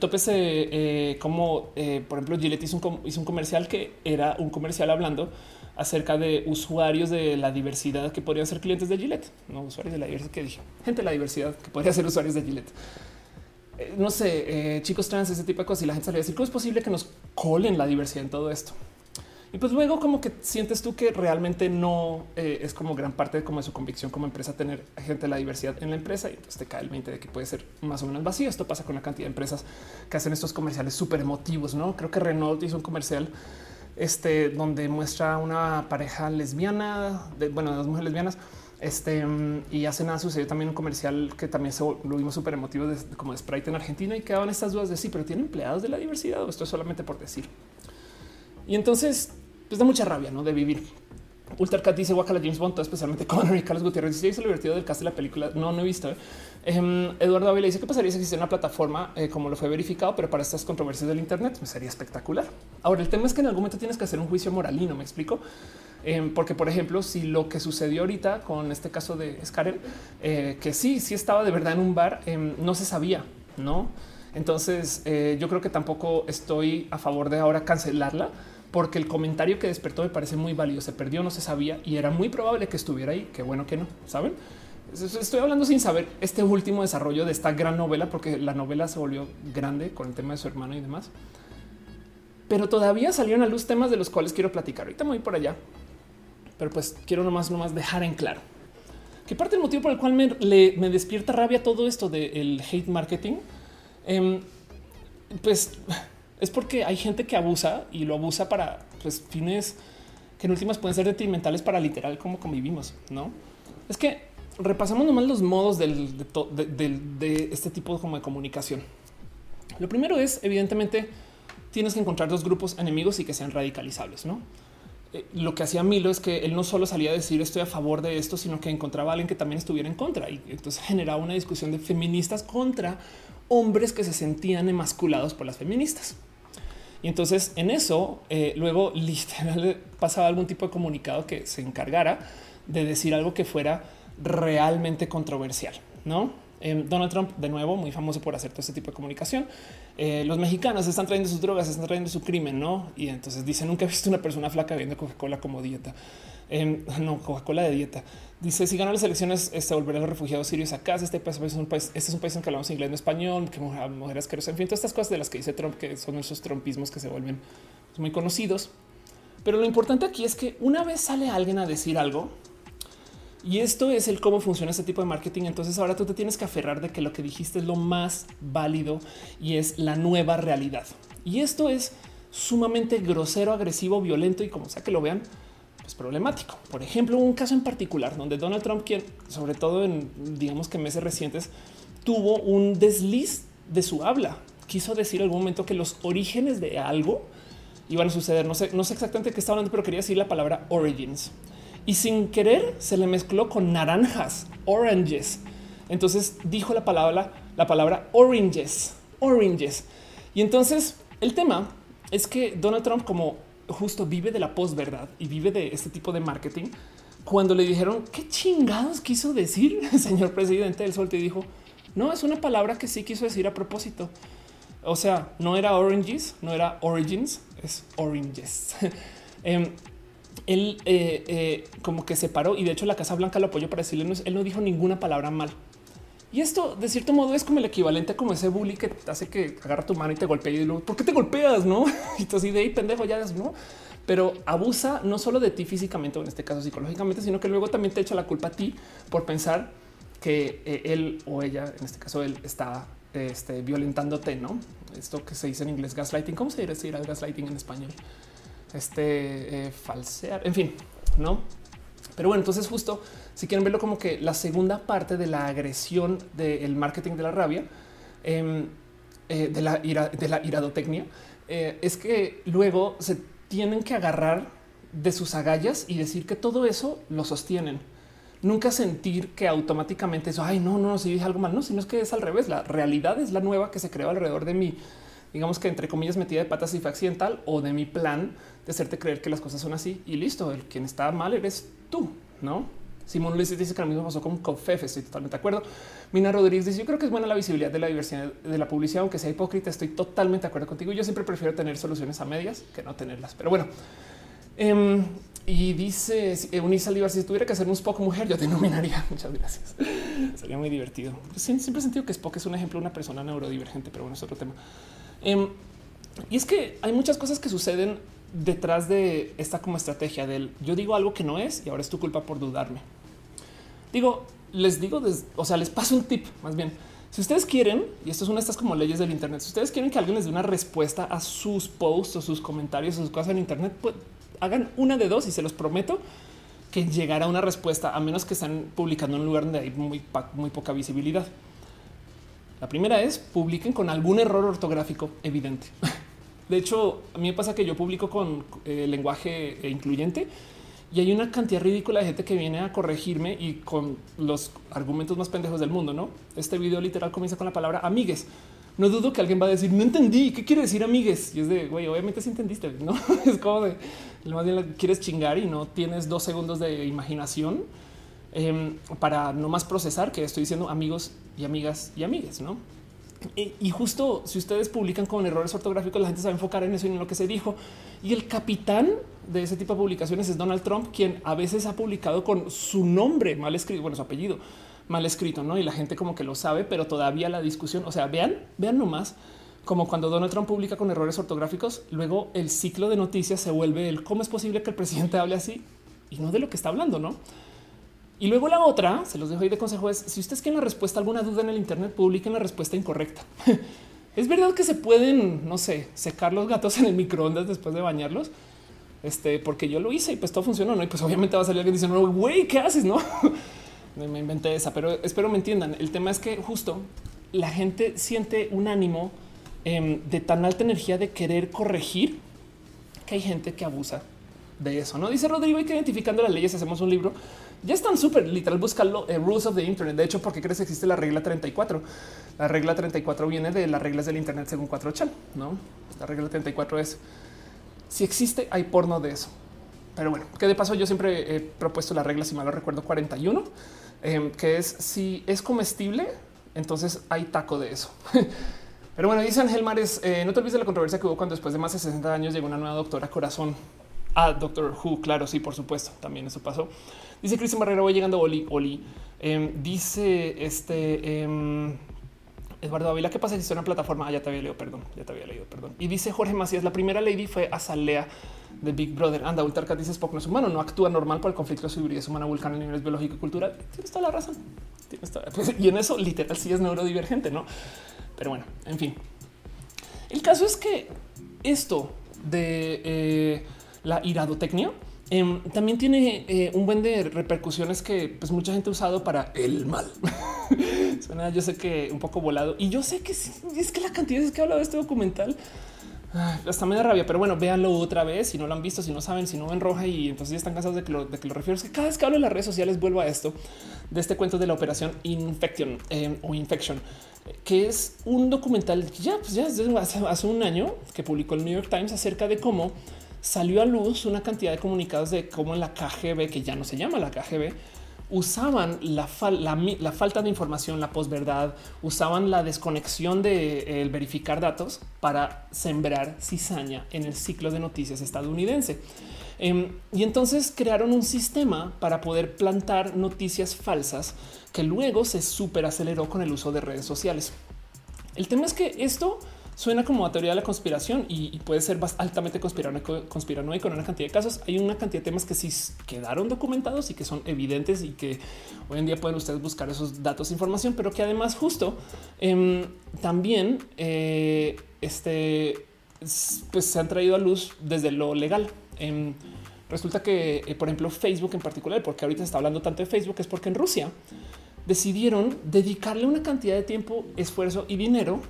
A: Tópese eh, como, eh, por ejemplo, Gillette hizo un, hizo un comercial que era un comercial hablando acerca de usuarios de la diversidad que podrían ser clientes de Gillette, no usuarios de la diversidad que dije, gente de la diversidad que podría ser usuarios de Gillette. Eh, no sé, eh, chicos trans, ese tipo de cosas. Y la gente sale a decir cómo es posible que nos colen la diversidad en todo esto. Y pues luego como que sientes tú que realmente no eh, es como gran parte de, como su convicción como empresa tener gente de la diversidad en la empresa y pues te cae el 20 de que puede ser más o menos vacío. Esto pasa con la cantidad de empresas que hacen estos comerciales súper emotivos, ¿no? Creo que Renault hizo un comercial este, donde muestra una pareja lesbiana, de, bueno, dos mujeres lesbianas este y hace nada sucedió también un comercial que también se lo vimos súper emotivo de, como de Sprite en Argentina y quedaban estas dudas de sí, pero tiene empleados de la diversidad o esto es solamente por decir. Y entonces pues da mucha rabia ¿no? de vivir. Ultracat dice Guacala James Bond, especialmente con y Carlos Gutiérrez. Dice lo divertido del cast de la película. No, no he visto. ¿eh? Em, Eduardo Ávila dice que pasaría si existiera una plataforma eh, como lo fue verificado, pero para estas controversias del Internet me sería espectacular. Ahora, el tema es que en algún momento tienes que hacer un juicio moralino. Me explico. Em, porque, por ejemplo, si lo que sucedió ahorita con este caso de Skaren, eh, que sí, sí estaba de verdad en un bar, em, no se sabía, no? Entonces, yo creo que tampoco estoy a favor de ahora cancelarla, porque el comentario que despertó me parece muy válido. Se perdió, no se sabía y era muy probable que estuviera ahí. Qué bueno que no saben. Estoy hablando sin saber este último desarrollo de esta gran novela, porque la novela se volvió grande con el tema de su hermano y demás. Pero todavía salieron a luz temas de los cuales quiero platicar. Ahorita me voy por allá pero pues quiero nomás, nomás dejar en claro que parte del motivo por el cual me, despierta rabia todo esto del hate marketing, em, pues es porque hay gente que abusa y lo abusa para pues, fines que en últimas pueden ser detrimentales para literal como convivimos. No es que repasamos nomás los modos de, este tipo como de comunicación. Lo primero es, evidentemente, tienes que encontrar dos grupos enemigos y que sean radicalizables. No eh, lo que hacía Milo es que él no solo salía a decir estoy a favor de esto, sino que encontraba a alguien que también estuviera en contra. Y entonces generaba una discusión de feministas contra hombres que se sentían emasculados por las feministas. Y entonces en eso eh, luego literal pasaba algún tipo de comunicado que se encargara de decir algo que fuera realmente controversial, no? Em, Donald Trump, de nuevo, muy famoso por hacer todo este tipo de comunicación. Eh, los mexicanos están trayendo sus drogas, están trayendo su crimen, no? Y entonces dice: Nunca he visto una persona flaca bebiendo Coca-Cola como dieta. Em, no, Coca-Cola de dieta. Dice: Si ganan las elecciones, este, volverán los refugiados sirios a casa. Este país es un país, este es un país en que hablamos inglés, no español, que mujeres que en fin, todas estas cosas de las que dice Trump, que son esos trompismos que se vuelven muy conocidos. Pero lo importante aquí es que una vez sale alguien a decir algo, y esto es el cómo funciona este tipo de marketing. Entonces ahora tú te tienes que aferrar de que lo que dijiste es lo más válido y es la nueva realidad. Y esto es sumamente grosero, agresivo, violento y como sea que lo vean, es problemático. Por ejemplo, un caso en particular donde Donald Trump, quien sobre todo en digamos que meses recientes, tuvo un desliz de su habla. Quiso decir algún momento que los orígenes de algo iban a suceder. No sé, no sé exactamente qué está hablando, pero quería decir la palabra origins y sin querer se le mezcló con naranjas, oranges. Entonces dijo la palabra, la palabra oranges, oranges. Y entonces el tema es que Donald Trump, como justo vive de la posverdad y vive de este tipo de marketing, cuando le dijeron qué chingados quiso decir señor presidente, del sol y dijo no es una palabra que sí quiso decir a propósito. O sea, no era Oranges, no era Origins, es Oranges. Em, él eh, eh, como que se paró y de hecho la Casa Blanca lo apoyó para decirle, él no dijo ninguna palabra mal. Y esto de cierto modo es como el equivalente a como ese bully que hace que agarra tu mano y te golpea y luego, ¿por qué te golpeas? No? Y tú así de ahí pendejo ya no, pero abusa no solo de ti físicamente o en este caso psicológicamente, sino que luego también te echa la culpa a ti por pensar que eh, él o ella, en este caso él, está este, violentándote, no? Esto que se dice en inglés gaslighting. ¿Cómo se dice el gaslighting en español? Este eh, falsear, en fin, no? Pero bueno, entonces justo si quieren verlo como que la segunda parte de la agresión del marketing de la rabia, em, eh, de la ira, de la iradotecnia, eh, es que luego se tienen que agarrar de sus agallas y decir que todo eso lo sostienen. Nunca sentir que automáticamente eso, ay, no, no, si dije algo mal, no, sino es que es al revés. La realidad es la nueva que se creó alrededor de mí, digamos que entre comillas metida de patas y fue accidental o de mi plan de hacerte creer que las cosas son así y listo. El quien está mal eres tú, no? Simón Luis dice que lo mismo pasó con COFEF. Estoy totalmente de acuerdo. Mina Rodríguez dice: Yo creo que es buena la visibilidad de la diversidad de la publicidad, aunque sea hipócrita. Estoy totalmente de acuerdo contigo. Yo siempre prefiero tener soluciones a medias que no tenerlas. Pero bueno, em, y dice Eunice Alivar, si tuviera que hacer un Spock mujer, yo te nominaría. Muchas gracias. Sería muy divertido. Pues siempre he sentido que Spock es un ejemplo de una persona neurodivergente, pero bueno, es otro tema. Em, y es que hay muchas cosas que suceden detrás de esta como estrategia del yo digo algo que no es y ahora es tu culpa por dudarme. Digo, les digo, o sea, les paso un tip más bien. Si ustedes quieren, y esto es una de estas como leyes del Internet, si ustedes quieren que alguien les dé una respuesta a sus posts o sus comentarios o sus cosas en Internet, pues hagan una de dos y se los prometo que llegará una respuesta, a menos que estén publicando en un lugar donde hay muy, muy poca visibilidad. La primera es publiquen con algún error ortográfico evidente. De hecho, a mí me pasa que yo publico con eh, lenguaje incluyente y hay una cantidad ridícula de gente que viene a corregirme y con los argumentos más pendejos del mundo. No, este video literal comienza con la palabra amigues. No dudo que alguien va a decir no entendí qué quiere decir amigues. Y es de güey, obviamente si entendiste, no es como de más bien quieres chingar y no tienes dos segundos de imaginación em, para no más procesar que estoy diciendo amigos y amigas y amigues, no? Y justo si ustedes publican con errores ortográficos, la gente se va a enfocar en eso y en lo que se dijo. Y el capitán de ese tipo de publicaciones es Donald Trump, quien a veces ha publicado con su nombre mal escrito, bueno, su apellido mal escrito, no? Y la gente como que lo sabe, pero todavía la discusión, o sea, vean, vean nomás como cuando Donald Trump publica con errores ortográficos, luego el ciclo de noticias se vuelve el cómo es posible que el presidente hable así y no de lo que está hablando, no? Y luego la otra, se los dejo ahí de consejo, es si ustedes quieren la respuesta a alguna duda en el Internet, publiquen la respuesta incorrecta. es verdad que se pueden, no sé, secar los gatos en el microondas después de bañarlos. Este, porque yo lo hice y pues todo funcionó, ¿no? Y pues obviamente va a salir alguien diciendo, güey, ¿qué haces? No me inventé esa, pero espero me entiendan. El tema es que justo la gente siente un ánimo em, de tan alta energía de querer corregir que hay gente que abusa de eso. No dice Rodrigo y que identificando las leyes hacemos un libro ya están súper literal. Buscarlo en Rules of the Internet. De hecho, porque crees que existe la regla 34? La regla 34 viene de las reglas del Internet según 4 chan. No, la regla 34 es si existe, hay porno de eso. Pero bueno, que de paso yo siempre he propuesto la regla, si mal lo recuerdo, 41, em, que es si es comestible, entonces hay taco de eso. Pero bueno, dice Ángel Mares, eh, no te olvides de la controversia que hubo cuando después de más de 60 años llegó una nueva doctora corazón. Ah, Doctor Who, claro, sí, por supuesto, también eso pasó. Dice Cristian Barrera, voy llegando Oli, Oli. Em, dice este em, Eduardo Avila, ¿qué pasa si es una plataforma? Ah, ya te había leído, perdón, ya te había leído, perdón. Y dice Jorge Macías, la primera lady fue Azalea de Big Brother. Anda, Ultarca dice Spock no es humano, no actúa normal por el conflicto de su hibridez humana vulcana a niveles biológico y cultural. Tienes toda la razón. Pues, y en eso literal sí es neurodivergente, ¿no? Pero bueno, en fin. El caso es que esto de eh, la iradotecnia Em, también tiene eh, un buen de repercusiones que pues, mucha gente ha usado para el mal. Suena, yo sé que un poco volado y yo sé que es que la cantidad veces que he hablado de este documental hasta me da rabia, pero bueno, véanlo otra vez si no lo han visto, si no saben, si no ven roja y entonces ya están cansados de que lo, de que lo refiero. Es que cada vez que hablo en las redes sociales vuelvo a esto de este cuento de la operación Infection em, o Infection, que es un documental ya, pues ya hace un año que publicó el New York Times acerca de cómo salió a luz una cantidad de comunicados de cómo en la KGB, que ya no se llama la KGB, usaban la, falta de información, la posverdad, usaban la desconexión de eh, verificar datos para sembrar cizaña en el ciclo de noticias estadounidense. Em, y entonces crearon un sistema para poder plantar noticias falsas que luego se super aceleró con el uso de redes sociales. El tema es que esto suena como a teoría de la conspiración y, puede ser altamente conspiranoico con una cantidad de casos. Hay una cantidad de temas que sí quedaron documentados y que son evidentes y que hoy en día pueden ustedes buscar esos datos, información, pero que además justo em, también eh, este, pues se han traído a luz desde lo legal. Em, resulta que, eh, por ejemplo, Facebook en particular, porque ahorita está hablando tanto de Facebook, es porque en Rusia decidieron dedicarle una cantidad de tiempo, esfuerzo y dinero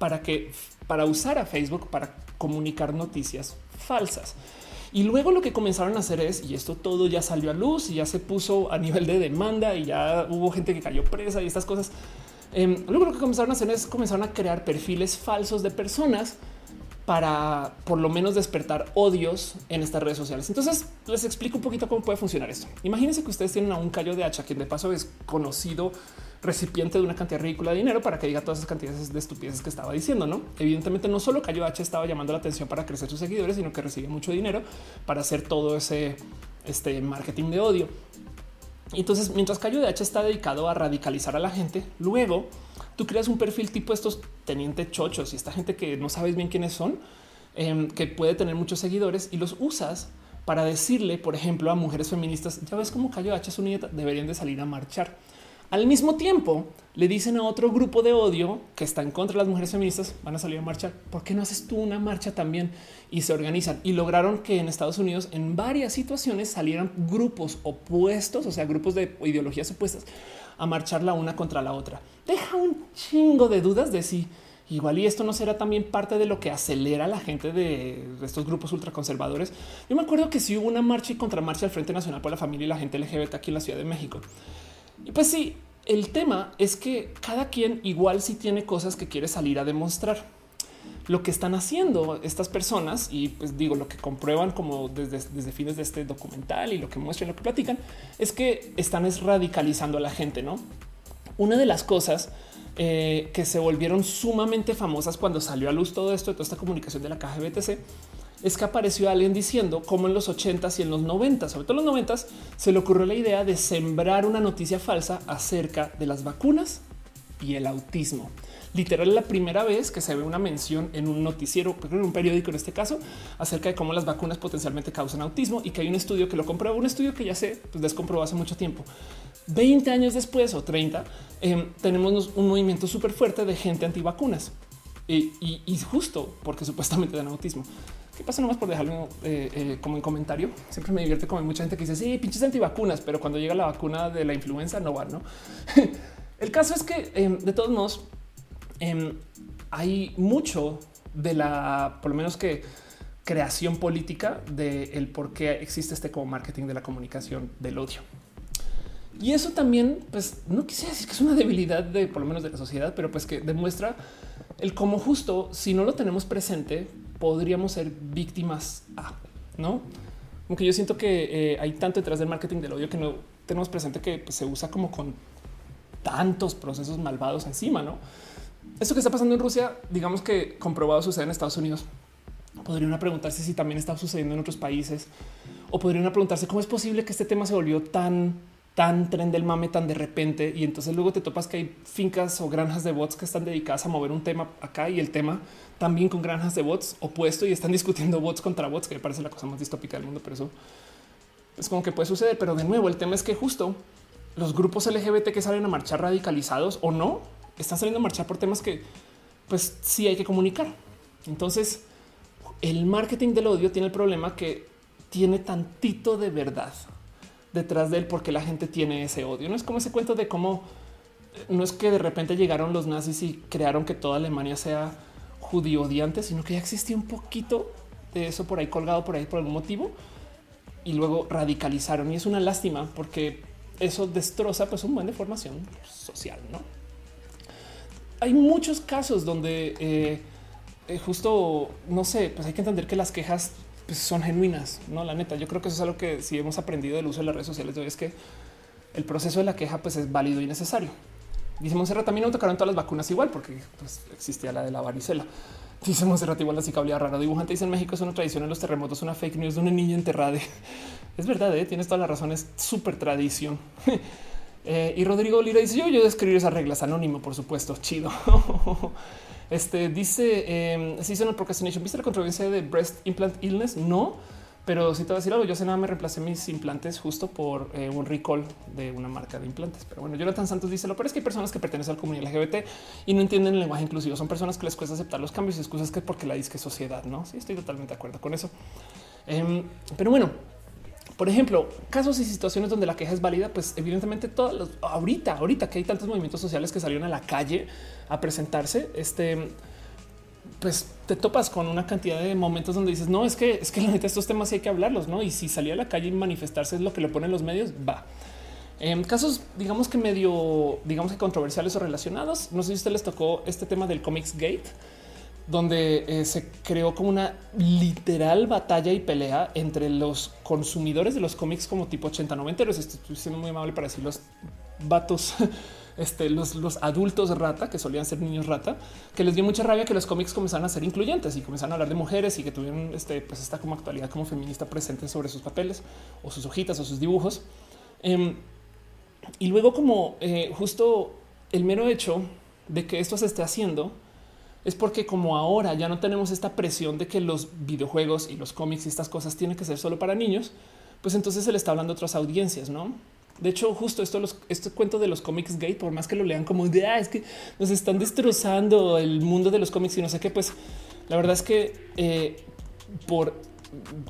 A: para que para usar a Facebook para comunicar noticias falsas. Y luego lo que comenzaron a hacer es, y esto todo ya salió a luz y ya se puso a nivel de demanda y ya hubo gente que cayó presa y estas cosas. Eh, luego lo que comenzaron a hacer es comenzaron a crear perfiles falsos de personas para por lo menos despertar odios en estas redes sociales. Entonces les explico un poquito cómo puede funcionar esto. Imagínense que ustedes tienen a un callo de hacha, quien de paso es conocido recipiente de una cantidad ridícula de dinero para que diga todas esas cantidades de estupideces que estaba diciendo. No, evidentemente no solo Cayo H estaba llamando la atención para crecer sus seguidores, sino que recibe mucho dinero para hacer todo ese este marketing de odio. Entonces, mientras Cayo de H está dedicado a radicalizar a la gente, luego tú creas un perfil tipo estos teniente chochos y esta gente que no sabes bien quiénes son, em, que puede tener muchos seguidores y los usas para decirle, por ejemplo, a mujeres feministas, ya ves cómo Cayo H es nieta, deberían de salir a marchar. Al mismo tiempo, le dicen a otro grupo de odio que está en contra de las mujeres feministas, van a salir a marchar. ¿Por qué no haces tú una marcha también? Y se organizan y lograron que en Estados Unidos en varias situaciones salieran grupos opuestos, o sea, grupos de ideologías opuestas a marchar la una contra la otra. Deja un chingo de dudas de si igual y esto no será también parte de lo que acelera a la gente de estos grupos ultraconservadores. Yo me acuerdo que si hubo una marcha y contramarcha al Frente Nacional por la Familia y la gente LGBT aquí en la Ciudad de México. Y pues sí, el tema es que cada quien igual si tiene cosas que quiere salir a demostrar. Lo que están haciendo estas personas y pues digo lo que comprueban como desde, desde fines de este documental y lo que muestran, lo que platican es que están es radicalizando a la gente. No una de las cosas eh, que se volvieron sumamente famosas cuando salió a luz todo esto, toda esta comunicación de la caja BTC es que apareció alguien diciendo cómo en los 80s y en los 90, sobre todo en los 90s, se le ocurrió la idea de sembrar una noticia falsa acerca de las vacunas y el autismo. Literal, la primera vez que se ve una mención en un noticiero, en un periódico en este caso, acerca de cómo las vacunas potencialmente causan autismo y que hay un estudio que lo comprueba, un estudio que ya se pues, descomprobó hace mucho tiempo. 20 años después o 30, eh, tenemos un movimiento súper fuerte de gente antivacunas y, y justo porque supuestamente dan autismo. ¿Qué pasa nomás por dejarlo eh, eh, como en comentario? Siempre me divierte como hay mucha gente que dice sí, pinches antivacunas, pero cuando llega la vacuna de la influenza no van, no? El caso es que em, de todos modos em, hay mucho de la, por lo menos que creación política de el por qué existe este como marketing de la comunicación del odio. Y eso también, pues no quisiera decir que es una debilidad de por lo menos de la sociedad, pero pues que demuestra el cómo justo si no lo tenemos presente, podríamos ser víctimas a, ¿no? Aunque yo siento que eh, hay tanto detrás del marketing del odio que no tenemos presente que pues, se usa como con tantos procesos malvados encima, ¿no? Esto que está pasando en Rusia, digamos que comprobado sucede en Estados Unidos. Podrían preguntarse si también está sucediendo en otros países o podrían preguntarse cómo es posible que este tema se volvió tan tan tren del mame tan de repente y entonces luego te topas que hay fincas o granjas de bots que están dedicadas a mover un tema acá y el tema también con granjas de bots opuesto y están discutiendo bots contra bots, que me parece la cosa más distópica del mundo, pero eso es como que puede suceder. Pero de nuevo, el tema es que justo los grupos LGBT que salen a marchar radicalizados o no, están saliendo a marchar por temas que pues sí hay que comunicar. Entonces, el marketing del odio tiene el problema que tiene tantito de verdad detrás de él porque la gente tiene ese odio. No es como ese cuento de cómo eh, no es que de repente llegaron los nazis y crearon que toda Alemania sea judío odiante, sino que ya existía un poquito de eso por ahí colgado por ahí por algún motivo y luego radicalizaron. Y es una lástima porque eso destroza pues un buen de formación social. No hay muchos casos donde eh, eh, justo no sé, pues hay que entender que las quejas pues, son genuinas, no la neta. Yo creo que eso es algo que si hemos aprendido del uso de las redes sociales hoy es que el proceso de la queja pues es válido y necesario. Dice Monserrat, también no tocaron todas las vacunas igual porque pues, existía la de la varicela. Dice Monserrat, igual la cicabilidad rara. Dibujante dice en México es una tradición en los terremotos, una fake news de una niña enterrada. Es verdad, ¿eh? tienes toda la razón, es súper tradición. Eh, y Rodrigo Lira dice yo, yo escribir esas reglas anónimo, por supuesto. Chido. este dice eh, seasonal procrastination. ¿Viste la controversia de breast implant illness? No, pero si te voy a decir algo, yo sé nada, me reemplacé mis implantes justo por eh, un recall de una marca de implantes. Pero bueno, Jonathan Santos dice lo peor es que hay personas que pertenecen a la comunidad LGBT y no entienden el lenguaje inclusivo. Son personas que les cuesta aceptar los cambios y excusas que porque la disque sociedad. No, sí, estoy totalmente de acuerdo con eso. Em, pero bueno, por ejemplo, casos y situaciones donde la queja es válida, pues evidentemente todos los ahorita, ahorita que hay tantos movimientos sociales que salieron a la calle a presentarse, este, pues te topas con una cantidad de momentos donde dices, no, es que es que la neta estos temas hay que hablarlos, ¿no? Y si salir a la calle y manifestarse es lo que le ponen los medios, va. En casos, digamos que medio, digamos que controversiales o relacionados, no sé si usted les tocó este tema del Comics Gate, donde eh, se creó como una literal batalla y pelea entre los consumidores de los cómics como tipo 80 90 Estoy siendo muy amable para decir los vatos, este, los, los adultos rata, que solían ser niños rata, que les dio mucha rabia que los cómics comenzaran a ser incluyentes y comenzaron a hablar de mujeres y que tuvieron este, pues esta como actualidad como feminista presente sobre sus papeles o sus hojitas o sus dibujos. Em, y luego como eh, justo el mero hecho de que esto se esté haciendo, es porque como ahora ya no tenemos esta presión de que los videojuegos y los cómics y estas cosas tienen que ser solo para niños, pues entonces se le está hablando a otras audiencias, ¿no? De hecho, justo esto, los, este cuento de los cómics gay, por más que lo lean como de ah, es que nos están destrozando el mundo de los cómics y no sé qué, pues la verdad es que eh, por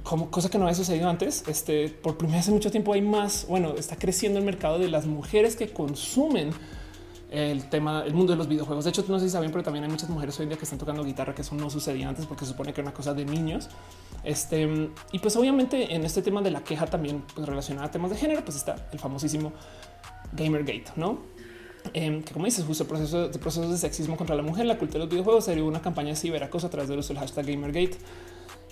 A: como cosa que no había sucedido antes, este por primera vez en mucho tiempo hay más. Bueno, está creciendo el mercado de las mujeres que consumen el tema, el mundo de los videojuegos. De hecho, no sé si saben, pero también hay muchas mujeres hoy en día que están tocando guitarra, que eso no sucedía antes porque se supone que era una cosa de niños. Este y pues obviamente en este tema de la queja también pues, relacionada a temas de género, pues está el famosísimo Gamergate, no? Em, que como dices, justo proceso de procesos de sexismo contra la mujer, la cultura de los videojuegos, se dio una campaña de ciberacoso a través del uso del hashtag Gamergate.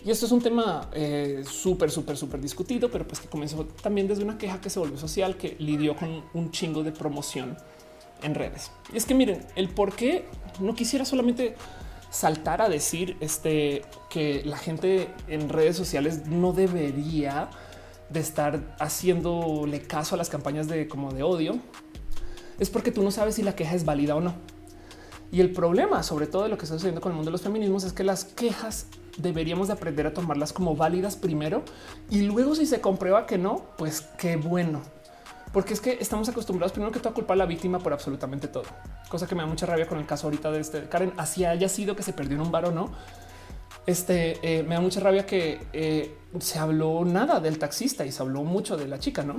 A: Y esto es un tema eh, súper, súper, súper discutido, pero pues que comenzó también desde una queja que se volvió social, que lidió con un chingo de promoción en redes. Y es que miren, el por qué no quisiera solamente saltar a decir este, que la gente en redes sociales no debería de estar haciéndole caso a las campañas de como de odio, es porque tú no sabes si la queja es válida o no. Y el problema, sobre todo de lo que está sucediendo con el mundo de los feminismos, es que las quejas deberíamos de aprender a tomarlas como válidas primero y luego si se comprueba que no, pues qué bueno porque es que estamos acostumbrados primero que todo a culpar a la víctima por absolutamente todo, cosa que me da mucha rabia con el caso ahorita de este Karen, así haya sido que se perdió en un bar o no. Este eh, me da mucha rabia que eh, se habló nada del taxista y se habló mucho de la chica, no?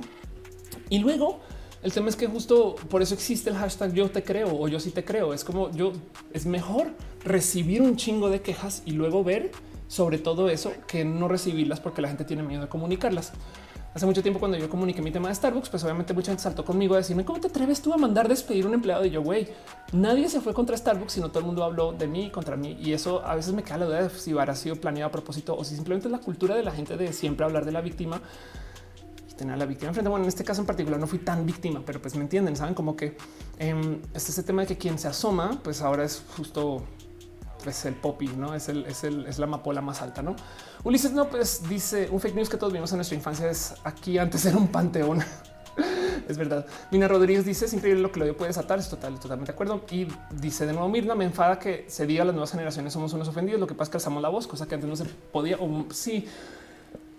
A: Y luego el tema es que justo por eso existe el hashtag yo te creo o yo sí te creo. Es como yo es mejor recibir un chingo de quejas y luego ver sobre todo eso que no recibirlas porque la gente tiene miedo de comunicarlas. Hace mucho tiempo cuando yo comuniqué mi tema de Starbucks, pues obviamente mucha gente saltó conmigo a decirme cómo te atreves tú a mandar despedir un empleado y yo, güey, nadie se fue contra Starbucks, sino todo el mundo habló de mí contra mí. Y eso a veces me queda la duda de si habrá sido planeado a propósito o si simplemente es la cultura de la gente de siempre hablar de la víctima y tener a la víctima enfrente. Bueno, en este caso en particular no fui tan víctima, pero pues me entienden, saben como que eh, este, ese tema de que quien se asoma, pues ahora es justo pues el popi, no es el, es el, es la amapola más alta, no? Ulises no, pues dice un fake news que todos vimos en nuestra infancia es aquí antes era un panteón. es verdad. Mina Rodríguez dice es increíble lo que lo puede desatar. Es total, totalmente de acuerdo. Y dice de nuevo Mirna, me enfada que se diga a las nuevas generaciones somos unos ofendidos. Lo que pasa es que alzamos la voz, cosa que antes no se podía. O sí.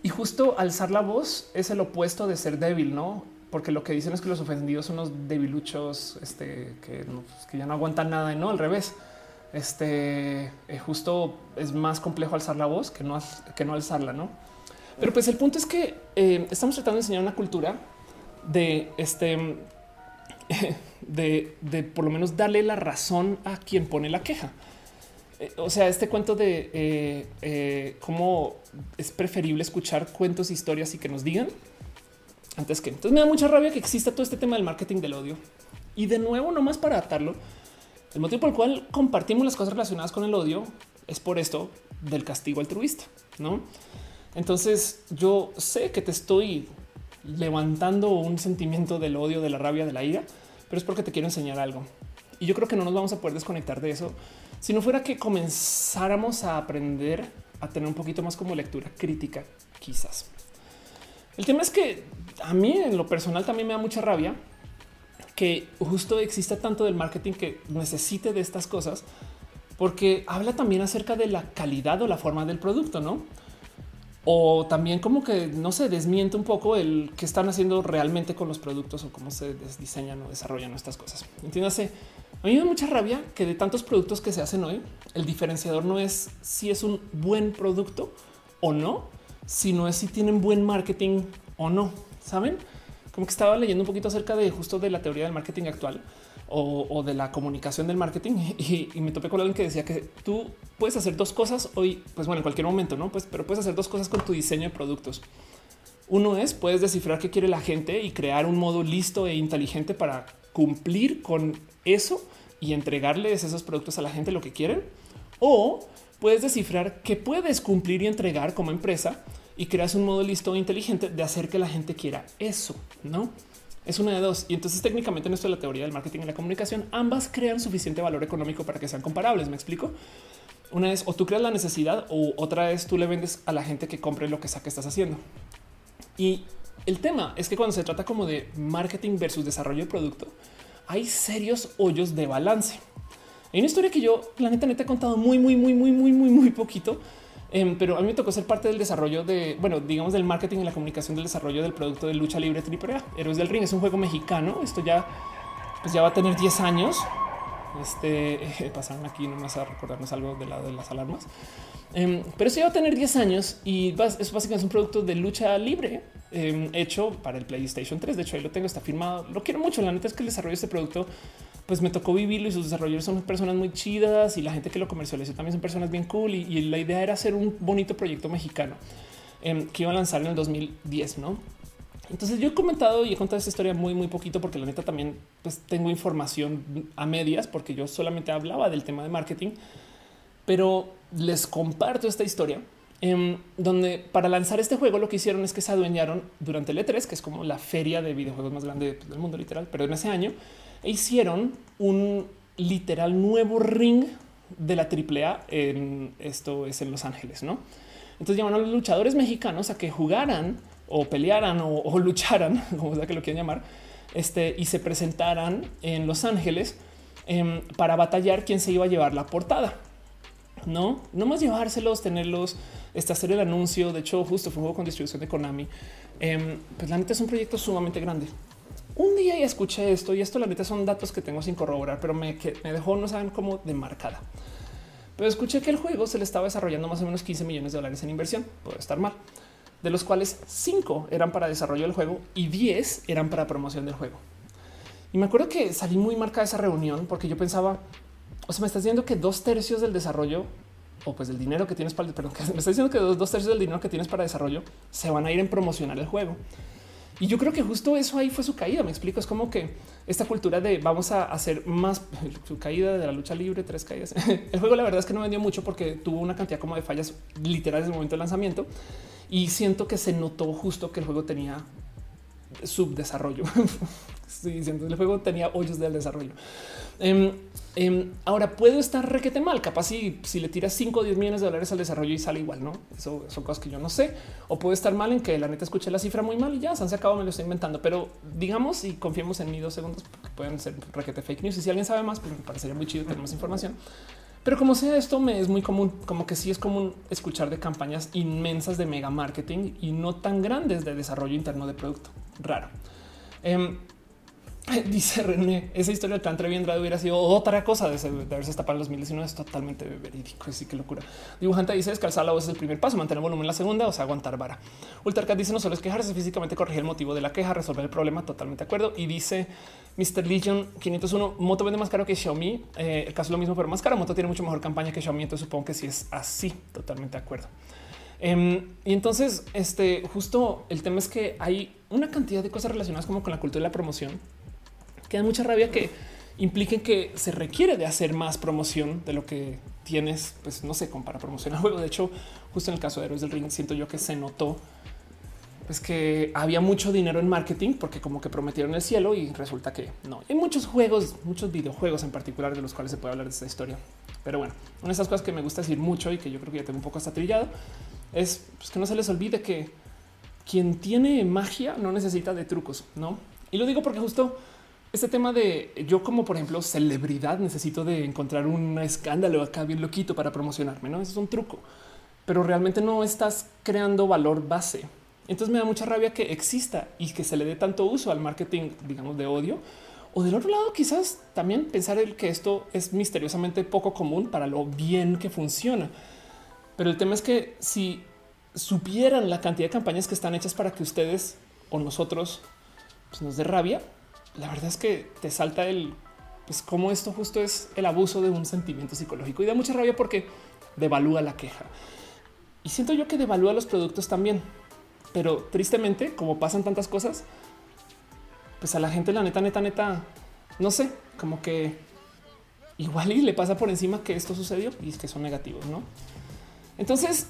A: Y justo alzar la voz es el opuesto de ser débil, no? Porque lo que dicen es que los ofendidos son los debiluchos este, que, pues, que ya no aguantan nada y no al revés este eh, justo es más complejo alzar la voz que no, que no alzarla, no? Pero pues el punto es que eh, estamos tratando de enseñar una cultura de este, de, de, por lo menos darle la razón a quien pone la queja. Eh, o sea, este cuento de cómo es preferible escuchar cuentos, historias y que nos digan antes que. Entonces me da mucha rabia que exista todo este tema del marketing del odio. Y de nuevo, nomás para atarlo, el motivo por el cual compartimos las cosas relacionadas con el odio es por esto del castigo altruista, ¿no? Entonces yo sé que te estoy levantando un sentimiento del odio, de la rabia, de la ira, pero es porque te quiero enseñar algo. Y yo creo que no nos vamos a poder desconectar de eso si no fuera que comenzáramos a aprender a tener un poquito más como lectura crítica, quizás. El tema es que a mí en lo personal también me da mucha rabia que justo exista tanto del marketing que necesite de estas cosas, porque habla también acerca de la calidad o la forma del producto, ¿no? O también como que no se desmiente un poco el que están haciendo realmente con los productos o cómo se diseñan o desarrollan estas cosas. Entiéndase, a mí me da mucha rabia que de tantos productos que se hacen hoy, el diferenciador no es si es un buen producto o no, sino es si tienen buen marketing o no. Saben? Como que estaba leyendo un poquito acerca de justo de la teoría del marketing actual o, de la comunicación del marketing y, me topé con alguien que decía que tú puedes hacer dos cosas hoy, pues bueno, en cualquier momento, no? Pues, pero puedes hacer dos cosas con tu diseño de productos. Uno es puedes descifrar qué quiere la gente y crear un modo listo e inteligente para cumplir con eso y entregarles esos productos a la gente lo que quieren. O puedes descifrar qué puedes cumplir y entregar como empresa y creas un modo listo e inteligente de hacer que la gente quiera eso, no? Es una de dos. Y entonces técnicamente en esto de la teoría del marketing y la comunicación, ambas crean suficiente valor económico para que sean comparables. Me explico. Una es o tú creas la necesidad o otra es tú le vendes a la gente que compre lo que sea que estás haciendo. Y el tema es que cuando se trata como de marketing versus desarrollo de producto, hay serios hoyos de balance. Hay una historia que yo, la neta, neta he contado muy, muy, muy, muy, muy, muy, muy poquito, Em, pero a mí me tocó ser parte del desarrollo de, bueno, digamos del marketing y la comunicación del desarrollo del producto de lucha libre AAA. Héroes del Ring es un juego mexicano. Esto ya, pues ya va a tener 10 años. Este eh, pasaron aquí nomás a recordarnos algo del lado de las alarmas. Em, pero eso ya va a tener 10 años y es básicamente un producto de lucha libre em, hecho para el PlayStation 3. De hecho, ahí lo tengo, está firmado. Lo quiero mucho. La neta es que el desarrollo de este producto pues me tocó vivirlo y sus desarrolladores son personas muy chidas y la gente que lo comercializó también son personas bien cool. Y, la idea era hacer un bonito proyecto mexicano em, que iba a lanzar en el 2010, no? Entonces yo he comentado y he contado esta historia muy, muy poquito porque la neta también pues, tengo información a medias porque yo solamente hablaba del tema de marketing, pero les comparto esta historia en donde para lanzar este juego lo que hicieron es que se adueñaron durante el E3, que es como la feria de videojuegos más grande del mundo literal, pero en ese año e hicieron un literal nuevo ring de la AAA en esto es en Los Ángeles, ¿no? Entonces llamaron a los luchadores mexicanos a que jugaran o pelearan o, lucharan, como sea que lo quieran llamar, este, y se presentaran en Los Ángeles em, para batallar quién se iba a llevar la portada. No, no más llevárselos, tenerlos, este, hacer el anuncio. De hecho, justo fue un juego con distribución de Konami. Em, pues la neta es un proyecto sumamente grande un día y escuché esto y esto la neta son datos que tengo sin corroborar, pero me, dejó no saben cómo de marcada. Pero escuché que el juego se le estaba desarrollando más o menos 15 millones de dólares en inversión. Puede estar mal, de los cuales 5 eran para desarrollo del juego y 10 eran para promoción del juego. Y me acuerdo que salí muy marcada esa reunión porque yo pensaba, o sea, me estás diciendo que dos tercios del desarrollo o pues del dinero que tienes para, perdón, me estás diciendo que dos tercios del dinero que tienes para desarrollo se van a ir en promocionar el juego. Y yo creo que justo eso ahí fue su caída. Me explico. Es como que esta cultura de vamos a hacer más su caída de la lucha libre, tres caídas. El juego, la verdad es que no vendió mucho porque tuvo una cantidad como de fallas literales en el momento del lanzamiento. Y siento que se notó justo que el juego tenía subdesarrollo. Estoy diciendo el juego tenía hoyos del desarrollo. Em, em, ahora puedo estar requete mal. Capaz si, le tiras 5 o 10 millones de dólares al desarrollo y sale igual, no? Eso son cosas que yo no sé. O puede estar mal en que la neta escuché la cifra muy mal y ya se han sacado, me lo estoy inventando. Pero digamos y confiemos en mí dos segundos porque pueden ser requete fake news. Y si alguien sabe más, pues me parecería muy chido tener más información. Pero como sea esto, me es muy común, como que sí es común escuchar de campañas inmensas de mega marketing y no tan grandes de desarrollo interno de producto. Raro. Em, Dice René, esa historia de Tantra Viendrado hubiera sido otra cosa de, haberse hasta para el 2019. Es totalmente verídico. Así que locura. Dibujante dice descalzar la voz es el primer paso, mantener volumen la segunda, o sea, aguantar vara. Ultracat dice no solo es quejarse físicamente, corregir el motivo de la queja, resolver el problema. Totalmente de acuerdo. Y dice Mr. Legion 501 Moto vende más caro que Xiaomi. Eh, el caso es lo mismo, pero más caro. Moto tiene mucho mejor campaña que Xiaomi. Entonces supongo que sí es así. Totalmente de acuerdo. Em, y entonces, este justo el tema es que hay una cantidad de cosas relacionadas como con la cultura de la promoción que da mucha rabia que impliquen que se requiere de hacer más promoción de lo que tienes, pues no sé, como para promocionar juego. De hecho, justo en el caso de Héroes del Ring, siento yo que se notó pues que había mucho dinero en marketing porque como que prometieron el cielo y resulta que no. Hay muchos juegos, muchos videojuegos en particular de los cuales se puede hablar de esta historia. Pero bueno, una de esas cosas que me gusta decir mucho y que yo creo que ya tengo un poco hasta trillado es pues, que no se les olvide que quien tiene magia no necesita de trucos, no? Y lo digo porque justo este tema de yo como por ejemplo celebridad necesito de encontrar un escándalo acá bien loquito para promocionarme, no? Es un truco, pero realmente no estás creando valor base. Entonces me da mucha rabia que exista y que se le dé tanto uso al marketing, digamos, de odio. O del otro lado, quizás también pensar el que esto es misteriosamente poco común para lo bien que funciona. Pero el tema es que si supieran la cantidad de campañas que están hechas para que ustedes o nosotros pues, nos dé rabia, la verdad es que te salta el pues cómo esto justo es el abuso de un sentimiento psicológico y da mucha rabia porque devalúa la queja. Y siento yo que devalúa los productos también. Pero tristemente, como pasan tantas cosas, pues a la gente, la neta, neta, neta, no sé, como que igual y le pasa por encima que esto sucedió y que son negativos, no? Entonces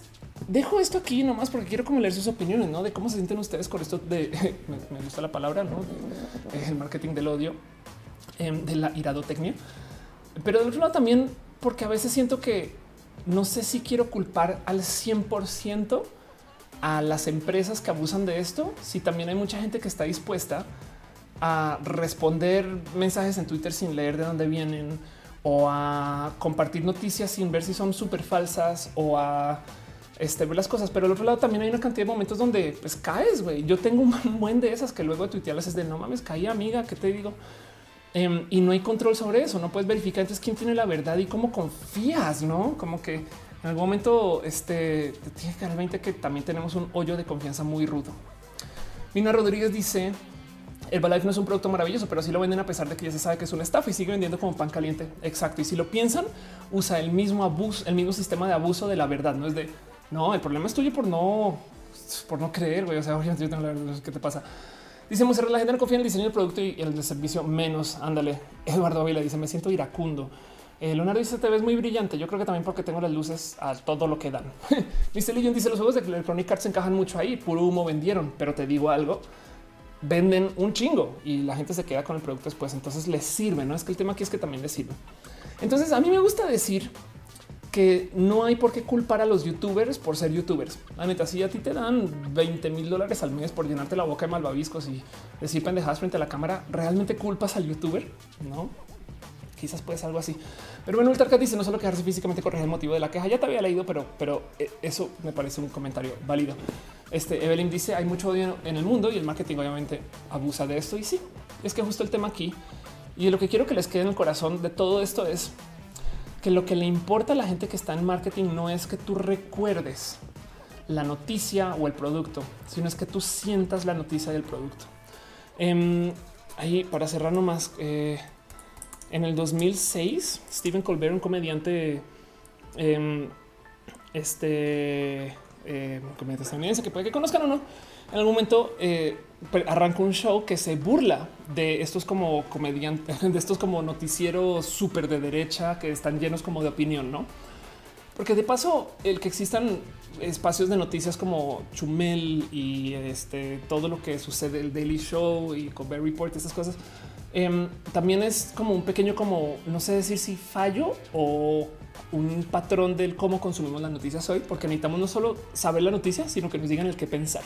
A: dejo esto aquí nomás porque quiero como leer sus opiniones, no de cómo se sienten ustedes con esto de me, gusta la palabra, no el marketing del odio, em, de la iradotecnia, pero del otro lado también porque a veces siento que no sé si quiero culpar al 100% a las empresas que abusan de esto, si también hay mucha gente que está dispuesta a responder mensajes en Twitter sin leer de dónde vienen o a compartir noticias sin ver si son súper falsas o a este, ver las cosas. Pero al otro lado también hay una cantidad de momentos donde pues caes, güey. Yo tengo un buen de esas que luego de tuitearlas es de no mames, caí amiga, ¿qué te digo? Em, y no hay control sobre eso, no puedes verificar entonces quién tiene la verdad y cómo confías, ¿no? Como que en algún momento este tiene que dar 20 que también tenemos un hoyo de confianza muy rudo. Mina Rodríguez dice Herbalife no es un producto maravilloso, pero sí lo venden a pesar de que ya se sabe que es una estafa y sigue vendiendo como pan caliente. Exacto. Y si lo piensan, usa el mismo abuso, el mismo sistema de abuso de la verdad. No es de no, el problema es tuyo por no, por no creer. O sea, yo tengo la verdad. ¿Qué te pasa? Dice la gente no confía en el diseño del producto y el de servicio menos. Ándale. Eduardo Avila dice: Me siento iracundo. Eh, Leonardo dice: Te ves muy brillante. Yo creo que también porque tengo las luces a todo lo que dan. Dice Legion dice: Los juegos de Electronic Arts encajan mucho ahí. Puro humo vendieron, pero te digo algo venden un chingo y la gente se queda con el producto después. Entonces les sirve. No es que el tema aquí es que también les sirve. Entonces a mí me gusta decir que no hay por qué culpar a los youtubers por ser youtubers. La neta, si a ti te dan 20 mil dólares al mes por llenarte la boca de malvaviscos y decir pendejadas frente a la cámara, ¿realmente culpas al youtuber? No, quizás puede ser algo así. Pero bueno, el Tarkat dice no solo quejarse físicamente corregir el motivo de la queja. Ya te había leído, pero, pero eh, eso me parece un comentario válido. Este Evelyn dice hay mucho odio en el mundo y el marketing obviamente abusa de esto. Y sí, es que justo el tema aquí y lo que quiero que les quede en el corazón de todo esto es que lo que le importa a la gente que está en marketing no es que tú recuerdes la noticia o el producto, sino es que tú sientas la noticia del producto. Em, ahí para cerrar nomás, eh, en el 2006, Stephen Colbert, un comediante, em, este eh, comediante estadounidense que puede que conozcan o no, en algún momento eh, arranca un show que se burla de estos como comediantes, de estos como noticieros súper de derecha que están llenos como de opinión, no? Porque de paso, el que existan espacios de noticias como Chumel y este todo lo que sucede, el Daily Show y Colbert Report, estas cosas, em, también es como un pequeño, como no sé decir si fallo o un patrón del cómo consumimos las noticias hoy, porque necesitamos no solo saber la noticia, sino que nos digan el qué pensar.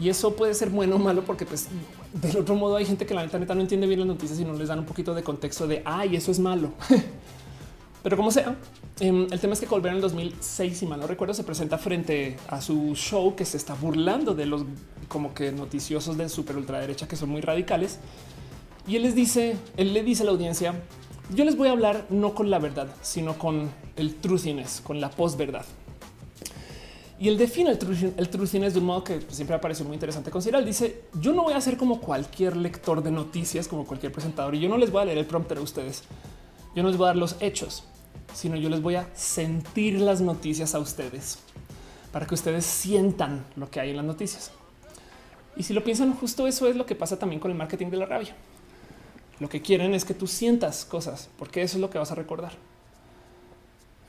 A: Y eso puede ser bueno o malo porque pues del otro modo hay gente que la neta, no entiende bien las noticias y no les dan un poquito de contexto de ay, eso es malo. Pero como sea, em, el tema es que Colbert en el 2006, si mal no recuerdo, se presenta frente a su show que se está burlando de los como que noticiosos de super ultraderecha que son muy radicales. Y él les dice, él le dice a la audiencia, yo les voy a hablar no con la verdad, sino con el truthiness, con la posverdad. Y él define el, truthiness de un modo que siempre me parecido muy interesante considerar. Dice, yo no voy a ser como cualquier lector de noticias, como cualquier presentador, y yo no les voy a leer el prompter a ustedes. Yo no les voy a dar los hechos, sino yo les voy a sentir las noticias a ustedes para que ustedes sientan lo que hay en las noticias. Y si lo piensan, justo eso es lo que pasa también con el marketing de la rabia. Lo que quieren es que tú sientas cosas, porque eso es lo que vas a recordar.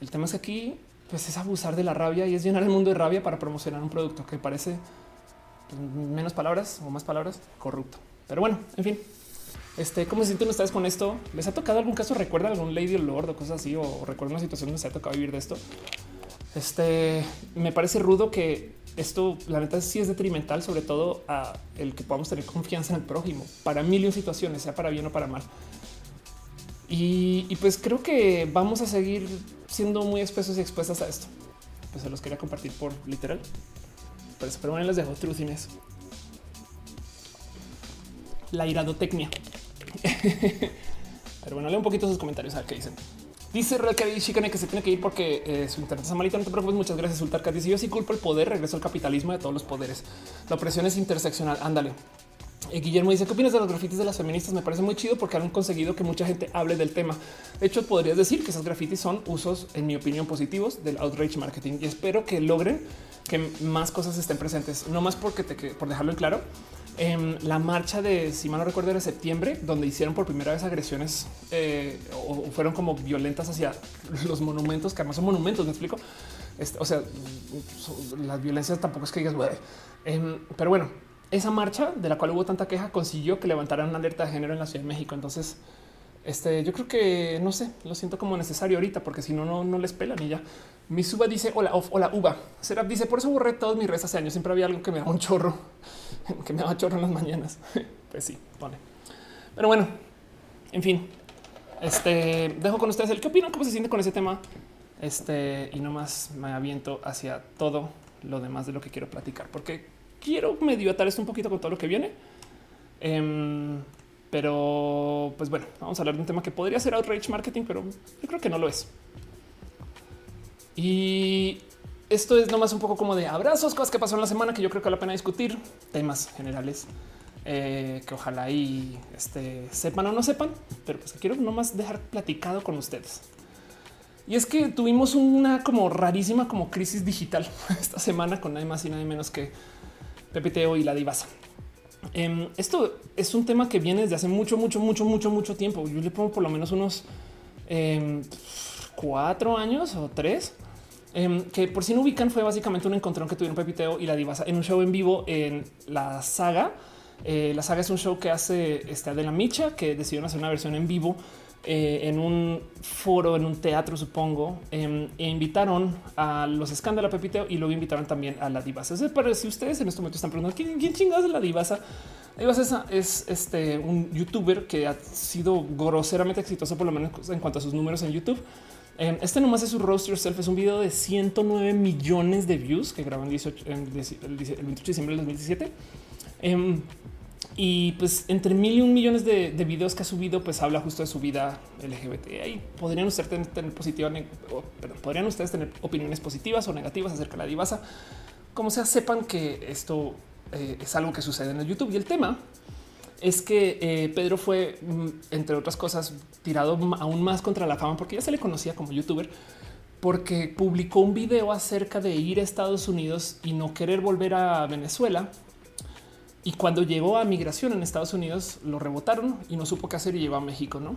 A: El tema es que aquí pues es abusar de la rabia y es llenar el mundo de rabia para promocionar un producto que parece menos palabras o más palabras, corrupto. Pero bueno, en fin. Este, ¿cómo se sienten ustedes con esto? ¿Les ha tocado algún caso? ¿Recuerdan algún Lady Lord o cosas así? ¿O recuerdan una situación donde se ha tocado vivir de esto? Este, me parece rudo que esto, la verdad, sí es detrimental, sobre todo a el que podamos tener confianza en el prójimo para mil situaciones, sea para bien o para mal. Y, pues creo que vamos a seguir siendo muy expuestos y expuestas a esto. Pues se los quería compartir por literal. Pues, pero bueno, les dejo truth La iradotecnia. pero bueno, leo un poquito sus comentarios a ver qué dicen. Dice Real Chicane que se tiene que ir porque eh, su internet está malito. No te preocupes. Muchas gracias. Sultarca dice yo sí culpo el poder. Regreso al capitalismo de todos los poderes. La opresión es interseccional. Ándale. Eh, Guillermo dice, ¿qué opinas de los grafitis de las feministas? Me parece muy chido porque han conseguido que mucha gente hable del tema. De hecho, podrías decir que esos grafitis son usos, en mi opinión, positivos del outrage marketing y espero que logren que más cosas estén presentes. No más porque te, por dejarlo en claro, en la marcha de, si mal no recuerdo, era septiembre, donde hicieron por primera vez agresiones eh, o fueron como violentas hacia los monumentos, que además son monumentos, me explico. Este, o sea, las violencias tampoco es que digas, em, pero bueno, esa marcha de la cual hubo tanta queja consiguió que levantaran una alerta de género en la Ciudad de México. Entonces, este, yo creo que no sé, lo siento como necesario ahorita, porque si no, no, no les pelan y ya. Mi suba dice hola, hola, uva. Serap dice por eso borré todos mis redes hace años. Siempre había algo que me daba un chorro, que me daba chorro en las mañanas. pues sí, pone. Pero bueno, en fin, este dejo con ustedes el qué opinan, cómo se siente con ese tema. Este y nomás me aviento hacia todo lo demás de lo que quiero platicar, porque quiero medio atar esto un poquito con todo lo que viene. Em, pero pues bueno, vamos a hablar de un tema que podría ser outrage marketing, pero yo creo que no lo es. Y esto es nomás un poco como de abrazos, cosas que pasó en la semana que yo creo que vale la pena discutir, temas generales eh, que ojalá y este, sepan o no sepan, pero pues quiero nomás dejar platicado con ustedes. Y es que tuvimos una como rarísima como crisis digital esta semana con nada más y nada menos que Pepiteo y la divasa. Em, esto es un tema que viene desde hace mucho, mucho, mucho, mucho, mucho tiempo. Yo le pongo por lo menos unos em, cuatro años o tres. Em, que por si no ubican fue básicamente un encontrón que tuvieron Pepiteo y la divasa en un show en vivo en la saga. Eh, la saga es un show que hace esta de la Micha, que decidieron hacer una versión en vivo eh, en un foro, en un teatro, supongo, em, e invitaron a los escándalos Pepiteo y luego invitaron también a la divasa. Para si ustedes en este momento están preguntando quién, quién chingados es la divasa, la divasa es, este un youtuber que ha sido groseramente exitoso, por lo menos en cuanto a sus números en YouTube. Em, este nomás es su roast yourself, es un video de 109 millones de views que grabó en, 18, el 28 de diciembre del 2017. Y pues entre mil y un millones de, videos que ha subido, pues habla justo de su vida LGBT. Ahí podrían ustedes tener, positiva, podrían ustedes tener opiniones positivas o negativas acerca de la divasa. Como sea, sepan que esto eh, es algo que sucede en el YouTube. Y el tema es que eh, Pedro fue, mm, entre otras cosas, tirado aún más contra la fama porque ya se le conocía como youtuber porque publicó un video acerca de ir a Estados Unidos y no querer volver a Venezuela y cuando llegó a migración en Estados Unidos, lo rebotaron y no supo qué hacer y llegó a México, ¿no?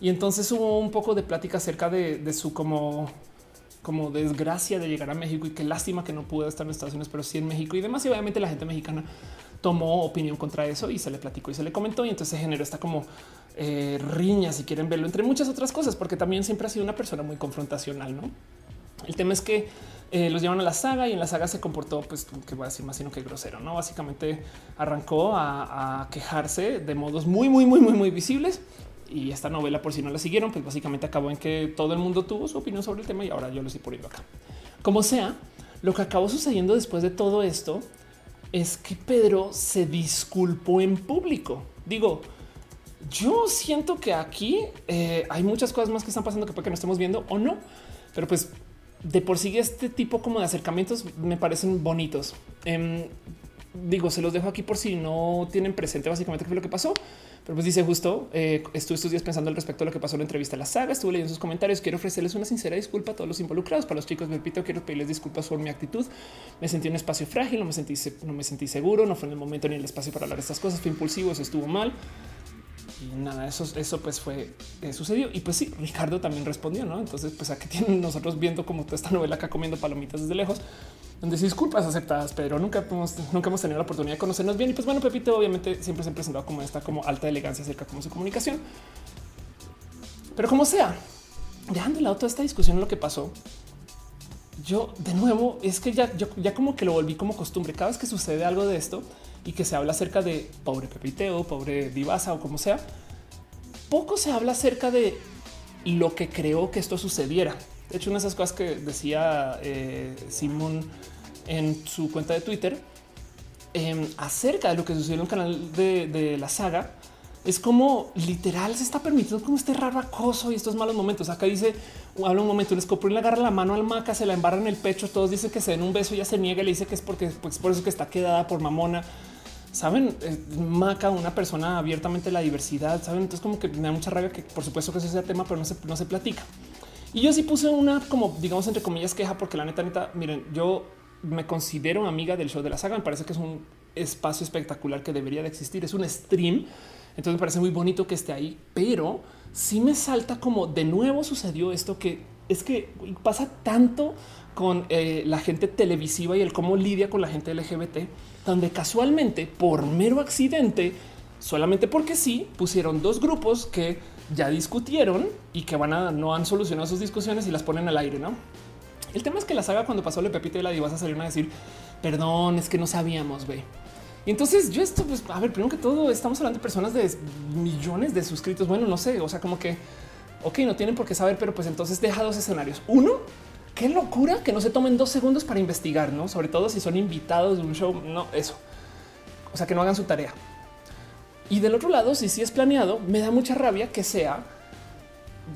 A: Y entonces hubo un poco de plática acerca de, su como, como desgracia de llegar a México y qué lástima que no pudo estar en Estados Unidos, pero sí en México y demás. Y obviamente la gente mexicana tomó opinión contra eso y se le platicó y se le comentó. Y entonces se generó esta como eh, riña, si quieren verlo, entre muchas otras cosas, porque también siempre ha sido una persona muy confrontacional, ¿no? El tema es que eh, los llevan a la saga y en la saga se comportó, pues que voy a decir más sino que grosero, no? Básicamente arrancó a, quejarse de modos muy, muy, muy, muy, muy visibles. Y esta novela, por si no la siguieron, pues básicamente acabó en que todo el mundo tuvo su opinión sobre el tema y ahora yo lo estoy poniendo acá. Como sea, lo que acabó sucediendo después de todo esto es que Pedro se disculpó en público. Digo, yo siento que aquí eh, hay muchas cosas más que están pasando que puede que no estemos viendo o no, pero pues de por sí este tipo como de acercamientos me parecen bonitos. Em, digo, se los dejo aquí por si no tienen presente básicamente qué fue lo que pasó. Pero pues dice justo, eh, estuve estos días pensando al respecto de lo que pasó en la entrevista a la saga, estuve leyendo sus comentarios, quiero ofrecerles una sincera disculpa a todos los involucrados, para los chicos del pito, quiero pedirles disculpas por mi actitud, me sentí en un espacio frágil, no me sentí, no me sentí seguro, no fue en el momento ni el espacio para hablar de estas cosas, fue impulsivo, eso estuvo mal y nada, eso, eso pues fue eh, sucedió. Y pues sí, Ricardo también respondió, no? Entonces, pues aquí tienen nosotros viendo como toda esta novela acá comiendo palomitas desde lejos. donde disculpas aceptadas, pero nunca hemos, nunca hemos tenido la oportunidad de conocernos bien. Y pues bueno, Pepito obviamente siempre se ha presentado como esta como alta elegancia acerca como su comunicación. Pero como sea, dejando de lado toda esta discusión, lo que pasó, yo de nuevo es que ya, ya como que lo volví como costumbre. Cada vez que sucede algo de esto y que se habla acerca de pobre Pepiteo, pobre Divasa o como sea, poco se habla acerca de lo que creó que esto sucediera. De hecho, una de esas cosas que decía eh, Simón en su cuenta de Twitter em, acerca de lo que sucedió en el canal de la saga es como literal se está permitiendo como este raro acoso y estos malos momentos. Acá dice, habla un momento, les y le agarra la mano al maca, se la embarra en el pecho, todos dicen que se den un beso, ya se niega, le dice que es porque pues por eso que está quedada por mamona. Saben, Maca, una persona abiertamente la diversidad, saben, entonces como que me da mucha rabia que por supuesto que ese sea tema, pero no se, no se platica. Y yo sí puse una como digamos entre comillas queja porque la neta neta, miren, yo me considero amiga del show de la saga, me parece que es un espacio espectacular que debería de existir, es un stream entonces me parece muy bonito que esté ahí, pero sí me salta como de nuevo sucedió esto que es que pasa tanto con eh, la gente televisiva y el cómo lidia con la gente LGBT, donde casualmente por mero accidente, solamente porque sí, pusieron dos grupos que ya discutieron y que van a no han solucionado sus discusiones y las ponen al aire, ¿no? El tema es que la saga cuando pasó el Pepito y la Divasa salieron a decir, perdón, es que no sabíamos, güey. Y entonces yo esto, pues, a ver, primero que todo, estamos hablando de personas de millones de suscritos. Bueno, no sé, o sea, como que, ok, no tienen por qué saber, pero pues entonces deja dos escenarios. Uno, qué locura que no se tomen dos segundos para investigar, no? Sobre todo si son invitados de un show, no, eso. O sea, que no hagan su tarea. Y del otro lado, si sí es planeado, me da mucha rabia que sea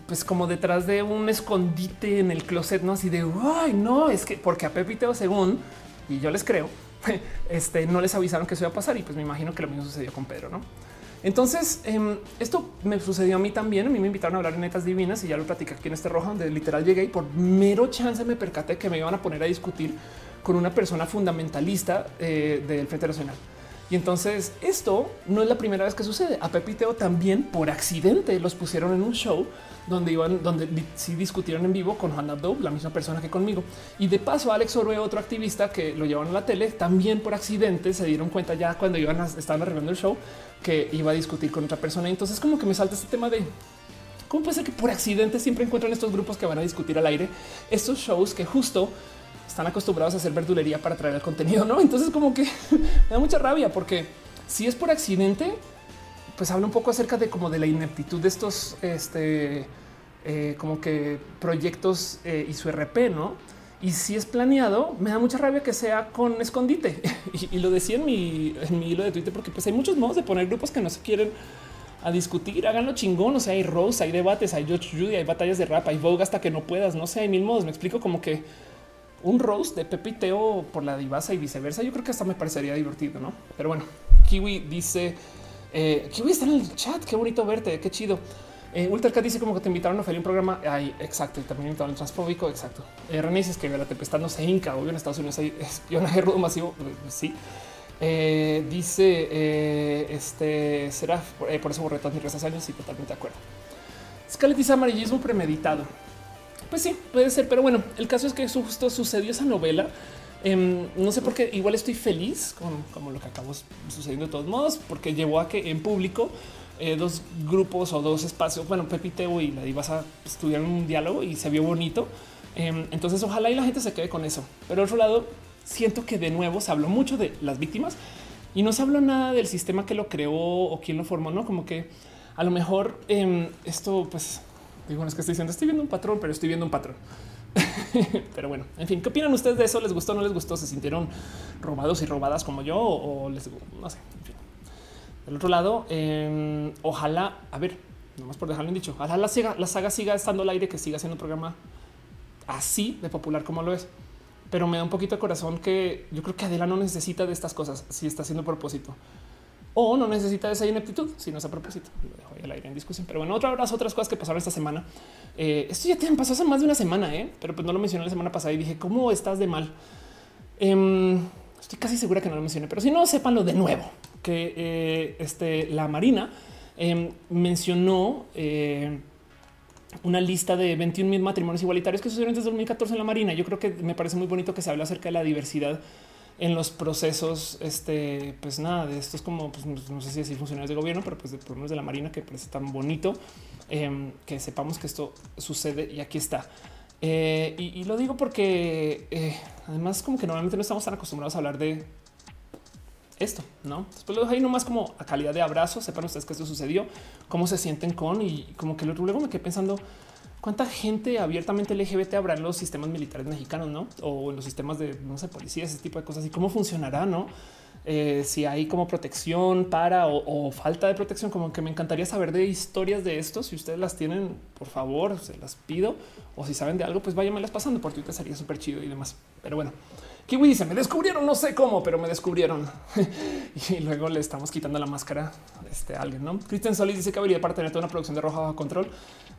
A: pues como detrás de un escondite en el closet, no así de ay, no es que porque a Pepito, según y yo les creo, este, no les avisaron que eso iba a pasar y pues me imagino que lo mismo sucedió con Pedro, ¿no? Entonces, em, esto me sucedió a mí también. A mí me invitaron a hablar en netas divinas y ya lo platicé aquí en este rojo, donde literal llegué y por mero chance me percaté que me iban a poner a discutir con una persona fundamentalista eh, del Frente Nacional. Y entonces esto no es la primera vez que sucede. A Pepiteo también por accidente los pusieron en un show donde iban, donde sí discutieron en vivo con Juan Abdo, la misma persona que conmigo. Y de paso, Alex Orue, otro activista que lo llevaron a la tele, también por accidente se dieron cuenta ya cuando iban a, estaban arreglando el show que iba a discutir con otra persona. Entonces, como que me salta este tema de cómo puede ser que por accidente siempre encuentran estos grupos que van a discutir al aire estos shows que justo están acostumbrados a hacer verdulería para traer el contenido, no? Entonces, como que me da mucha rabia porque si es por accidente, pues habla un poco acerca de como de la ineptitud de estos, este, eh, como que proyectos eh, y su RP, no? Y si es planeado, me da mucha rabia que sea con escondite. y, lo decía en mi, en mi hilo de Twitter, porque pues hay muchos modos de poner grupos que no se quieren a discutir, háganlo chingón. O sea, hay rose, hay debates, hay George Judy, hay batallas de rap, hay Vogue hasta que no puedas. No sé, hay mil modos. Me explico como que un roast de Pepiteo por la divasa y viceversa. Yo creo que hasta me parecería divertido, no? Pero bueno, Kiwi dice eh, Kiwi está en el chat. Qué bonito verte, qué chido. Eh, Ultracat dice como que te invitaron a hacer un programa. Ay, exacto. Y también invitaron al transfóbico. Exacto. Eh, René dice que la tempestad no se hinca. Obvio en Estados Unidos hay espionaje rudo masivo. Eh, sí. Eh, dice eh, este será por eso borré todos mis rezas años y totalmente de acuerdo. Scarlett dice amarillismo premeditado. Pues sí, puede ser, pero bueno, el caso es que justo sucedió esa novela. Em, no sé por qué, igual estoy feliz con lo que acabó sucediendo de todos modos, porque llevó a que en público eh, dos grupos o dos espacios, bueno, Pepiteo y la Divasa estuvieron un diálogo y se vio bonito. Em, entonces, ojalá y la gente se quede con eso. Pero otro lado, siento que de nuevo se habló mucho de las víctimas y no se habló nada del sistema que lo creó o quién lo formó, no como que a lo mejor em, esto, pues Digo, es que estoy diciendo, estoy viendo un patrón, pero estoy viendo un patrón. pero bueno, en fin, ¿qué opinan ustedes de eso? ¿Les gustó o no les gustó? ¿Se sintieron robados y robadas como yo? O les no sé, en fin. Del otro lado, em, ojalá, a ver, nomás por dejarlo en dicho, ojalá la, saga, la saga siga estando al aire, que siga siendo un programa así de popular como lo es. Pero me da un poquito de corazón que yo creo que Adela no necesita de estas cosas si está haciendo propósito o no necesita esa ineptitud, sino es a propósito. Lo dejo ahí al aire en discusión. Pero bueno, otra vez otras cosas que pasaron esta semana. Eh, esto ya te pasó hace más de una semana, ¿eh? pero pues no lo mencioné la semana pasada y dije, ¿cómo estás de mal? Em, estoy casi segura que no lo mencioné, pero si no, sépanlo de nuevo, que eh, este, la Marina em, mencionó eh, una lista de 21 mil matrimonios igualitarios que sucedieron desde 2014 en la Marina. Yo creo que me parece muy bonito que se hable acerca de la diversidad en los procesos, este, pues nada, de estos como, pues no sé si decir funcionarios de gobierno, pero pues de, por lo menos de la Marina, que parece tan bonito em, que sepamos que esto sucede y aquí está. Eh, y, lo digo porque eh, además como que normalmente no estamos tan acostumbrados a hablar de esto, ¿no? Después lo dejo ahí nomás como a calidad de abrazo, sepan ustedes que esto sucedió, cómo se sienten con y como que luego me quedé pensando cuánta gente abiertamente LGBT habrá en los sistemas militares mexicanos, ¿no? O en los sistemas de, no sé, policía, ese tipo de cosas y cómo funcionará, ¿no? Eh, si hay como protección para o, falta de protección, como que me encantaría saber de historias de esto. Si ustedes las tienen, por favor, se las pido. O si saben de algo, pues váyanmelas pasando por Twitter, sería súper chido y demás. Pero bueno, Kiwi dice: Me descubrieron, no sé cómo, pero me descubrieron. y luego le estamos quitando la máscara este, a alguien. No, Kristen Solis dice que habría para tener toda una producción de roja bajo control.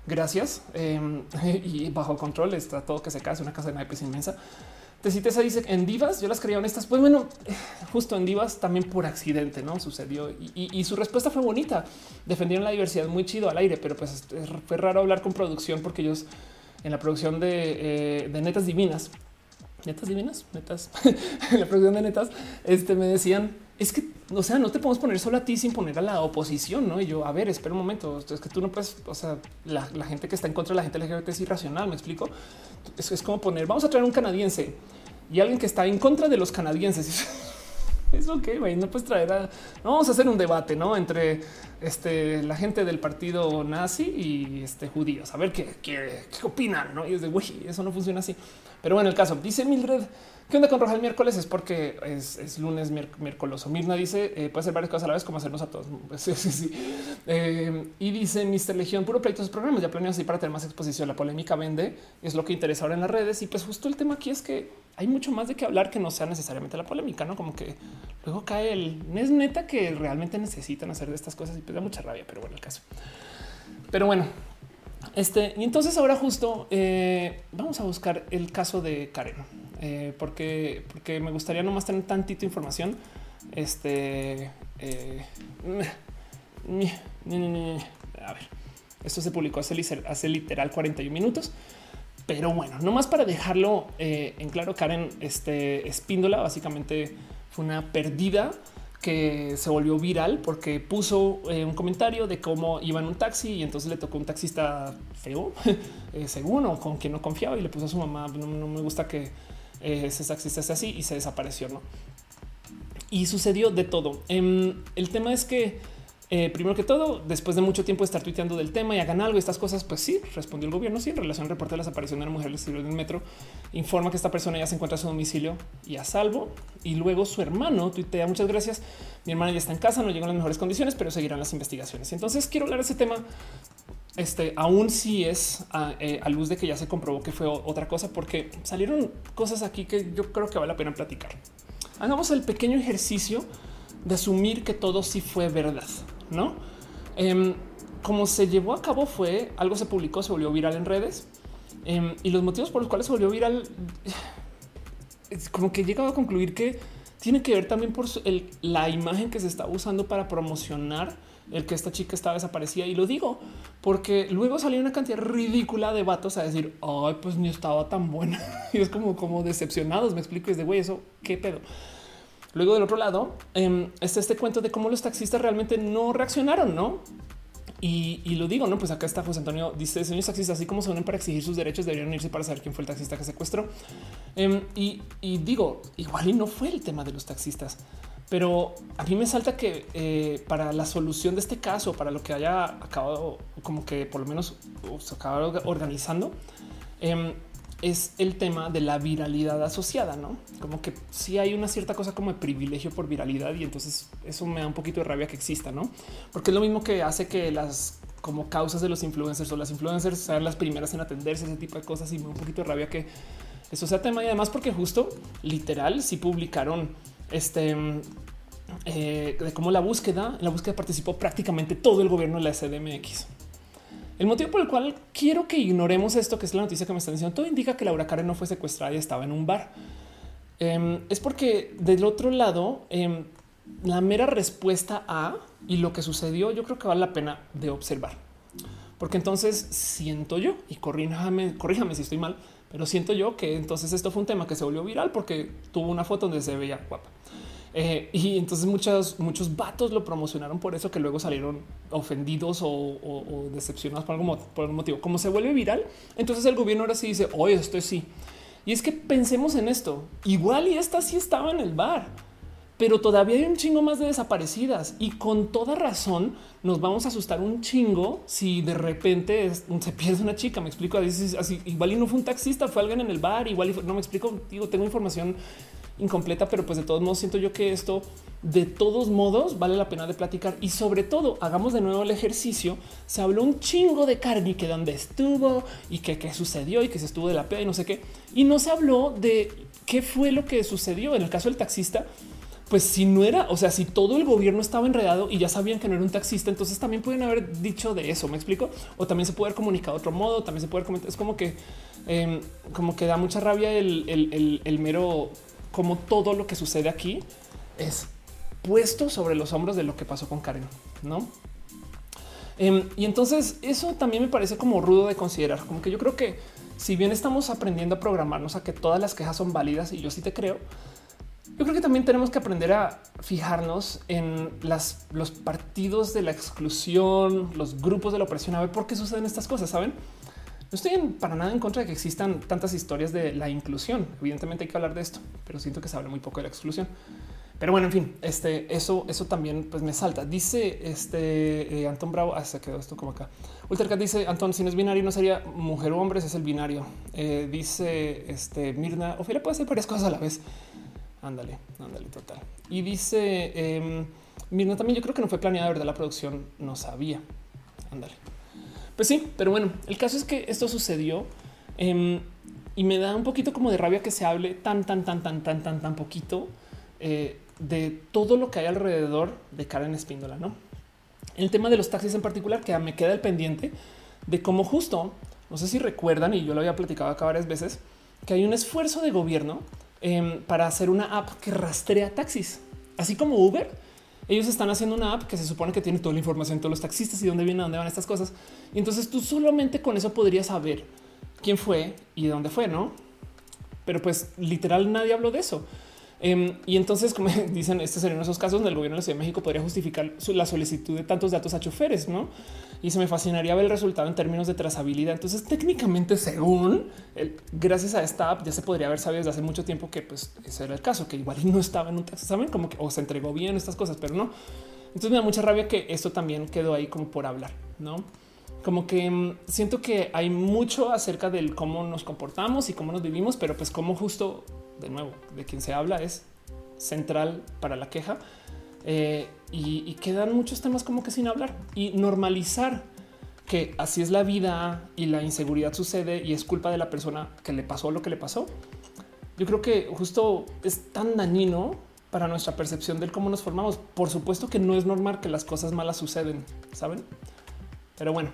A: Gracias. Em, y bajo control está todo que se cae. Es una casa de naipes inmensa. Tecitesa dice en divas, yo las creía honestas. Pues bueno, justo en divas también por accidente, no sucedió y, su respuesta fue bonita. Defendieron la diversidad muy chido al aire, pero pues fue raro hablar con producción porque ellos en la producción de, eh, de netas divinas netas divinas, netas, la producción de netas, este me decían es que, o sea, no te podemos poner solo a ti sin poner a la oposición, no? Y yo, a ver, espera un momento. Es que tú no puedes, o sea, la, gente que está en contra de la gente LGBT es irracional. Me explico. Es, es como poner, vamos a traer un canadiense y alguien que está en contra de los canadienses. es ok, no puedes traer a. vamos a hacer un debate, no entre este, la gente del partido nazi y este judíos, a ver qué, qué, opinan, no? Y es de güey, eso no funciona así. Pero bueno, el caso dice Mildred. ¿Qué onda con Roja el miércoles? Es porque es, lunes, miércoles. Mirna dice eh, puede ser varias cosas a la vez, como hacernos a todos. Eh, y dice Mr. Legión, puro pleito de programas. Ya planeamos así para tener más exposición. La polémica vende, es lo que interesa ahora en las redes. Y pues justo el tema aquí es que hay mucho más de qué hablar que no sea necesariamente la polémica, no como que luego cae el es neta que realmente necesitan hacer de estas cosas y pues da mucha rabia, pero bueno, el caso. Pero bueno, este y entonces ahora justo eh, vamos a buscar el caso de Karen. Eh, porque, porque me gustaría nomás tener tantito información. Este eh, a ver, esto se publicó hace, hace literal 41 minutos. Pero bueno, nomás para dejarlo en claro, Karen este, Espíndola básicamente fue una perdida que se volvió viral porque puso un comentario de cómo iba en un taxi y entonces le tocó un taxista feo, según o con quien no confiaba y le puso a su mamá. No, no me gusta que eh, ese taxista es así y se desapareció. ¿no? Y sucedió de todo. Em, el tema es que, eh, primero que todo, después de mucho tiempo de estar tuiteando del tema y hagan algo, estas cosas, pues sí, respondió el gobierno. Sí, en relación al reporte de la desaparición de la mujer del del metro, informa que esta persona ya se encuentra a su domicilio y a salvo. Y luego su hermano tuitea: Muchas gracias. Mi hermana ya está en casa, no llega en las mejores condiciones, pero seguirán las investigaciones. Entonces quiero hablar de ese tema este, aún si es eh, a, luz de que ya se comprobó que fue otra cosa, porque salieron cosas aquí que yo creo que vale la pena platicar. Hagamos el pequeño ejercicio de asumir que todo sí fue verdad, no? Em, como se llevó a cabo fue algo se publicó, se volvió viral en redes em, y los motivos por los cuales se volvió viral, es como que he llegado a concluir que tiene que ver también por la imagen que se está usando para promocionar el que esta chica estaba desaparecida. Y lo digo porque luego salió una cantidad ridícula de vatos a decir, ay, pues ni estaba tan buena. y es como, como decepcionados. Me explico, es de güey, eso qué pedo. Luego del otro lado eh, está este cuento de cómo los taxistas realmente no reaccionaron, no? Y, lo digo, no? Pues acá está José Antonio, dice señores taxistas, así como se unen para exigir sus derechos, deberían irse para saber quién fue el taxista que secuestró. Em, y, y, digo, igual y no fue el tema de los taxistas. Pero a mí me salta que eh, para la solución de este caso, para lo que haya acabado, como que por lo menos se acaba organizando, em, es el tema de la viralidad asociada, no como que si hay una cierta cosa como de privilegio por viralidad y entonces eso me da un poquito de rabia que exista, no? Porque es lo mismo que hace que las como causas de los influencers o las influencers sean las primeras en atenderse ese tipo de cosas y me da un poquito de rabia que eso sea tema y además porque justo literal si publicaron este eh, de cómo la búsqueda, la búsqueda participó prácticamente todo el gobierno de la CDMX. El motivo por el cual quiero que ignoremos esto, que es la noticia que me están diciendo, todo indica que Laura Karen no fue secuestrada y estaba en un bar. Em, es porque del otro lado, em, la mera respuesta a y lo que sucedió, yo creo que vale la pena de observar. porque entonces siento yo y corríjame, corríjame si estoy mal, pero siento yo que entonces esto fue un tema que se volvió viral porque tuvo una foto donde se veía guapa. Eh, y entonces muchos, muchos vatos lo promocionaron por eso que luego salieron ofendidos o, decepcionados por algún, motivo. Como se vuelve viral, entonces el gobierno ahora sí dice, oye, esto es sí. Y es que pensemos en esto. Igual y esta sí estaba en el bar pero todavía hay un chingo más de desaparecidas y con toda razón nos vamos a asustar un chingo si de repente se pierde una chica. Me explico así, igual y no fue un taxista, fue alguien en el bar, igual y no me explico. Digo, tengo información incompleta, pero pues de todos modos siento yo que esto de todos modos vale la pena de platicar y sobre todo hagamos de nuevo el ejercicio. Se habló un chingo de Carney que dónde estuvo y que qué sucedió y que se estuvo de la peda y no sé qué. Y no se habló de qué fue lo que sucedió en el caso del taxista pues si no era, o sea, si todo el gobierno estaba enredado y ya sabían que no era un taxista, entonces también pueden haber dicho de eso. Me explico. O también se puede haber comunicado de otro modo. También se puede comentar. Es como que, em, como que da mucha rabia el, mero, como todo lo que sucede aquí es puesto sobre los hombros de lo que pasó con Karen, no? Em, y entonces eso también me parece como rudo de considerar, como que yo creo que si bien estamos aprendiendo a programarnos a que todas las quejas son válidas y yo sí te creo, yo creo que también tenemos que aprender a fijarnos en las, los partidos de la exclusión, los grupos de la opresión, a ver por qué suceden estas cosas. Saben, no estoy para nada en contra de que existan tantas historias de la inclusión. Evidentemente hay que hablar de esto, pero siento que se habla muy poco de la exclusión. Pero bueno, en fin, este, eso, eso también pues me salta. Dice este eh, Anton Bravo, ah, se quedó esto como acá. Ultercat dice Anton, si no es binario, no sería mujer o hombres, es el binario. Eh, dice este Mirna, Ophelia puede hacer varias cosas a la vez. Ándale, ándale, total. Y dice eh, Mirna también, yo creo que no fue planeada, verdad, la producción no sabía. Ándale. Pues sí, pero bueno, el caso es que esto sucedió em, y me da un poquito como de rabia que se hable tan, tan, tan, tan, tan, tan, tan poquito eh, de todo lo que hay alrededor de Karen Espíndola, ¿no? El tema de los taxis en particular, que me queda el pendiente de cómo justo, no sé si recuerdan, y yo lo había platicado acá varias veces, que hay un esfuerzo de gobierno Em, para hacer una app que rastrea taxis, así como Uber. Ellos están haciendo una app que se supone que tiene toda la información de todos los taxistas y dónde vienen, dónde van estas cosas. Y entonces tú solamente con eso podrías saber quién fue y de dónde fue, no? Pero pues literal nadie habló de eso. Em, y entonces, como dicen, este sería uno de esos casos donde el gobierno de la Ciudad de México podría justificar la solicitud de tantos datos a choferes, no? Y se me fascinaría ver el resultado en términos de trazabilidad. Entonces, técnicamente, según gracias a esta app, ya se podría haber sabido desde hace mucho tiempo que pues ese era el caso, que igual no estaba en un taxi, saben como que o se entregó bien estas cosas, pero no. Entonces me da mucha rabia que esto también quedó ahí como por hablar, no? Como que mm, siento que hay mucho acerca del cómo nos comportamos y cómo nos vivimos, pero pues como justo de nuevo, de quien se habla es central para la queja eh, y, quedan muchos temas como que sin hablar y normalizar que así es la vida y la inseguridad sucede y es culpa de la persona que le pasó lo que le pasó. Yo creo que justo es tan dañino para nuestra percepción del cómo nos formamos. Por supuesto que no es normal que las cosas malas suceden, saben? Pero bueno,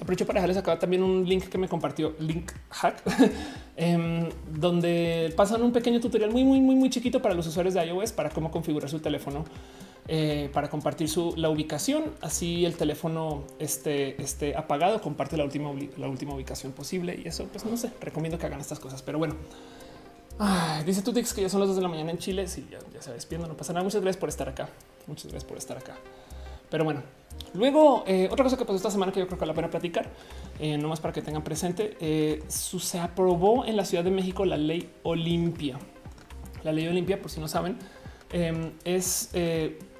A: Aprovecho para dejarles acá también un link que me compartió Link Hack, em, donde pasan un pequeño tutorial muy, muy, muy, muy chiquito para los usuarios de iOS para cómo configurar su teléfono eh, para compartir su la ubicación. Así el teléfono esté, esté apagado, comparte la última, la última ubicación posible y eso, pues no sé, recomiendo que hagan estas cosas. Pero bueno, dice Tutix que ya son las dos de la mañana en Chile. Sí, ya, ya se despiendo, no pasa nada. Muchas gracias por estar acá. Muchas gracias por estar acá. Pero bueno, luego eh, otra cosa que pasó esta semana que yo creo que la pena platicar, eh, no más para que tengan presente, eh, se aprobó en la Ciudad de México la ley Olimpia. La ley Olimpia, por si no saben, em, es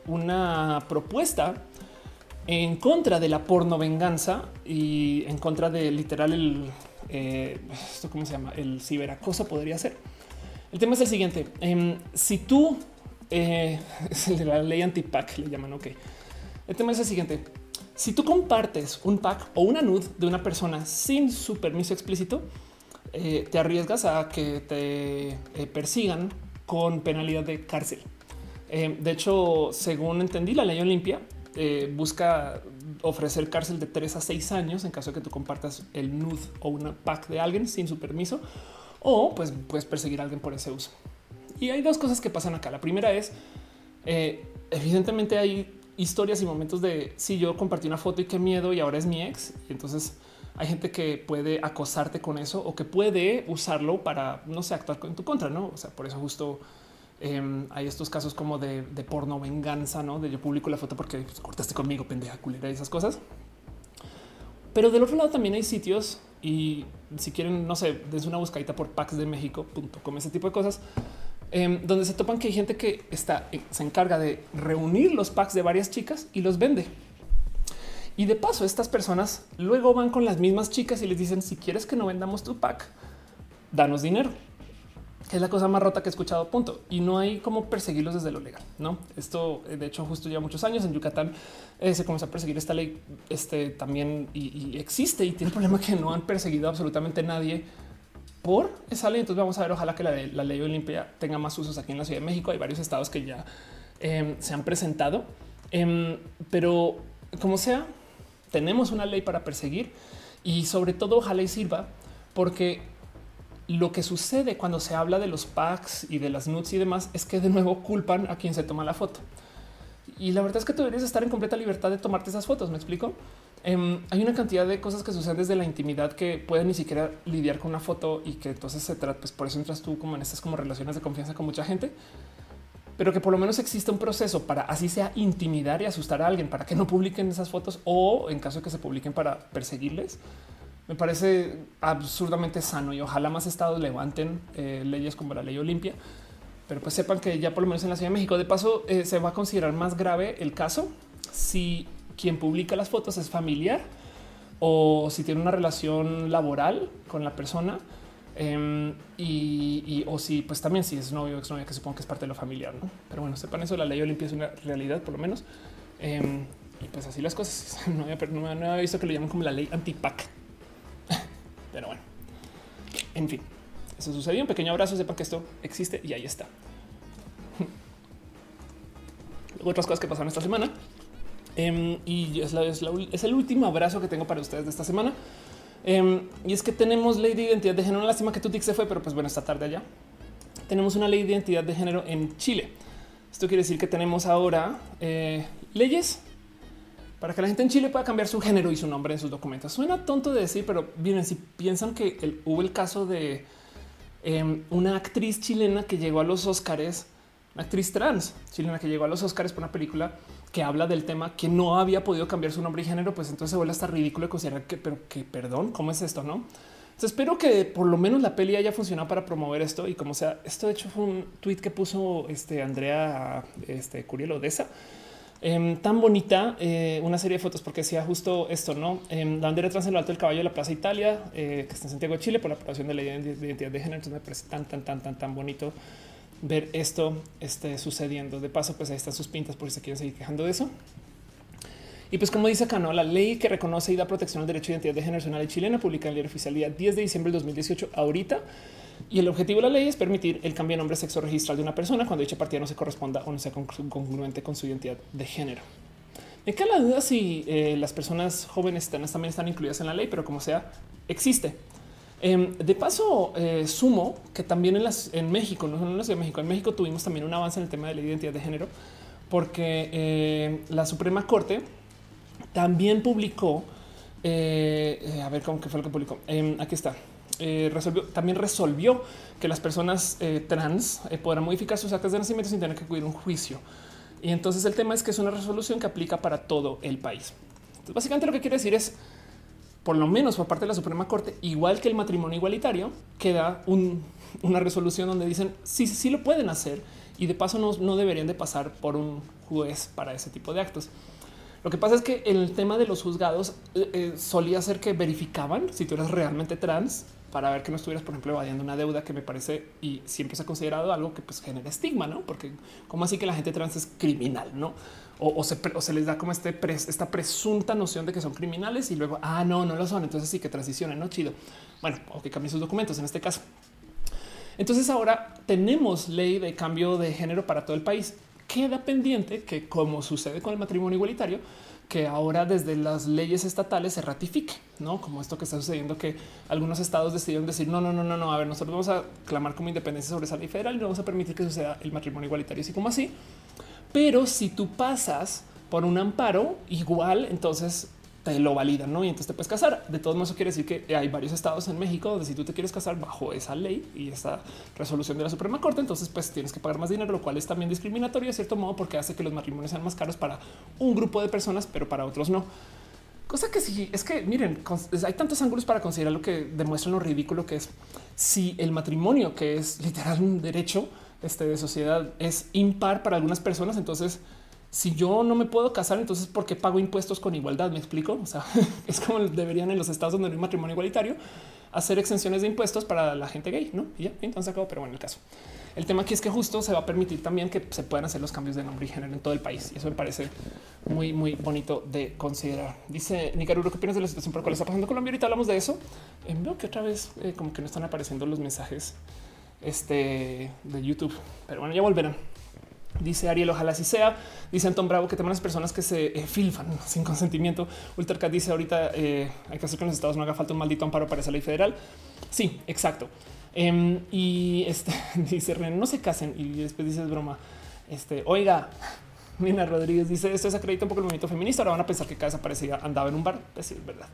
A: una propuesta en contra de la porno venganza y en contra de literal el esto cómo se llama el ciberacoso podría ser. El tema es el siguiente: em, si tú la ley antipac le llaman, ok el tema es el siguiente. Si tú compartes un pack o una nud de una persona sin su permiso explícito, eh, te arriesgas a que te eh, persigan con penalidad de cárcel. Eh, de hecho, según entendí, la ley Olimpia busca ofrecer cárcel de 3 a 6 años en caso de que tú compartas el nud o una pack de alguien sin su permiso o pues puedes perseguir a alguien por ese uso. Y hay dos cosas que pasan acá. La primera es, evidentemente hay historias y momentos de si yo compartí una foto y qué miedo y ahora es mi ex. entonces hay gente que puede acosarte con eso o que puede usarlo para no sé, actuar en tu contra. No, o sea, por eso justo em, hay estos casos como de, porno venganza, no de yo publico la foto porque pues, cortaste conmigo, pendeja culera y esas cosas. Pero del otro lado también hay sitios y si quieren, no sé, dense una buscadita por packsdemexico.com, ese tipo de cosas, em, donde se topan que hay gente que está, eh, se encarga de reunir los packs de varias chicas y los vende. Y de paso, estas personas luego van con las mismas chicas y les dicen, si quieres que no vendamos tu pack, danos dinero es la cosa más rota que he escuchado, punto. Y no hay cómo perseguirlos desde lo legal. No, esto de hecho, justo ya muchos años en Yucatán eh, se comenzó a perseguir esta ley este, también y, existe y tiene el problema que no han perseguido absolutamente nadie por esa ley. Entonces, vamos a ver. Ojalá que la, la ley Olimpia tenga más usos aquí en la Ciudad de México. Hay varios estados que ya em, se han presentado, em, pero como sea, tenemos una ley para perseguir y sobre todo, ojalá y sirva porque lo que sucede cuando se habla de los packs y de las nudes y demás es que de nuevo culpan a quien se toma la foto. Y la verdad es que tú deberías estar en completa libertad de tomarte esas fotos. Me explico. Em, hay una cantidad de cosas que suceden desde la intimidad que pueden ni siquiera lidiar con una foto y que entonces se trata. Pues por eso entras tú como en estas como relaciones de confianza con mucha gente, pero que por lo menos existe un proceso para así sea intimidar y asustar a alguien para que no publiquen esas fotos o en caso de que se publiquen para perseguirles me parece absurdamente sano y ojalá más estados levanten eh, leyes como la ley Olimpia. Pero pues sepan que ya por lo menos en la Ciudad de México, de paso, eh, se va a considerar más grave el caso si quien publica las fotos es familiar o si tiene una relación laboral con la persona. Em, y, o si pues también si es novio o exnovia que supongo que es parte de lo familiar, ¿no? Pero bueno, sepan eso, la ley Olimpia es una realidad por lo menos. Em, y pues así las cosas. No había, no, había visto que lo llaman como la ley anti-PAC. Pero bueno, en fin, eso sucedió. Un pequeño abrazo, sepan que esto existe y ahí está. otras cosas que pasaron esta semana. Em, y es, el último abrazo que tengo para ustedes de esta semana. Em, y es que tenemos ley de identidad de género. Lástima que Tutix se fue, pero pues bueno, esta tarde allá. Tenemos una ley de identidad de género en Chile. Esto quiere decir que tenemos ahora eh, leyes para que la gente en Chile pueda cambiar su género y su nombre en sus documentos. Suena tonto de decir, pero miren, si piensan que hubo el caso de em, una actriz chilena que llegó a los Oscars, una actriz trans chilena que llegó a los Oscars por una película que habla del tema que no había podido cambiar su nombre y género, pues entonces se vuelve hasta ridículo de considerar que, pero que perdón, ¿cómo es esto? No? Entonces espero que por lo menos la peli haya funcionado para promover esto y como sea, esto de hecho fue un tweet que puso este Andrea este, Curiel Odessa Em, tan bonita eh, una serie de fotos porque decía justo esto, no? Eh, trans en el alto del caballo de la Plaza Italia, eh, que está en Santiago de Chile por la aprobación de la identidad de género. Entonces me parece tan, tan, tan, tan, tan bonito ver esto este, sucediendo. De paso, pues ahí están sus pintas por si se quieren seguir quejando de eso. Y pues como dice acá, ¿no? la ley que reconoce y da protección al derecho de identidad de género nacional y chilena, publica en el oficial día 10 de diciembre del 2018, ahorita y el objetivo de la ley es permitir el cambio de nombre sexo registral de una persona cuando dicha partida no se corresponda o no sea congruente con su identidad de género. Me queda la duda si eh, las personas jóvenes también están incluidas en la ley, pero como sea, existe. Em, de paso, eh, sumo que también en, México, no en la Ciudad de México, en México tuvimos también un avance en el tema de la identidad de género, porque eh, la Suprema Corte también publicó, a ver cómo que fue lo que publicó. Em, aquí está. Eh, resolvió, también resolvió que las personas eh, trans eh, podrán modificar sus actas de nacimiento sin tener que acudir a un juicio. Y entonces el tema es que es una resolución que aplica para todo el país. Entonces, básicamente lo que quiere decir es, por lo menos por parte de la Suprema Corte, igual que el matrimonio igualitario, queda una resolución donde dicen sí, sí lo pueden hacer y de paso no, no deberían de pasar por un juez para ese tipo de actos. Lo que pasa es que el tema de los juzgados solía ser que verificaban si tú eras realmente trans para ver que no estuvieras, por ejemplo, evadiendo una deuda que me parece y siempre se ha considerado algo que pues, genera estigma, no? Porque como así que la gente trans es criminal, no? O, se, les da como este esta presunta noción de que son criminales y luego, ah, no, no lo son. Entonces sí que transicionen, no chido. Bueno, o que cambien sus documentos en este caso. Entonces ahora tenemos ley de cambio de género para todo el país. Queda pendiente que, como sucede con el matrimonio igualitario, que ahora desde las leyes estatales se ratifique, no como esto que está sucediendo, que algunos estados decidieron decir no, no, no, no, no. A ver, nosotros vamos a clamar como independencia sobre esa ley federal y no vamos a permitir que suceda el matrimonio igualitario, así como así. Pero si tú pasas por un amparo igual, entonces te lo validan, ¿no? Y entonces te puedes casar. De todos modos, eso quiere decir que hay varios estados en México donde si tú te quieres casar bajo esa ley y esta resolución de la Suprema Corte, entonces pues tienes que pagar más dinero, lo cual es también discriminatorio de cierto modo porque hace que los matrimonios sean más caros para un grupo de personas, pero para otros no. Cosa que sí es que miren, hay tantos ángulos para considerar lo que demuestra lo ridículo que es si el matrimonio, que es literal un derecho este, de sociedad, es impar para algunas personas, entonces si yo no me puedo casar, entonces ¿por qué pago impuestos con igualdad? Me explico. O sea, es como deberían en los estados donde no hay matrimonio igualitario hacer exenciones de impuestos para la gente gay, no? Y ya entonces acabo. Pero bueno, el caso. El tema aquí es que justo se va a permitir también que se puedan hacer los cambios de nombre y género en todo el país. Y eso me parece muy, muy bonito de considerar. Dice Nicaragua, ¿qué opinas de la situación por la cual está pasando Colombia? Ahorita hablamos de eso. Eh, veo que otra vez eh, como que no están apareciendo los mensajes este, de YouTube, pero bueno, ya volverán. Dice Ariel, ojalá así sea. Dice Anton Bravo que tenemos personas que se eh, filfan sin consentimiento. Ultracat dice ahorita eh, hay que hacer que en los estados no haga falta un maldito amparo para esa ley federal. Sí, exacto. Em, y este dice no se casen. Y después dice es broma. Este, oiga, Mina Rodríguez dice esto es acredita un poco el movimiento feminista. Ahora van a pensar que cada desaparecida andaba en un bar. Pues sí, es verdad.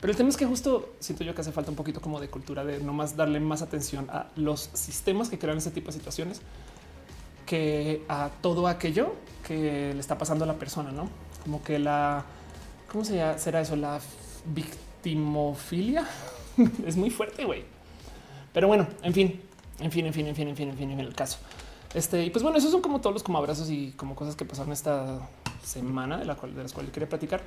A: Pero el tema es que justo siento yo que hace falta un poquito como de cultura de no más darle más atención a los sistemas que crean ese tipo de situaciones que a todo aquello que le está pasando a la persona, no como que la, ¿cómo se llama? será eso? La victimofilia es muy fuerte, güey. Pero bueno, en fin, en fin, en fin, en fin, en fin, en fin, en el caso. Este, y pues bueno, esos son como todos los abrazos y como cosas que pasaron esta semana de la cual de las cuales quería platicar.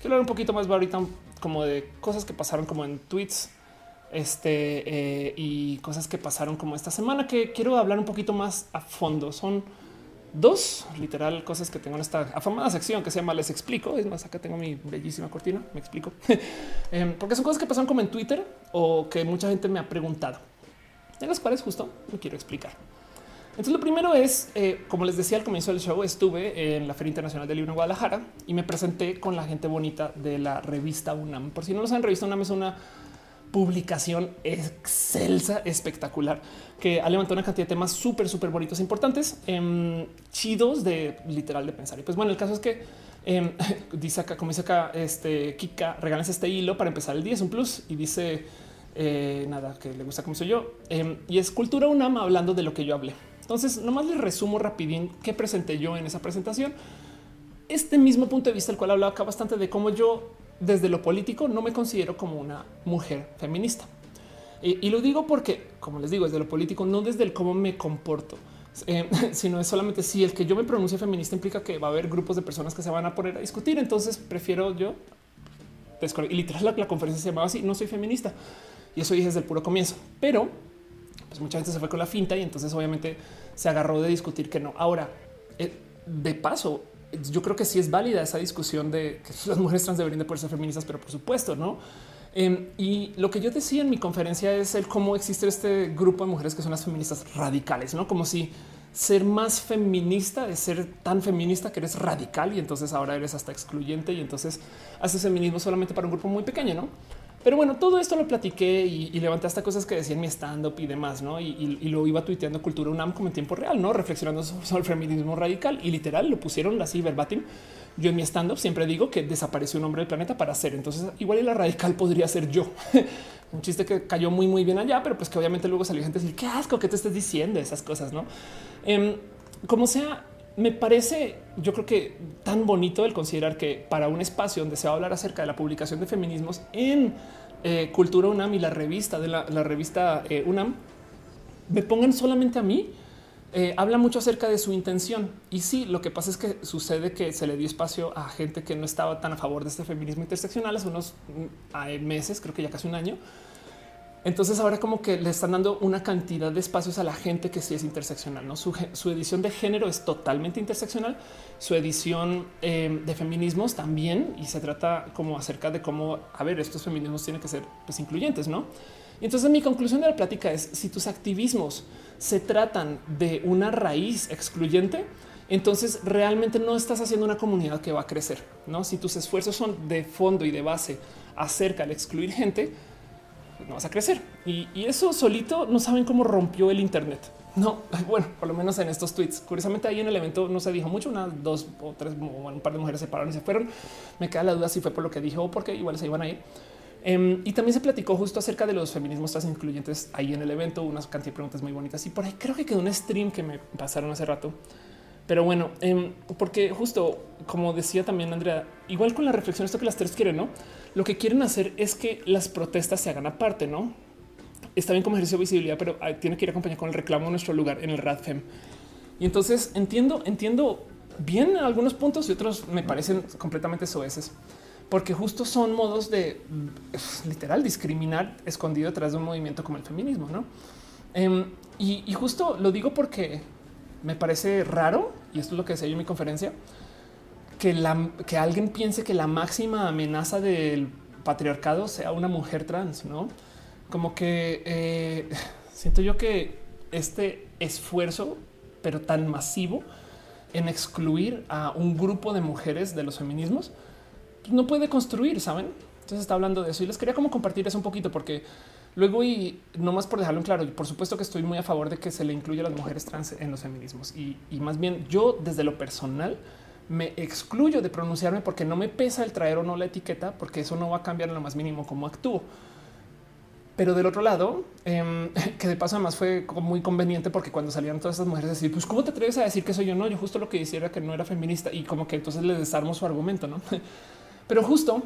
A: Quiero hablar un poquito más ahorita como de cosas que pasaron como en tweets este eh, y cosas que pasaron como esta semana que quiero hablar un poquito más a fondo. Son dos literal cosas que tengo en esta afamada sección que se llama Les explico. Es más, acá tengo mi bellísima cortina. Me explico em, porque son cosas que pasan como en Twitter o que mucha gente me ha preguntado, de las cuales justo me quiero explicar. Entonces, lo primero es, eh, como les decía al comienzo del show, estuve en la Feria Internacional del Libro en Guadalajara y me presenté con la gente bonita de la revista UNAM. Por si no lo saben, revista UNAM es una publicación excelsa, espectacular, que ha levantado una cantidad de temas súper, súper bonitos, e importantes, em, chidos de literal de pensar. Y pues bueno, el caso es que em, dice acá, como dice acá, este Kika, regalas este hilo para empezar el día, es un plus y dice eh, nada que le gusta como soy yo. Em, y es cultura UNAM hablando de lo que yo hablé. Entonces, nomás les resumo rapidín qué presenté yo en esa presentación. Este mismo punto de vista, el cual hablaba acá bastante de cómo yo desde lo político no me considero como una mujer feminista. Y, lo digo porque, como les digo, desde lo político, no desde el cómo me comporto, eh, sino es solamente si el que yo me pronuncie feminista implica que va a haber grupos de personas que se van a poner a discutir. Entonces prefiero yo y literal la, la, conferencia se llamaba así. No soy feminista y eso dije desde el puro comienzo, pero pues mucha gente se fue con la finta y entonces obviamente se agarró de discutir que no. Ahora, eh, de paso, yo creo que sí es válida esa discusión de que las mujeres trans deberían de poder ser feministas, pero por supuesto, no. Em, y lo que yo decía en mi conferencia es el cómo existe este grupo de mujeres que son las feministas radicales, no como si ser más feminista es ser tan feminista que eres radical y entonces ahora eres hasta excluyente y entonces haces feminismo solamente para un grupo muy pequeño, no? Pero bueno, todo esto lo platiqué y, levanté hasta cosas que decía en mi stand up y demás, no? Y, lo iba tuiteando Cultura UNAM como en tiempo real, no reflexionando sobre el feminismo radical y literal lo pusieron así verbatim. Yo en mi stand up siempre digo que desapareció un hombre del planeta para ser. Entonces, igual y la radical podría ser yo. un chiste que cayó muy, muy bien allá, pero pues que obviamente luego salió gente a decir qué asco que te estés diciendo esas cosas, no? Em, como sea, me parece, yo creo que tan bonito el considerar que para un espacio donde se va a hablar acerca de la publicación de feminismos en eh, Cultura UNAM y la revista de la, revista eh, UNAM me pongan solamente a mí, eh, habla mucho acerca de su intención. Y sí, lo que pasa es que sucede que se le dio espacio a gente que no estaba tan a favor de este feminismo interseccional hace unos mm, meses, creo que ya casi un año entonces ahora como que le están dando una cantidad de espacios a la gente que sí es interseccional. ¿no? Su, edición de género es totalmente interseccional, su edición em, de feminismos también, y se trata como acerca de cómo, a ver, estos feminismos tienen que ser pues, incluyentes, ¿no? Entonces mi conclusión de la plática es, si tus activismos se tratan de una raíz excluyente, entonces realmente no estás haciendo una comunidad que va a crecer, ¿no? Si tus esfuerzos son de fondo y de base acerca de excluir gente, no vas a crecer. Y, eso solito no saben cómo rompió el Internet. No, bueno, por lo menos en estos tweets. Curiosamente, ahí en el evento no se dijo mucho. Unas dos o tres, un par de mujeres se pararon y se fueron. Me queda la duda si fue por lo que dijo o porque igual se iban a ir. Em, y también se platicó justo acerca de los feminismos trans incluyentes ahí en el evento, unas cantidad de preguntas muy bonitas. Y por ahí creo que quedó un stream que me pasaron hace rato. Pero bueno, em, porque justo como decía también Andrea, igual con la reflexión, esto que las tres quieren, no? Lo que quieren hacer es que las protestas se hagan aparte, no? Está bien como ejercicio de visibilidad, pero tiene que ir acompañado con el reclamo de nuestro lugar en el RADFEM. Y entonces entiendo, entiendo bien algunos puntos y otros me parecen completamente soeces porque justo son modos de literal discriminar escondido detrás de un movimiento como el feminismo, ¿no? Em, y, justo lo digo porque me parece raro, y esto es lo que decía yo en mi conferencia, que, que alguien piense que la máxima amenaza del patriarcado sea una mujer trans, ¿no? Como que eh, siento yo que este esfuerzo, pero tan masivo en excluir a un grupo de mujeres de los feminismos, no puede construir, ¿saben? Entonces está hablando de eso y les quería como compartir eso un poquito porque luego y no más por dejarlo en claro, por supuesto que estoy muy a favor de que se le incluya a las mujeres trans en los feminismos y, más bien yo desde lo personal me excluyo de pronunciarme porque no me pesa el traer o no la etiqueta porque eso no va a cambiar en lo más mínimo cómo actúo. Pero del otro lado, em, que de paso además fue muy conveniente porque cuando salían todas estas mujeres decir, pues cómo te atreves a decir que soy yo? No, yo justo lo que decía era que no era feminista y como que entonces le desarmo su argumento, ¿no? Pero justo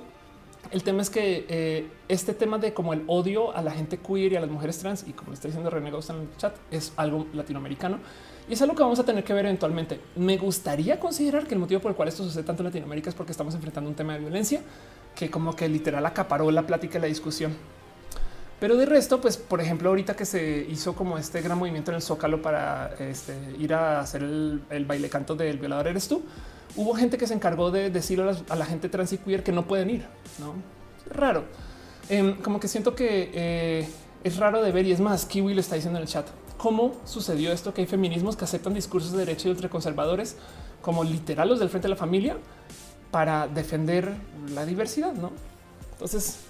A: el tema es que eh, este tema de como el odio a la gente queer y a las mujeres trans, y como está diciendo René en el chat, es algo latinoamericano y es algo que vamos a tener que ver eventualmente. Me gustaría considerar que el motivo por el cual esto sucede tanto en Latinoamérica es porque estamos enfrentando un tema de violencia que como que literal acaparó la plática y la discusión. Pero de resto, pues por ejemplo, ahorita que se hizo como este gran movimiento en el Zócalo para este, ir a hacer el, el baile canto del violador eres tú hubo gente que se encargó de decirle a, la gente trans y queer que no pueden ir. No raro. Em, como que siento que eh, es raro de ver y es más, Kiwi lo está diciendo en el chat. ¿Cómo sucedió esto? Que hay feminismos que aceptan discursos de derecha y ultraconservadores como literal los del frente de la familia para defender la diversidad, ¿no? Entonces,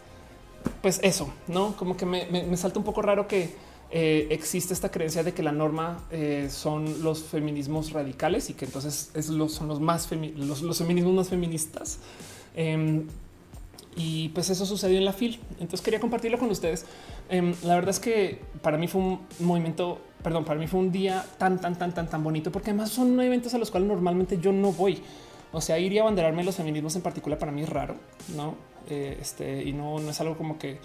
A: pues eso, ¿no? Como que me salta un poco raro que eh, existe esta creencia de que la norma eh, son los feminismos radicales y que entonces es son los más los, feminismos más feministas. Em, y pues eso sucedió en la FIL. Entonces quería compartirlo con ustedes. Em, la verdad es que para mí fue un movimiento, perdón, para mí fue un día tan, tan, tan, tan, tan bonito, porque además son eventos a los cuales normalmente yo no voy. O sea, ir y abanderarme los feminismos en particular para mí es raro, no? Eh, este y no, no es algo como que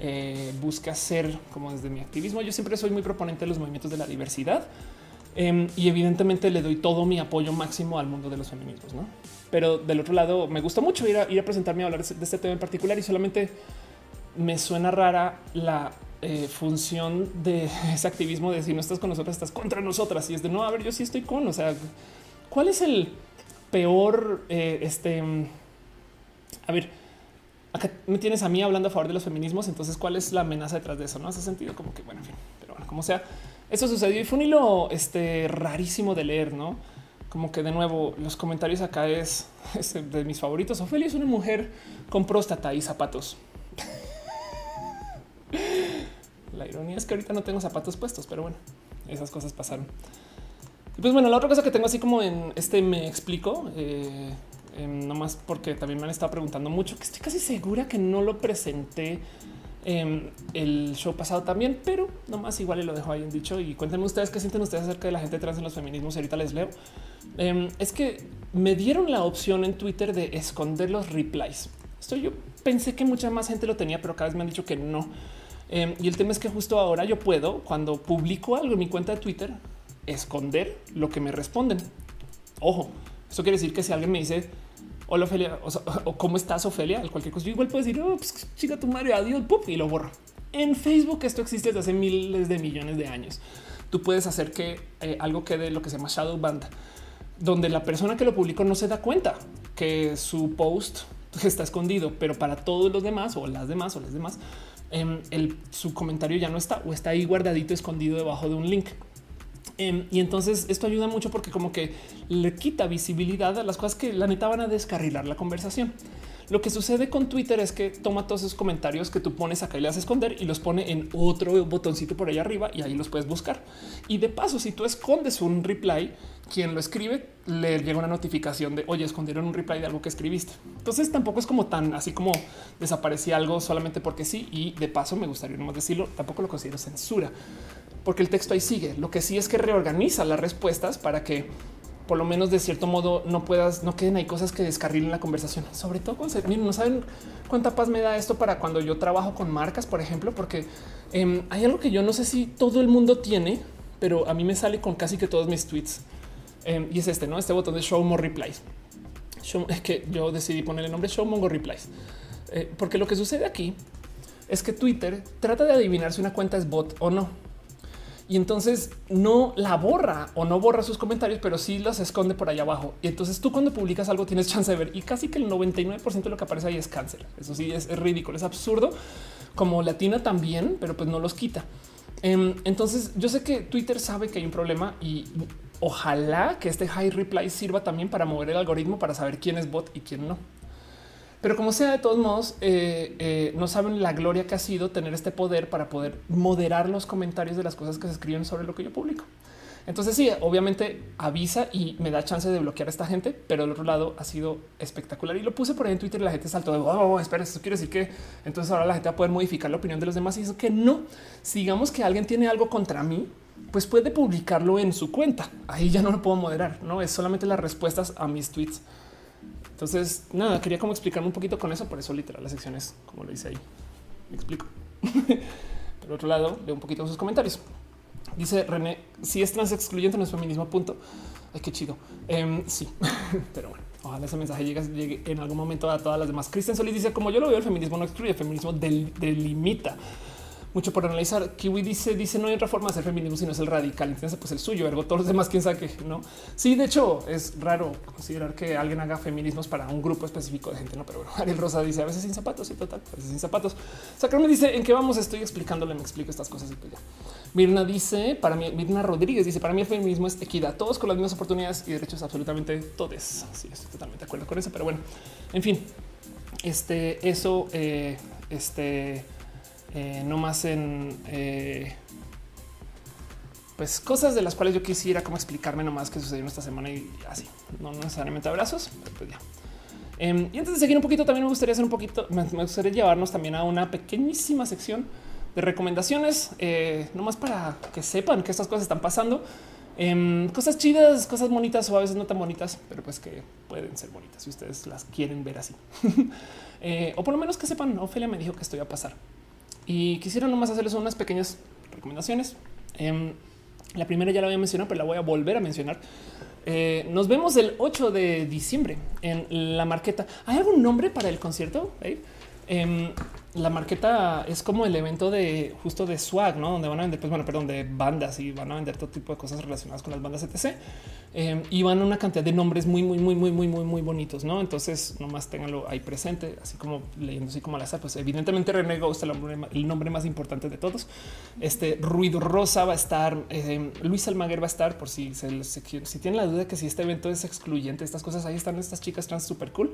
A: eh, busca ser como desde mi activismo. Yo siempre soy muy proponente de los movimientos de la diversidad em, y evidentemente le doy todo mi apoyo máximo al mundo de los feminismos. ¿no? Pero del otro lado, me gusta mucho ir a, presentarme a hablar de este tema en particular y solamente me suena rara la eh, función de ese activismo de si no estás con nosotras, estás contra nosotras. Y es de no, a ver, yo sí estoy con. O sea, ¿cuál es el peor? Eh, este, a ver, acá me tienes a mí hablando a favor de los feminismos. Entonces, ¿cuál es la amenaza detrás de eso? No hace sentido, como que bueno, en fin, pero bueno, como sea, eso sucedió y fue un hilo este, rarísimo de leer, no? Como que de nuevo los comentarios acá es, de mis favoritos. Ofelia es una mujer con próstata y zapatos. la ironía es que ahorita no tengo zapatos puestos, pero bueno, esas cosas pasaron. Y pues bueno, la otra cosa que tengo así como en este me explico, eh, Em, no más porque también me han estado preguntando mucho, que estoy casi segura que no lo presenté en el show pasado también, pero nomás igual y lo dejo ahí en dicho y cuéntenme ustedes qué sienten ustedes acerca de la gente trans en los feminismos. Ahorita les leo. Em, es que me dieron la opción en Twitter de esconder los replies. Esto yo pensé que mucha más gente lo tenía, pero cada vez me han dicho que no. Em, y el tema es que justo ahora yo puedo, cuando publico algo en mi cuenta de Twitter, esconder lo que me responden. Ojo, eso quiere decir que si alguien me dice hola Ofelia o, cómo estás Ofelia, cualquier cosa, yo igual puedo decir, oh, pues, chica tu madre, adiós, y lo borro. En Facebook esto existe desde hace miles de millones de años. Tú puedes hacer que eh, algo quede lo que se llama shadow band, donde la persona que lo publicó no se da cuenta que su post está escondido, pero para todos los demás o las demás o las demás, em, su comentario ya no está o está ahí guardadito escondido debajo de un link. Em, y entonces esto ayuda mucho porque como que le quita visibilidad a las cosas que la neta van a descarrilar la conversación. Lo que sucede con Twitter es que toma todos esos comentarios que tú pones acá y le haces esconder y los pone en otro botoncito por allá arriba y ahí los puedes buscar. Y de paso, si tú escondes un reply, quien lo escribe le llega una notificación de oye, escondieron un reply de algo que escribiste. Entonces tampoco es como tan así como desaparecía algo solamente porque sí. Y de paso, me gustaría no decirlo, tampoco lo considero censura porque el texto ahí sigue. Lo que sí es que reorganiza las respuestas para que por lo menos de cierto modo no puedas, no queden ahí cosas que descarrilen la conversación. Sobre todo con miren, no saben cuánta paz me da esto para cuando yo trabajo con marcas, por ejemplo, porque em, hay algo que yo no sé si todo el mundo tiene, pero a mí me sale con casi que todos mis tweets em, y es este, no? Este botón de show more replies. es que yo decidí ponerle el nombre show more replies, eh, porque lo que sucede aquí es que Twitter trata de adivinar si una cuenta es bot o no y entonces no la borra o no borra sus comentarios, pero sí los esconde por allá abajo. Y entonces tú cuando publicas algo tienes chance de ver y casi que el 99% de lo que aparece ahí es cáncer. Eso sí es, ridículo, es absurdo como latina también, pero pues no los quita. Em, entonces yo sé que Twitter sabe que hay un problema y ojalá que este high reply sirva también para mover el algoritmo para saber quién es bot y quién no. Pero como sea, de todos modos, eh, eh, no saben la gloria que ha sido tener este poder para poder moderar los comentarios de las cosas que se escriben sobre lo que yo publico. Entonces sí, obviamente avisa y me da chance de bloquear a esta gente, pero del otro lado ha sido espectacular y lo puse por ahí en Twitter y la gente saltó de, oh, espera, eso quiere decir que entonces ahora la gente va a poder modificar la opinión de los demás y eso que no, sigamos que alguien tiene algo contra mí, pues puede publicarlo en su cuenta. Ahí ya no lo puedo moderar, no es solamente las respuestas a mis tweets. Entonces, nada, quería como explicarme un poquito con eso. Por eso, literal, las secciones, como lo dice ahí, me explico. Por otro lado, leo un poquito sus comentarios. Dice René, si es trans excluyente, no es feminismo, punto. Ay, qué chido. Em, sí, pero bueno, ojalá ese mensaje llegue, en algún momento a todas las demás. Cristian Solís dice, como yo lo veo, el feminismo no excluye, el feminismo delimita mucho por analizar. Kiwi dice, dice no hay otra forma de hacer feminismo si no es el radical. Entonces, pues el suyo, ergo todos los demás, quién sabe qué, no? Sí, de hecho, es raro considerar que alguien haga feminismos para un grupo específico de gente, no? Pero bueno, Ariel Rosa dice a veces sin zapatos y total, a veces sin zapatos. me dice en qué vamos, estoy explicándole, me explico estas cosas y pues ya. Mirna dice para mí, Mirna Rodríguez dice para mí el feminismo es equidad, todos con las mismas oportunidades y derechos, absolutamente todos. Sí, estoy totalmente de acuerdo con eso, pero bueno, en fin, este, eso, eh, este, eh, no más en eh, pues cosas de las cuales yo quisiera como explicarme nomás qué sucedió esta semana y así, no necesariamente abrazos, pero pues ya. Em, y antes de seguir un poquito, también me gustaría hacer un poquito, me, gustaría llevarnos también a una pequeñísima sección de recomendaciones, eh, nomás para que sepan que estas cosas están pasando. Em, cosas chidas, cosas bonitas o a veces no tan bonitas, pero pues que pueden ser bonitas si ustedes las quieren ver así. o por lo menos que sepan, Ofelia me dijo que esto iba a pasar. Y quisiera nomás hacerles unas pequeñas recomendaciones. Em, la primera ya la había mencionado, pero la voy a volver a mencionar. Eh, nos vemos el 8 de diciembre en la marqueta. ¿Hay algún nombre para el concierto? La marqueta es como el evento de justo de swag, ¿no? Donde van a vender, pues bueno, perdón, de bandas y van a vender todo tipo de cosas relacionadas con las bandas etc. Eh, y van a una cantidad de nombres muy, muy, muy, muy, muy, muy, muy bonitos, ¿no? Entonces, nomás ténganlo ahí presente, así como leyendo así como azar, pues evidentemente René Ghost, el nombre, el nombre más importante de todos. Este Ruido Rosa va a estar, eh, Luis Almaguer va a estar, por si, se, si tienen la duda que si este evento es excluyente, estas cosas, ahí están estas chicas trans súper cool.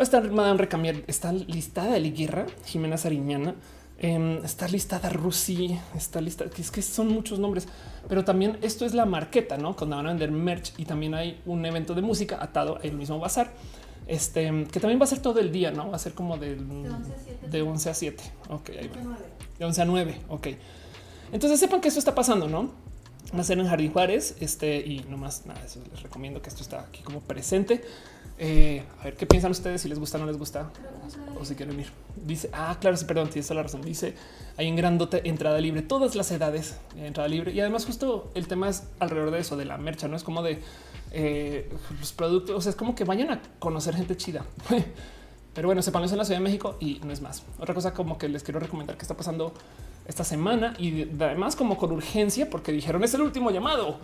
A: Va a estar Madame Recamier, está listada de Guerra, Jimena Sariñana, eh, está listada Rusi, está lista, que es que son muchos nombres, pero también esto es la marqueta, ¿no? Cuando van a vender merch y también hay un evento de música atado al mismo bazar. Este que también va a ser todo el día, no va a ser como de, de 11 a 7. Ok, ahí va. De 11 a 9. Ok. Entonces sepan que esto está pasando, no? Va a ser en Jardín Juárez. Este y nomás nada, eso les recomiendo que esto está aquí como presente. Eh, a ver qué piensan ustedes, si les gusta o no les gusta o, si quieren ir. Dice, ah, claro, sí, perdón, tienes la razón. Dice, hay un grandote entrada libre, todas las edades, entrada libre. Y además justo el tema es alrededor de eso, de la mercha, no es como de eh, los productos, o sea, es como que vayan a conocer gente chida. Pero bueno, sepan eso en la Ciudad de México y no es más. Otra cosa como que les quiero recomendar que está pasando esta semana y además como con urgencia porque dijeron es el último llamado.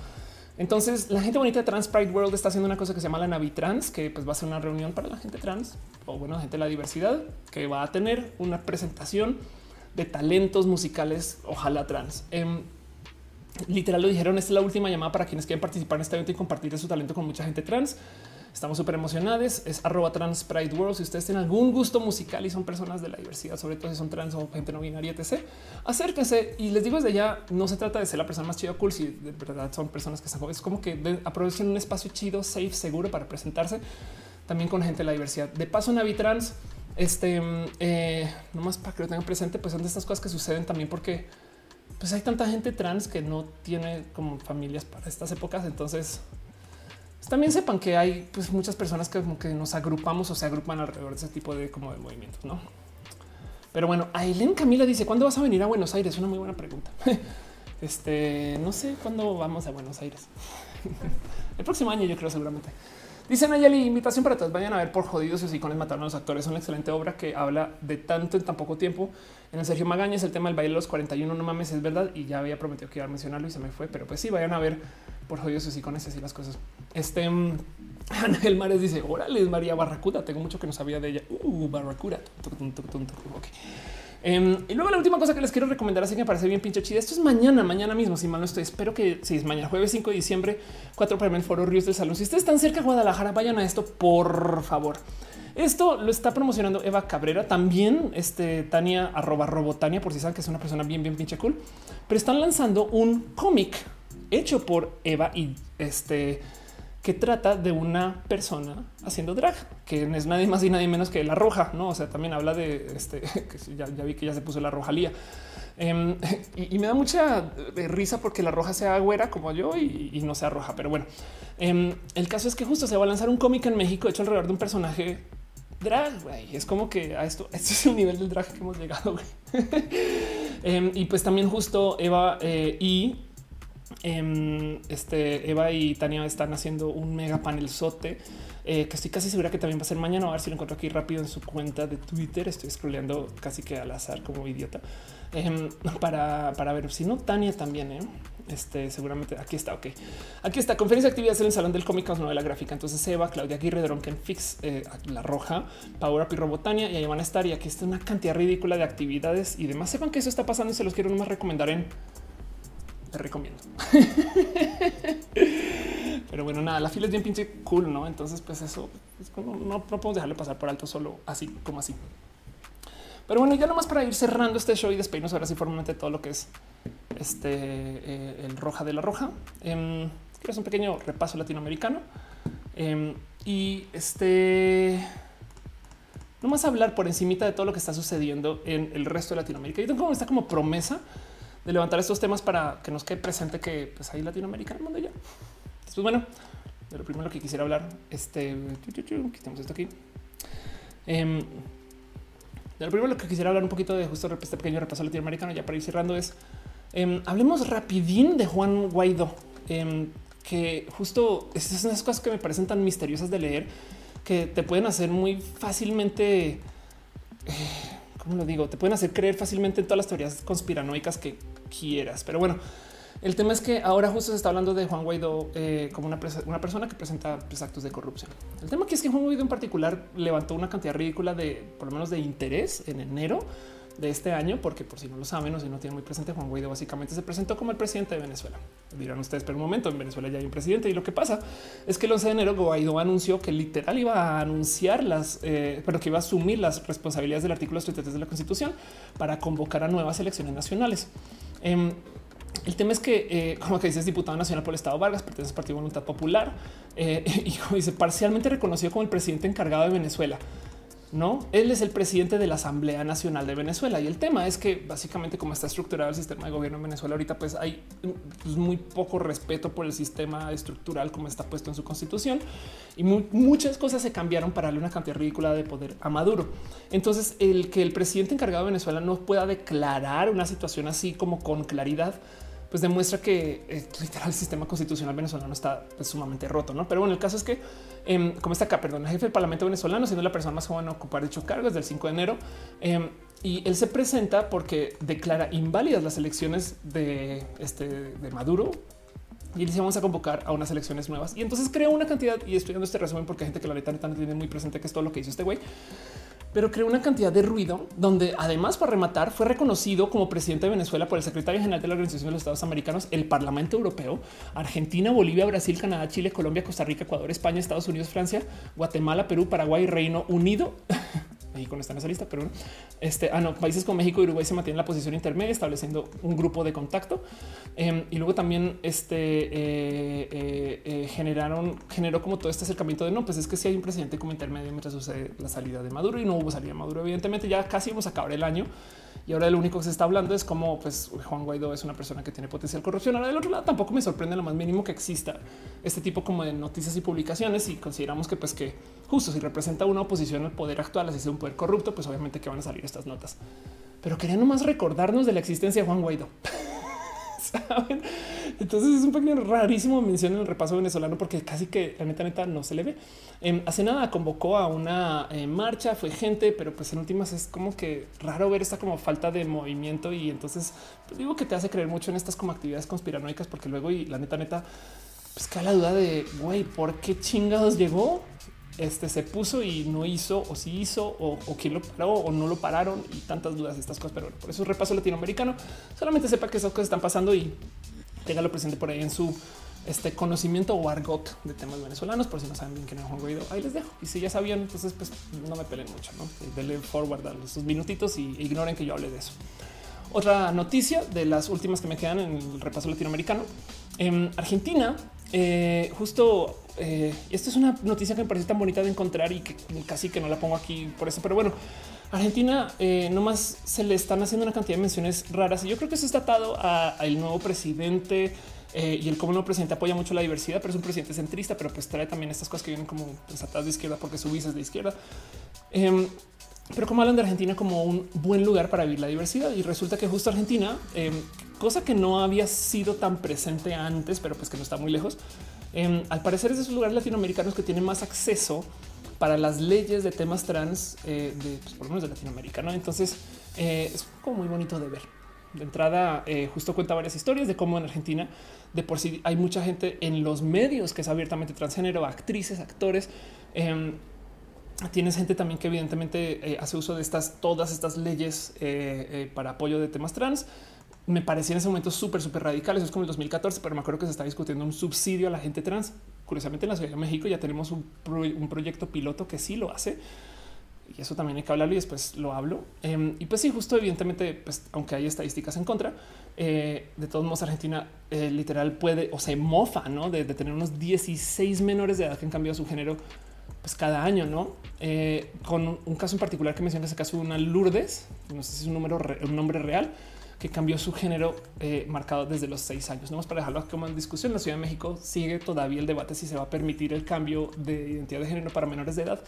A: Entonces, la gente bonita de Trans Pride World está haciendo una cosa que se llama la Navitrans, que pues va a ser una reunión para la gente trans o bueno, gente de la diversidad, que va a tener una presentación de talentos musicales, ojalá trans. Em, literal lo dijeron. Esta es la última llamada para quienes quieren participar en este evento y compartir su talento con mucha gente trans. Estamos súper emocionados. Es arroba trans world. Si ustedes tienen algún gusto musical y son personas de la diversidad, sobre todo si son trans o gente no binaria, etc., acérquense. Y les digo desde ya, no se trata de ser la persona más chida cool. Si de verdad son personas que están es como que aprovechen un espacio chido, safe, seguro para presentarse también con gente de la diversidad. De paso, Navitrans, este, eh, nomás para que lo tengan presente, pues son de estas cosas que suceden también porque pues hay tanta gente trans que no tiene como familias para estas épocas. Entonces también sepan que hay pues, muchas personas que nos agrupamos o se agrupan alrededor de ese tipo de como de movimientos, no? Pero bueno, Aileen Camila dice cuándo vas a venir a Buenos Aires? Una muy buena pregunta. Este no sé cuándo vamos a Buenos Aires. El próximo año, yo creo, seguramente. Dice Nayeli, invitación para todos. Vayan a ver por jodidos y con mataron a los actores. Es una excelente obra que habla de tanto en tan poco tiempo. En el Sergio Magaña es el tema del baile de los 41. No mames, es verdad. Y ya había prometido que iba a mencionarlo y se me fue. Pero pues sí, vayan a ver por jodidos y con así las cosas. Este mm, Ángel Mares dice: Órale, María Barracuda. Tengo mucho que no sabía de ella. Uh, Barracuda. Em, y luego la última cosa que les quiero recomendar, así que me parece bien pinche chida. Esto es mañana, mañana mismo, si mal no estoy. Espero que si es mañana, jueves 5 de diciembre, 4 para el Foro Ríos del Salón. Si ustedes están cerca de Guadalajara, vayan a esto, por favor. Esto lo está promocionando Eva Cabrera, también este Tania arroba robotania, por si saben que es una persona bien, bien pinche cool, pero están lanzando un cómic hecho por Eva y este que trata de una persona haciendo drag, que no es nadie más y nadie menos que la roja, no? O sea, también habla de este que ya, vi que ya se puso la rojalía. Em, y, me da mucha eh, risa porque la roja sea güera como yo y, no sea roja. Pero bueno, em, el caso es que justo se va a lanzar un cómic en México hecho alrededor de un personaje drag. Es como que a esto, este es el nivel del drag que hemos llegado. Em, y pues también justo Eva eh, y Em, este Eva y Tania están haciendo un mega panel sote eh, que estoy casi segura que también va a ser mañana. A ver si lo encuentro aquí rápido en su cuenta de Twitter. Estoy scrolleando casi que al azar como idiota em, para, para ver si no Tania también. ¿eh? Este seguramente aquí está. Ok, aquí está conferencia de actividades en el salón del cómic novela gráfica. Entonces Eva, Claudia Aguirre, Dronken Fix, eh, la roja, Power Up y Robotania y ahí van a estar. Y aquí está una cantidad ridícula de actividades y demás. Sepan que eso está pasando y se los quiero nomás recomendar en te recomiendo. Pero bueno, nada, la fila es bien pinche cool, ¿no? Entonces, pues eso no, no, podemos dejarle pasar por alto solo así como así. Pero bueno, ya nomás para ir cerrando este show y despedirnos ahora sí formalmente todo lo que es este eh, el roja de la roja. Eh, es un pequeño repaso latinoamericano. Em, y este nomás hablar por encimita de todo lo que está sucediendo en el resto de Latinoamérica. Yo tengo como esta como promesa de levantar estos temas para que nos quede presente que pues hay Latinoamérica en el mundo ya. Entonces, bueno, de lo primero que quisiera hablar, este, quitamos esto aquí. Em, de lo primero que quisiera hablar un poquito de justo este pequeño repaso latinoamericano, ya para ir cerrando, es em, hablemos rapidín de Juan Guaidó, em, que justo estas son las cosas que me parecen tan misteriosas de leer que te pueden hacer muy fácilmente. Eh, como lo digo, te pueden hacer creer fácilmente en todas las teorías conspiranoicas que quieras. Pero bueno, el tema es que ahora justo se está hablando de Juan Guaidó eh, como una, persona que presenta pues, actos de corrupción. El tema aquí es que Juan Guaidó en particular levantó una cantidad ridícula de, por lo menos de interés en enero de este año, porque por si no lo saben o si no tienen muy presente, Juan Guaidó básicamente se presentó como el presidente de Venezuela. Dirán ustedes, pero un momento, en Venezuela ya hay un presidente y lo que pasa es que el 11 de enero Guaidó anunció que literal iba a anunciar las, eh, pero que iba a asumir las responsabilidades del artículo 33 de la Constitución para convocar a nuevas elecciones nacionales. Em, el tema es que, eh, como que dice, es diputado nacional por el Estado Vargas, pertenece al Partido Voluntad Popular eh, y como dice, parcialmente reconocido como el presidente encargado de Venezuela. No, él es el presidente de la Asamblea Nacional de Venezuela y el tema es que básicamente como está estructurado el sistema de gobierno en Venezuela ahorita, pues hay pues, muy poco respeto por el sistema estructural como está puesto en su constitución y muchas cosas se cambiaron para darle una cantidad ridícula de poder a Maduro. Entonces, el que el presidente encargado de Venezuela no pueda declarar una situación así como con claridad, pues demuestra que eh, literal el sistema constitucional venezolano está pues, sumamente roto. ¿no? Pero bueno, el caso es que, em, como está acá, perdón, el jefe del Parlamento venezolano, siendo la persona más joven a ocupar dicho cargo desde el 5 de enero, em, y él se presenta porque declara inválidas las elecciones de, este, de Maduro. Y dice vamos a convocar a unas elecciones nuevas. Y entonces creó una cantidad y estoy dando este resumen porque hay gente que la neta no tiene muy presente que es todo lo que hizo este güey pero creó una cantidad de ruido donde además para rematar fue reconocido como presidente de Venezuela por el secretario general de la Organización de los Estados Americanos, el Parlamento Europeo, Argentina, Bolivia, Brasil, Canadá, Chile, Colombia, Costa Rica, Ecuador, España, Estados Unidos, Francia, Guatemala, Perú, Paraguay, Reino Unido. México no está en esa lista, pero este, ah, países como México y Uruguay se mantienen en la posición intermedia, estableciendo un grupo de contacto. Em, y luego también este, eh, eh, eh, generaron, generó como todo este acercamiento de no, pues es que si hay un presidente como intermedio mientras sucede la salida de Maduro y no hubo salida de Maduro. Evidentemente ya casi vamos a acabar el año y ahora lo único que se está hablando es como pues Juan Guaidó es una persona que tiene potencial corrupción. Ahora del otro lado tampoco me sorprende lo más mínimo que exista este tipo como de noticias y publicaciones y consideramos que pues que justo si representa una oposición al poder actual, así sea un poder corrupto, pues obviamente que van a salir estas notas. Pero quería nomás recordarnos de la existencia de Juan Guaidó. ¿Saben? Entonces es un pequeño rarísimo mención en el repaso venezolano porque casi que la neta neta no se le ve. Em, hace nada convocó a una eh, marcha, fue gente, pero pues en últimas es como que raro ver esta como falta de movimiento y entonces pues digo que te hace creer mucho en estas como actividades conspiranoicas porque luego y la neta neta pues cae la duda de güey, ¿por qué chingados llegó? Este se puso y no hizo o si hizo o, quién lo paró o no lo pararon y tantas dudas estas cosas. Pero por eso repaso latinoamericano solamente sepa que esas cosas están pasando y téngalo presente por ahí en su este conocimiento o argot de temas venezolanos. Por si no saben bien quién es Juan Guaidó, ahí les dejo. Y si ya sabían, entonces pues no me peleen mucho, no denle forward a sus minutitos y ignoren que yo hable de eso. Otra noticia de las últimas que me quedan en el repaso latinoamericano. En Argentina, eh, justo eh, esto es una noticia que me parece tan bonita de encontrar y que casi que no la pongo aquí por eso, pero bueno, Argentina eh, nomás se le están haciendo una cantidad de menciones raras y yo creo que eso está atado al nuevo presidente eh, y el cómo el nuevo presidente apoya mucho la diversidad, pero es un presidente centrista, pero pues trae también estas cosas que vienen como desatadas de izquierda porque su visa es de izquierda. Em, pero como hablan de Argentina como un buen lugar para vivir la diversidad y resulta que justo Argentina, em, cosa que no había sido tan presente antes, pero pues que no está muy lejos, em, al parecer es de esos lugares latinoamericanos que tienen más acceso para las leyes de temas trans eh, de pues, por lo menos de Latinoamérica. ¿no? Entonces eh, es como muy bonito de ver. De entrada, eh, justo cuenta varias historias de cómo en Argentina de por sí hay mucha gente en los medios que es abiertamente transgénero, actrices, actores. Tienes gente también que evidentemente hace uso de estas todas estas leyes para apoyo de temas trans. Me parecía en ese momento súper, súper radical. Eso es como el 2014, pero me acuerdo que se está discutiendo un subsidio a la gente trans curiosamente en la Ciudad de México ya tenemos un, proyecto piloto que sí lo hace. Y eso también hay que hablarlo y después lo hablo. Em, y pues sí, justo evidentemente, pues aunque hay estadísticas en contra, eh, de todos modos Argentina eh, literal puede o se mofa ¿no? de, tener unos 16 menores de edad que han cambiado su género pues cada año, ¿no? Eh, con un caso en particular que menciona ese caso de una Lourdes, no sé si es un número, un nombre real, que cambió su género eh, marcado desde los seis años. No más para dejarlo como en discusión. La Ciudad de México sigue todavía el debate si se va a permitir el cambio de identidad de género para menores de edad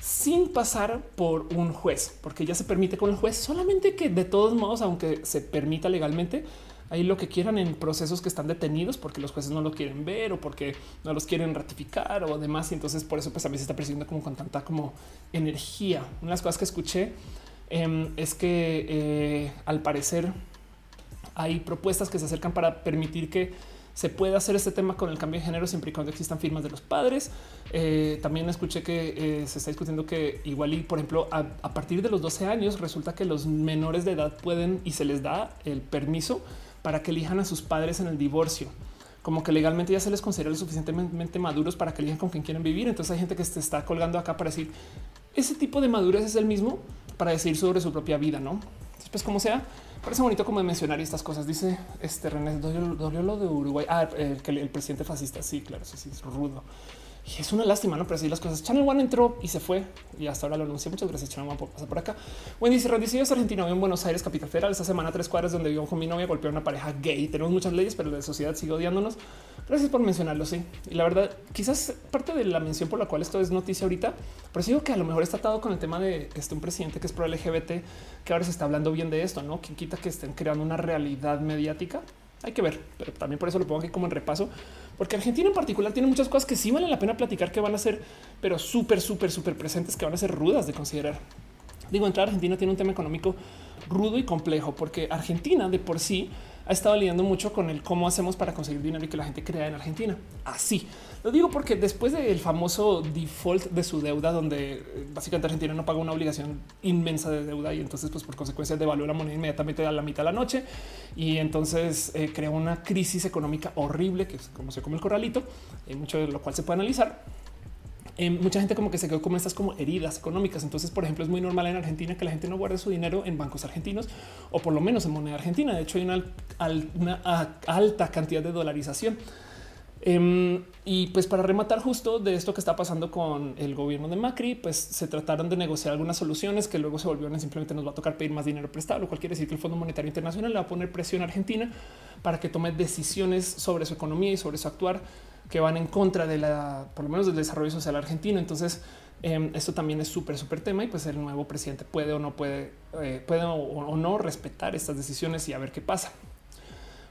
A: sin pasar por un juez, porque ya se permite con el juez, solamente que de todos modos, aunque se permita legalmente, ahí lo que quieran en procesos que están detenidos porque los jueces no lo quieren ver o porque no los quieren ratificar o demás. Y entonces por eso pues también se está persiguiendo como con tanta como energía. Una de las cosas que escuché Em, es que eh, al parecer hay propuestas que se acercan para permitir que se pueda hacer este tema con el cambio de género siempre y cuando existan firmas de los padres. Eh, también escuché que eh, se está discutiendo que igual y por ejemplo a, partir de los 12 años resulta que los menores de edad pueden y se les da el permiso para que elijan a sus padres en el divorcio. Como que legalmente ya se les considera lo suficientemente maduros para que elijan con quien quieren vivir. Entonces hay gente que se está colgando acá para decir ese tipo de madurez es el mismo para decir sobre su propia vida, ¿no? Después, como sea, parece bonito como mencionar estas cosas. Dice este René, dolió, lo de Uruguay. Ah, el, presidente fascista. Sí, claro, sí, sí, es rudo. Y es una lástima, no? Pero así las cosas. Channel One entró y se fue y hasta ahora lo anuncié. Muchas gracias, Channel One, por pasar por acá. Wendy dice: Rendición es argentino en Buenos Aires, capital federal. Esta semana, tres cuadras donde vivo con mi novia, golpeó a una pareja gay. Tenemos muchas leyes, pero la sociedad sigue odiándonos. Gracias por mencionarlo. Sí, y la verdad, quizás parte de la mención por la cual esto es noticia ahorita, pero digo que a lo mejor está atado con el tema de este un presidente que es pro LGBT, que ahora se está hablando bien de esto, no? Quien quita que estén creando una realidad mediática. Hay que ver, pero también por eso lo pongo aquí como en repaso, porque Argentina en particular tiene muchas cosas que sí valen la pena platicar que van a ser, pero súper, súper, súper presentes, que van a ser rudas de considerar. Digo, entrar a Argentina tiene un tema económico rudo y complejo porque Argentina de por sí ha estado lidiando mucho con el cómo hacemos para conseguir dinero y que la gente crea en Argentina. Así lo digo porque después del famoso default de su deuda, donde eh, básicamente Argentina no paga una obligación inmensa de deuda y entonces, pues por consecuencia, devaluó la moneda inmediatamente a la mitad de la noche y entonces eh, creó una crisis económica horrible que es como se come el corralito, y mucho de lo cual se puede analizar. Eh, mucha gente como que se quedó con estas como heridas económicas. Entonces, por ejemplo, es muy normal en Argentina que la gente no guarde su dinero en bancos argentinos o por lo menos en moneda argentina. De hecho, hay una alta cantidad de dolarización. Em, y pues para rematar justo de esto que está pasando con el gobierno de Macri, pues se trataron de negociar algunas soluciones que luego se volvieron simplemente nos va a tocar pedir más dinero prestado, lo cual quiere decir que el Fondo Monetario Internacional le va a poner presión a Argentina para que tome decisiones sobre su economía y sobre su actuar que van en contra de la, por lo menos del desarrollo social argentino. Entonces, em, esto también es súper, súper tema y pues el nuevo presidente puede o no puede, eh, puede o no respetar estas decisiones y a ver qué pasa.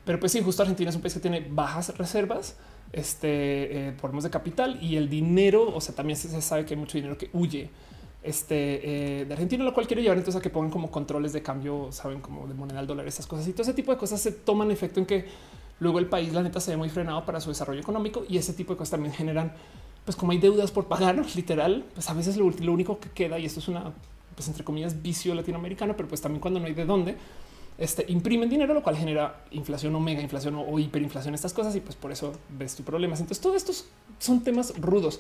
A: Pero pues sí, justo Argentina es un país que tiene bajas reservas este, eh, de capital y el dinero, o sea, también se, sabe que hay mucho dinero que huye este, eh, de Argentina, lo cual quiere llevar entonces a que pongan como controles de cambio, saben, como de moneda al dólar, esas cosas. Y todo ese tipo de cosas se toman efecto en que luego el país, la neta, se ve muy frenado para su desarrollo económico y ese tipo de cosas también generan, pues como hay deudas por pagar, literal, pues a veces lo, lo único que queda, y esto es una, pues entre comillas, vicio latinoamericano, pero pues también cuando no hay de dónde, este, imprimen dinero, lo cual genera inflación o mega inflación o, hiperinflación, estas cosas, y pues por eso ves tu problemas. Entonces, todos estos son temas rudos.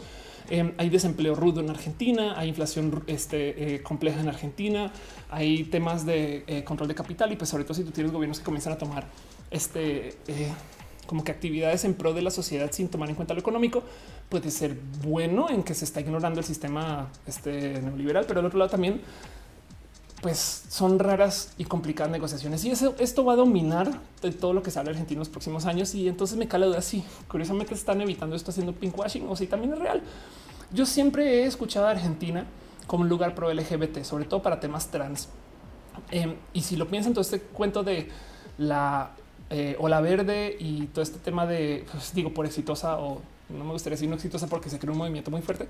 A: Em, hay desempleo rudo en Argentina, hay inflación este, eh, compleja en Argentina, hay temas de eh, control de capital y pues sobre todo si tú tienes gobiernos que comienzan a tomar este eh, como que actividades en pro de la sociedad sin tomar en cuenta lo económico, puede ser bueno en que se está ignorando el sistema este, neoliberal, pero al otro lado también pues son raras y complicadas negociaciones y eso, esto va a dominar de todo lo que sale Argentina en los próximos años. Y entonces me cae la duda si curiosamente están evitando esto haciendo pinkwashing o si también es real. Yo siempre he escuchado a Argentina como un lugar pro LGBT, sobre todo para temas trans. Em, y si lo piensan, todo este cuento de la eh, ola verde y todo este tema de, pues, digo, por exitosa o no me gustaría decir no exitosa porque se creó un movimiento muy fuerte,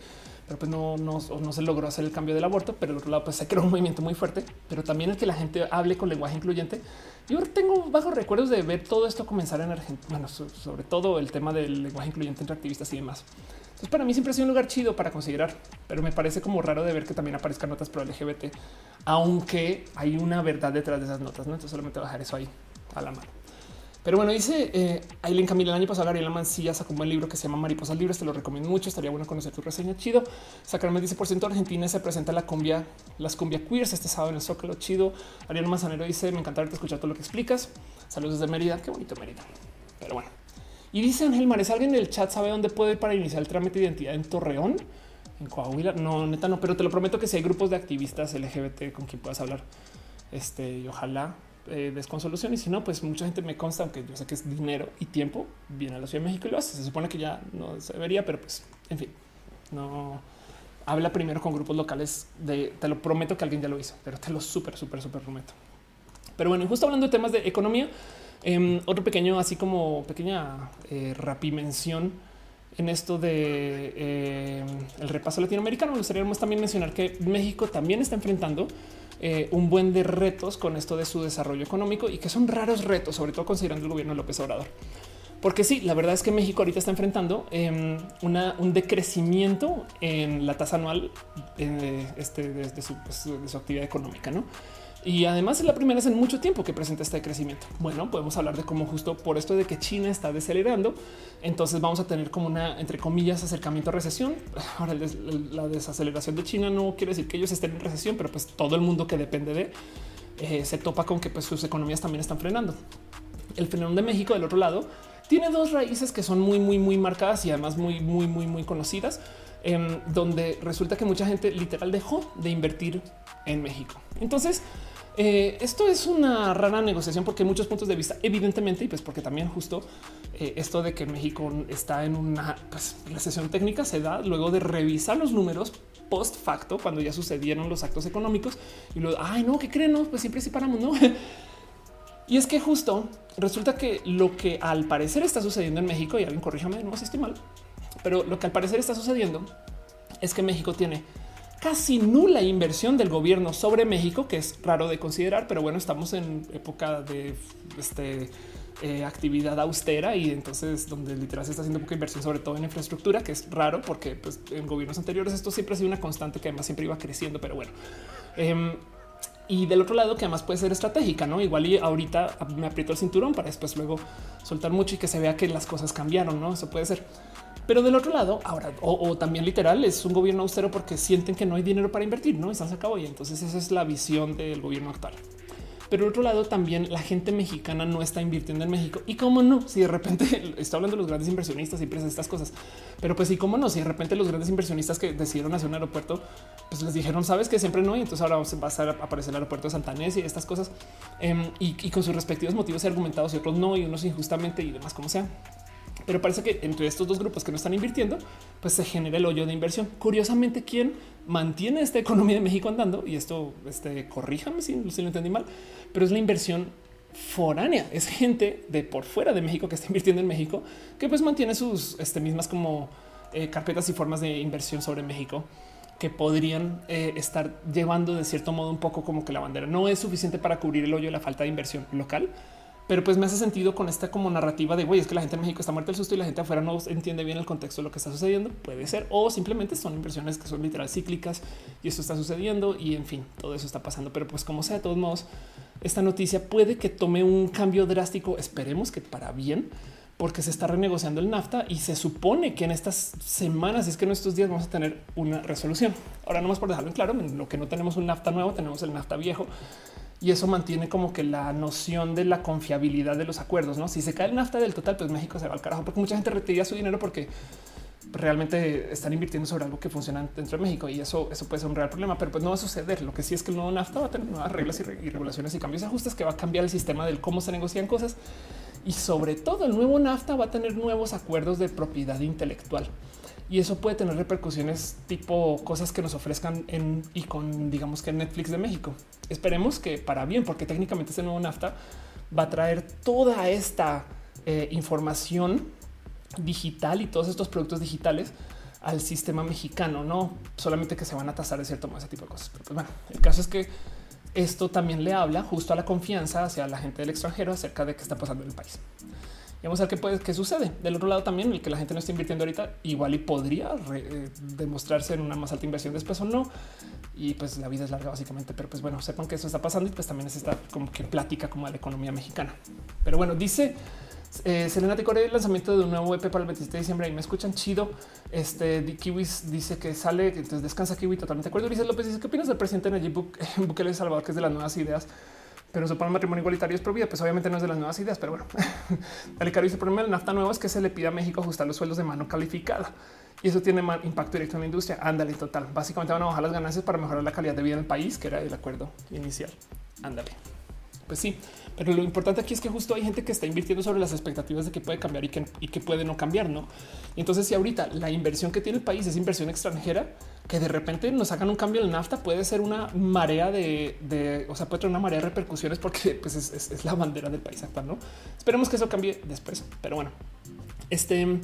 A: pero pues no, no, se logró hacer el cambio del aborto, pero al otro lado pues se creó un movimiento muy fuerte, pero también el que la gente hable con lenguaje incluyente. Yo tengo bajos recuerdos de ver todo esto comenzar en Argentina, bueno, sobre todo el tema del lenguaje incluyente entre activistas y demás. Entonces para mí siempre ha sido un lugar chido para considerar, pero me parece como raro de ver que también aparezcan notas pro LGBT, aunque hay una verdad detrás de esas notas, ¿no? Entonces solamente dejar eso ahí a la mano. Pero bueno, dice eh, Aileen Camila el año pasado, Gabriela Mancilla sacó un buen libro que se llama Mariposas Libres. Te lo recomiendo mucho. Estaría bueno conocer tu reseña. Chido. Sacramente dice por ciento Argentina se presenta la cumbia, las cumbia queers este sábado en el Zócalo. Chido. Ariel Manzanero dice: Me encantaría escuchar todo lo que explicas. Saludos desde Mérida. Qué bonito Mérida. Pero bueno, y dice Ángel Mares: ¿Alguien en el chat sabe dónde puede ir para iniciar el trámite de identidad en Torreón? En Coahuila? No, neta, no, pero te lo prometo que si hay grupos de activistas LGBT con quien puedas hablar, este y ojalá eh, y si no, pues mucha gente me consta, aunque yo sé que es dinero y tiempo, viene a la Ciudad de México y lo hace. Se supone que ya no se debería, pero pues en fin, no habla primero con grupos locales de te lo prometo que alguien ya lo hizo, pero te lo súper, súper, súper prometo. Pero bueno, justo hablando de temas de economía, em, otro pequeño, así como pequeña eh, rapimención en esto de eh, el repaso latinoamericano, me gustaría también mencionar que México también está enfrentando eh, un buen de retos con esto de su desarrollo económico y que son raros retos, sobre todo considerando el gobierno de López Obrador. Porque sí, la verdad es que México ahorita está enfrentando em, un decrecimiento en la tasa anual eh, este, pues, de, su, actividad económica, ¿no? Y además es la primera vez en mucho tiempo que presenta este crecimiento. Bueno, podemos hablar de cómo justo por esto de que China está desacelerando, entonces vamos a tener como una, entre comillas, acercamiento a recesión. Ahora, la desaceleración de China no quiere decir que ellos estén en recesión, pero pues todo el mundo que depende de eh, se topa con que pues, sus economías también están frenando. El fenómeno de México del otro lado tiene dos raíces que son muy, muy, muy marcadas y además muy, muy, muy, muy conocidas, em, donde resulta que mucha gente literal dejó de invertir en México. Entonces, eh, esto es una rara negociación porque muchos puntos de vista, evidentemente, y pues porque también justo eh, esto de que México está en una pues, recesión técnica se da luego de revisar los números post facto cuando ya sucedieron los actos económicos y luego, ay, no, ¿qué creen? No, pues siempre sí paramos, no? y es que justo resulta que lo que al parecer está sucediendo en México, y alguien corríjame, no sé si estoy mal, pero lo que al parecer está sucediendo es que México tiene casi nula inversión del gobierno sobre México, que es raro de considerar, pero bueno, estamos en época de este, eh, actividad austera y entonces donde literal se está haciendo poca inversión, sobre todo en infraestructura, que es raro porque pues, en gobiernos anteriores esto siempre ha sido una constante que además siempre iba creciendo, pero bueno. Em, y del otro lado que además puede ser estratégica, no igual y ahorita me aprieto el cinturón para después luego soltar mucho y que se vea que las cosas cambiaron, no? Eso puede ser. Pero del otro lado, ahora, o, también literal, es un gobierno austero porque sienten que no hay dinero para invertir, no están se acabó y entonces esa es la visión del gobierno actual. Pero del otro lado también la gente mexicana no está invirtiendo en México. Y cómo no, si de repente está hablando de los grandes inversionistas y empresas estas cosas. Pero pues sí, cómo no, si de repente los grandes inversionistas que decidieron hacer un aeropuerto, pues les dijeron, sabes que siempre no. Y entonces ahora va a aparecer el aeropuerto de Santanés y estas cosas. Em, y, y, con sus respectivos motivos argumentados y otros no, y unos injustamente y demás, como sea. Pero parece que entre estos dos grupos que no están invirtiendo, pues se genera el hoyo de inversión. Curiosamente, ¿quién mantiene esta economía de México andando? Y esto, este, corríjame si, si lo entendí mal, pero es la inversión foránea. Es gente de por fuera de México que está invirtiendo en México, que pues mantiene sus este, mismas como eh, carpetas y formas de inversión sobre México que podrían eh, estar llevando de cierto modo un poco como que la bandera no es suficiente para cubrir el hoyo de la falta de inversión local, pero pues me hace sentido con esta como narrativa de güey, es que la gente en México está muerta del susto y la gente afuera no entiende bien el contexto de lo que está sucediendo. Puede ser, o simplemente son inversiones que son literal cíclicas y eso está sucediendo y en fin, todo eso está pasando. Pero pues como sea, de todos modos, esta noticia puede que tome un cambio drástico. Esperemos que para bien, porque se está renegociando el NAFTA y se supone que en estas semanas, es que en estos días vamos a tener una resolución. Ahora, nomás por dejarlo en claro, en lo que no tenemos un NAFTA nuevo, tenemos el NAFTA viejo y eso mantiene como que la noción de la confiabilidad de los acuerdos. No, si se cae el nafta del total, pues México se va al carajo, porque mucha gente retira su dinero porque realmente están invirtiendo sobre algo que funciona dentro de México y eso, eso puede ser un real problema, pero pues no va a suceder. Lo que sí es que el nuevo NAFTA va a tener nuevas reglas y, regulaciones y cambios y ajustes que va a cambiar el sistema del cómo se negocian cosas y sobre todo el nuevo NAFTA va a tener nuevos acuerdos de propiedad intelectual y eso puede tener repercusiones tipo cosas que nos ofrezcan en y con digamos que Netflix de México. Esperemos que para bien, porque técnicamente ese nuevo NAFTA va a traer toda esta eh, información digital y todos estos productos digitales al sistema mexicano, no solamente que se van a tasar de cierto modo ese tipo de cosas. Pero pues bueno, el caso es que esto también le habla justo a la confianza hacia la gente del extranjero acerca de qué está pasando en el país. Y vamos a ver qué puede, qué sucede. Del otro lado también, el que la gente no está invirtiendo ahorita, igual y podría eh, demostrarse en una más alta inversión después o no. Y pues la vida es larga básicamente, pero pues bueno, sepan que eso está pasando y pues también es esta como que plática como de la economía mexicana. Pero bueno, dice eh, Selena Tecore el lanzamiento de un nuevo EP para el 27 de diciembre y me escuchan chido. Este Kiwis dice que sale, entonces descansa Kiwi totalmente de acuerdo. Ulises López dice qué opinas del presidente Nayib Bukele de Salvador, que es de las nuevas ideas pero su el matrimonio igualitario es pro Pues obviamente no es de las nuevas ideas, pero bueno. Caro dice el problema del NAFTA nuevo es que se le pide a México ajustar los sueldos de mano calificada y eso tiene impacto directo en la industria. Ándale, total. Básicamente van a bajar las ganancias para mejorar la calidad de vida en el país, que era el acuerdo inicial. Ándale. Pues sí, pero lo importante aquí es que justo hay gente que está invirtiendo sobre las expectativas de que puede cambiar y que, y que puede no cambiar, ¿no? Y entonces si ahorita la inversión que tiene el país es inversión extranjera, que de repente nos hagan un cambio en NAFTA puede ser una marea de, o sea, puede tener una marea de repercusiones porque pues, es, la bandera del país actual. No esperemos que eso cambie después, pero bueno, este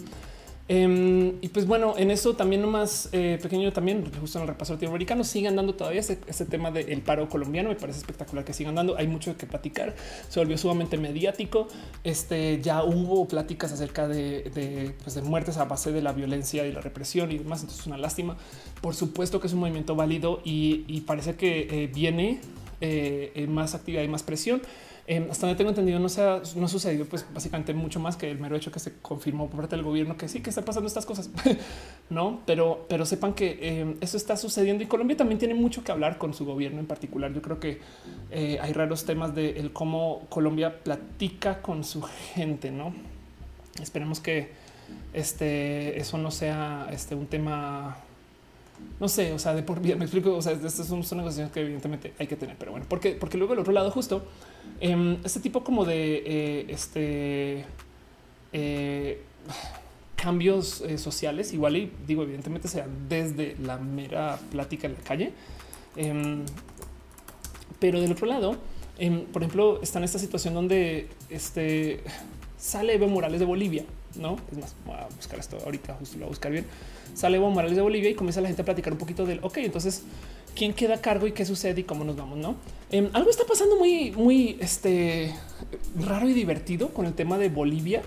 A: Em, y pues bueno, en eso también nomás eh, pequeño también justo en el repaso latinoamericano sigan dando todavía este, tema del paro colombiano. Me parece espectacular que sigan dando. Hay mucho que platicar. Se volvió sumamente mediático. Este ya hubo pláticas acerca de, pues, muertes a base de la violencia y la represión y demás. Entonces es una lástima. Por supuesto que es un movimiento válido y, parece que eh, viene eh, más actividad y más presión. Em, hasta donde tengo entendido, no, se ha, no sucedido, pues básicamente mucho más que el mero hecho que se confirmó por parte del gobierno que sí que están pasando estas cosas, no? Pero, pero sepan que em, eso está sucediendo y Colombia también tiene mucho que hablar con su gobierno en particular. Yo creo que eh, hay raros temas de el cómo Colombia platica con su gente, no? Esperemos que este eso no sea este un tema no sé, o sea, de por vida me explico. O sea, estas son, son negociaciones que evidentemente hay que tener, pero bueno, porque, porque luego el otro lado, justo Em, este tipo como de eh, este eh, cambios eh, sociales, igual y digo, evidentemente sean desde la mera plática en la calle. Em, pero del otro lado, em, por ejemplo, está en esta situación donde este sale Evo Morales de Bolivia, no es más. Voy a buscar esto ahorita, justo lo voy a buscar bien. Sale Evo Morales de Bolivia y comienza la gente a platicar un poquito del ok. Entonces, quién queda a cargo y qué sucede y cómo nos vamos, no? Em, algo está pasando muy, muy este raro y divertido con el tema de Bolivia.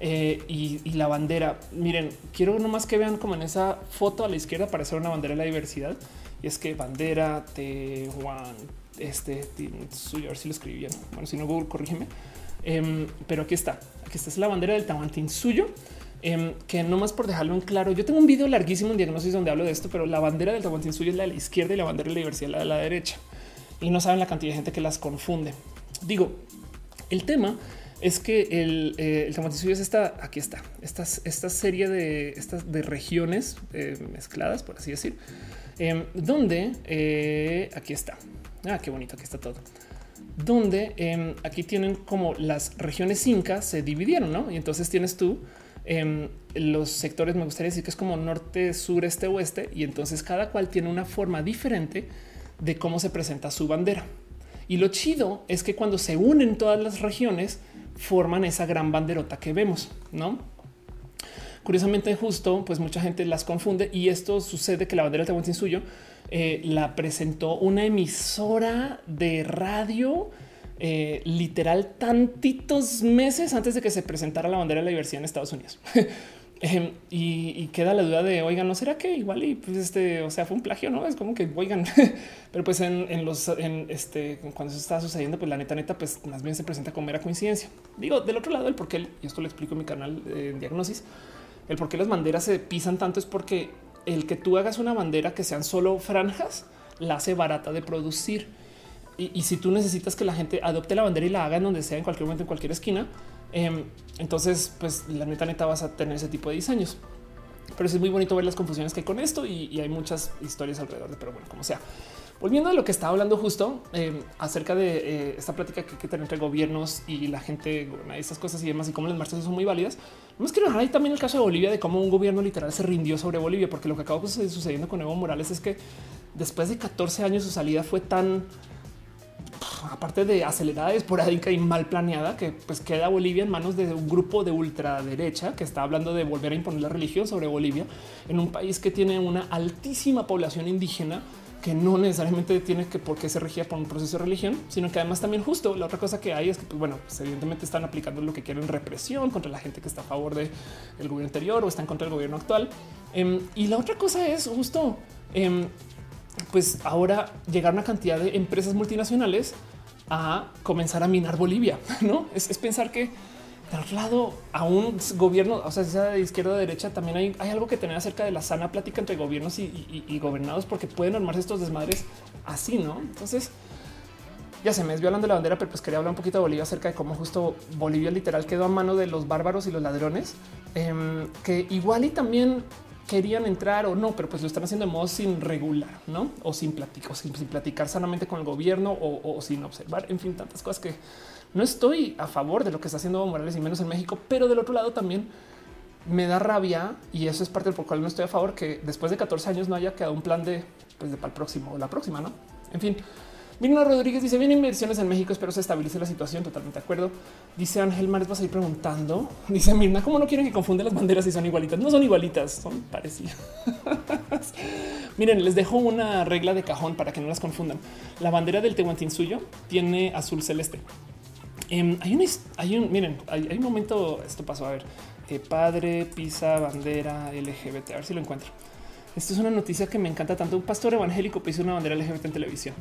A: Eh, y, la bandera. Miren, quiero nomás que vean como en esa foto a la izquierda aparece una bandera de la diversidad y es que bandera Tehuan, este suyo, a ver si lo escribí bien. Bueno, si no, Google, corrígeme. Em, pero aquí está. Aquí está es la bandera del Tahuantín suyo. Eh, que no más por dejarlo en claro, yo tengo un video larguísimo en diagnosis donde hablo de esto, pero la bandera del Tahuantín suyo es la de la izquierda y la bandera de la diversidad la de la derecha. Y no saben la cantidad de gente que las confunde. Digo, el tema es que el, eh, el es esta, aquí está, esta, esta serie de, estas, de regiones eh, mezcladas, por así decir, em, donde eh, aquí está. Ah, qué bonito, aquí está todo donde em, aquí tienen como las regiones incas se dividieron, ¿no? Y entonces tienes tú em, los sectores, me gustaría decir que es como norte, sur, este, oeste, y entonces cada cual tiene una forma diferente de cómo se presenta su bandera. Y lo chido es que cuando se unen todas las regiones, forman esa gran banderota que vemos, ¿no? Curiosamente, justo, pues mucha gente las confunde y esto sucede que la bandera de suyo eh, la presentó una emisora de radio eh, literal tantitos meses antes de que se presentara la bandera de la diversidad en Estados Unidos. Em, y, queda la duda de oigan, no será que igual y pues este, o sea, fue un plagio, no es como que oigan, pero pues en, los en este cuando eso está sucediendo, pues la neta, neta, pues más bien se presenta como mera coincidencia. Digo, del otro lado, el por qué, y esto lo explico en mi canal de diagnosis, el por qué las banderas se pisan tanto es porque el que tú hagas una bandera que sean solo franjas la hace barata de producir. Y, si tú necesitas que la gente adopte la bandera y la haga en donde sea, en cualquier momento, en cualquier esquina, em, entonces, pues la neta, neta vas a tener ese tipo de diseños. Pero es muy bonito ver las confusiones que hay con esto y, hay muchas historias alrededor de, pero bueno, como sea. Volviendo a lo que estaba hablando justo eh, acerca de eh, esta plática que hay que tener entre gobiernos y la gente, estas cosas y demás, y cómo las marchas son muy válidas. No quiero dejar ahí también el caso de Bolivia, de cómo un gobierno literal se rindió sobre Bolivia, porque lo que acabó sucediendo con Evo Morales es que después de 14 años su salida fue tan aparte de acelerada, esporádica y mal planeada, que pues queda Bolivia en manos de un grupo de ultraderecha que está hablando de volver a imponer la religión sobre Bolivia en un país que tiene una altísima población indígena que no necesariamente tiene que por qué se regía por un proceso de religión, sino que además también justo la otra cosa que hay es que, pues, bueno, pues, evidentemente están aplicando lo que quieren represión contra la gente que está a favor del gobierno anterior o está en contra del gobierno actual. Em, y la otra cosa es justo, em, pues ahora llegar una cantidad de empresas multinacionales a comenzar a minar Bolivia, ¿no? es pensar que otro lado, a un gobierno, o sea, sea de izquierda o derecha, también hay, hay, algo que tener acerca de la sana plática entre gobiernos y, gobernados, porque pueden armarse estos desmadres así, ¿no? Entonces, ya se me desvió hablando de la bandera, pero pues quería hablar un poquito de Bolivia acerca de cómo justo Bolivia literal quedó a mano de los bárbaros y los ladrones, em, que igual y también querían entrar o no, pero pues lo están haciendo de modo sin regular, ¿no? O sin platicar, sin, platicar sanamente con el gobierno o, sin observar, en fin, tantas cosas que no estoy a favor de lo que está haciendo Morales y menos en México, pero del otro lado también me da rabia y eso es parte del por cual no estoy a favor que después de 14 años no haya quedado un plan de, pues, de para el próximo o la próxima, no? En fin, Mirna Rodríguez dice: Vienen inversiones en México, espero se estabilice la situación. Totalmente de acuerdo. Dice Ángel Mares, vas a ir preguntando. Dice Mirna, ¿cómo no quieren que confunden las banderas si son igualitas? No son igualitas, son parecidas. Miren, les dejo una regla de cajón para que no las confundan. La bandera del suyo tiene azul celeste. Em, hay, un, hay un, miren, hay, un momento, esto pasó a ver, eh, padre, pisa, bandera, LGBT, a ver si lo encuentro. Esto es una noticia que me encanta tanto. Un pastor evangélico pisa una bandera LGBT en televisión.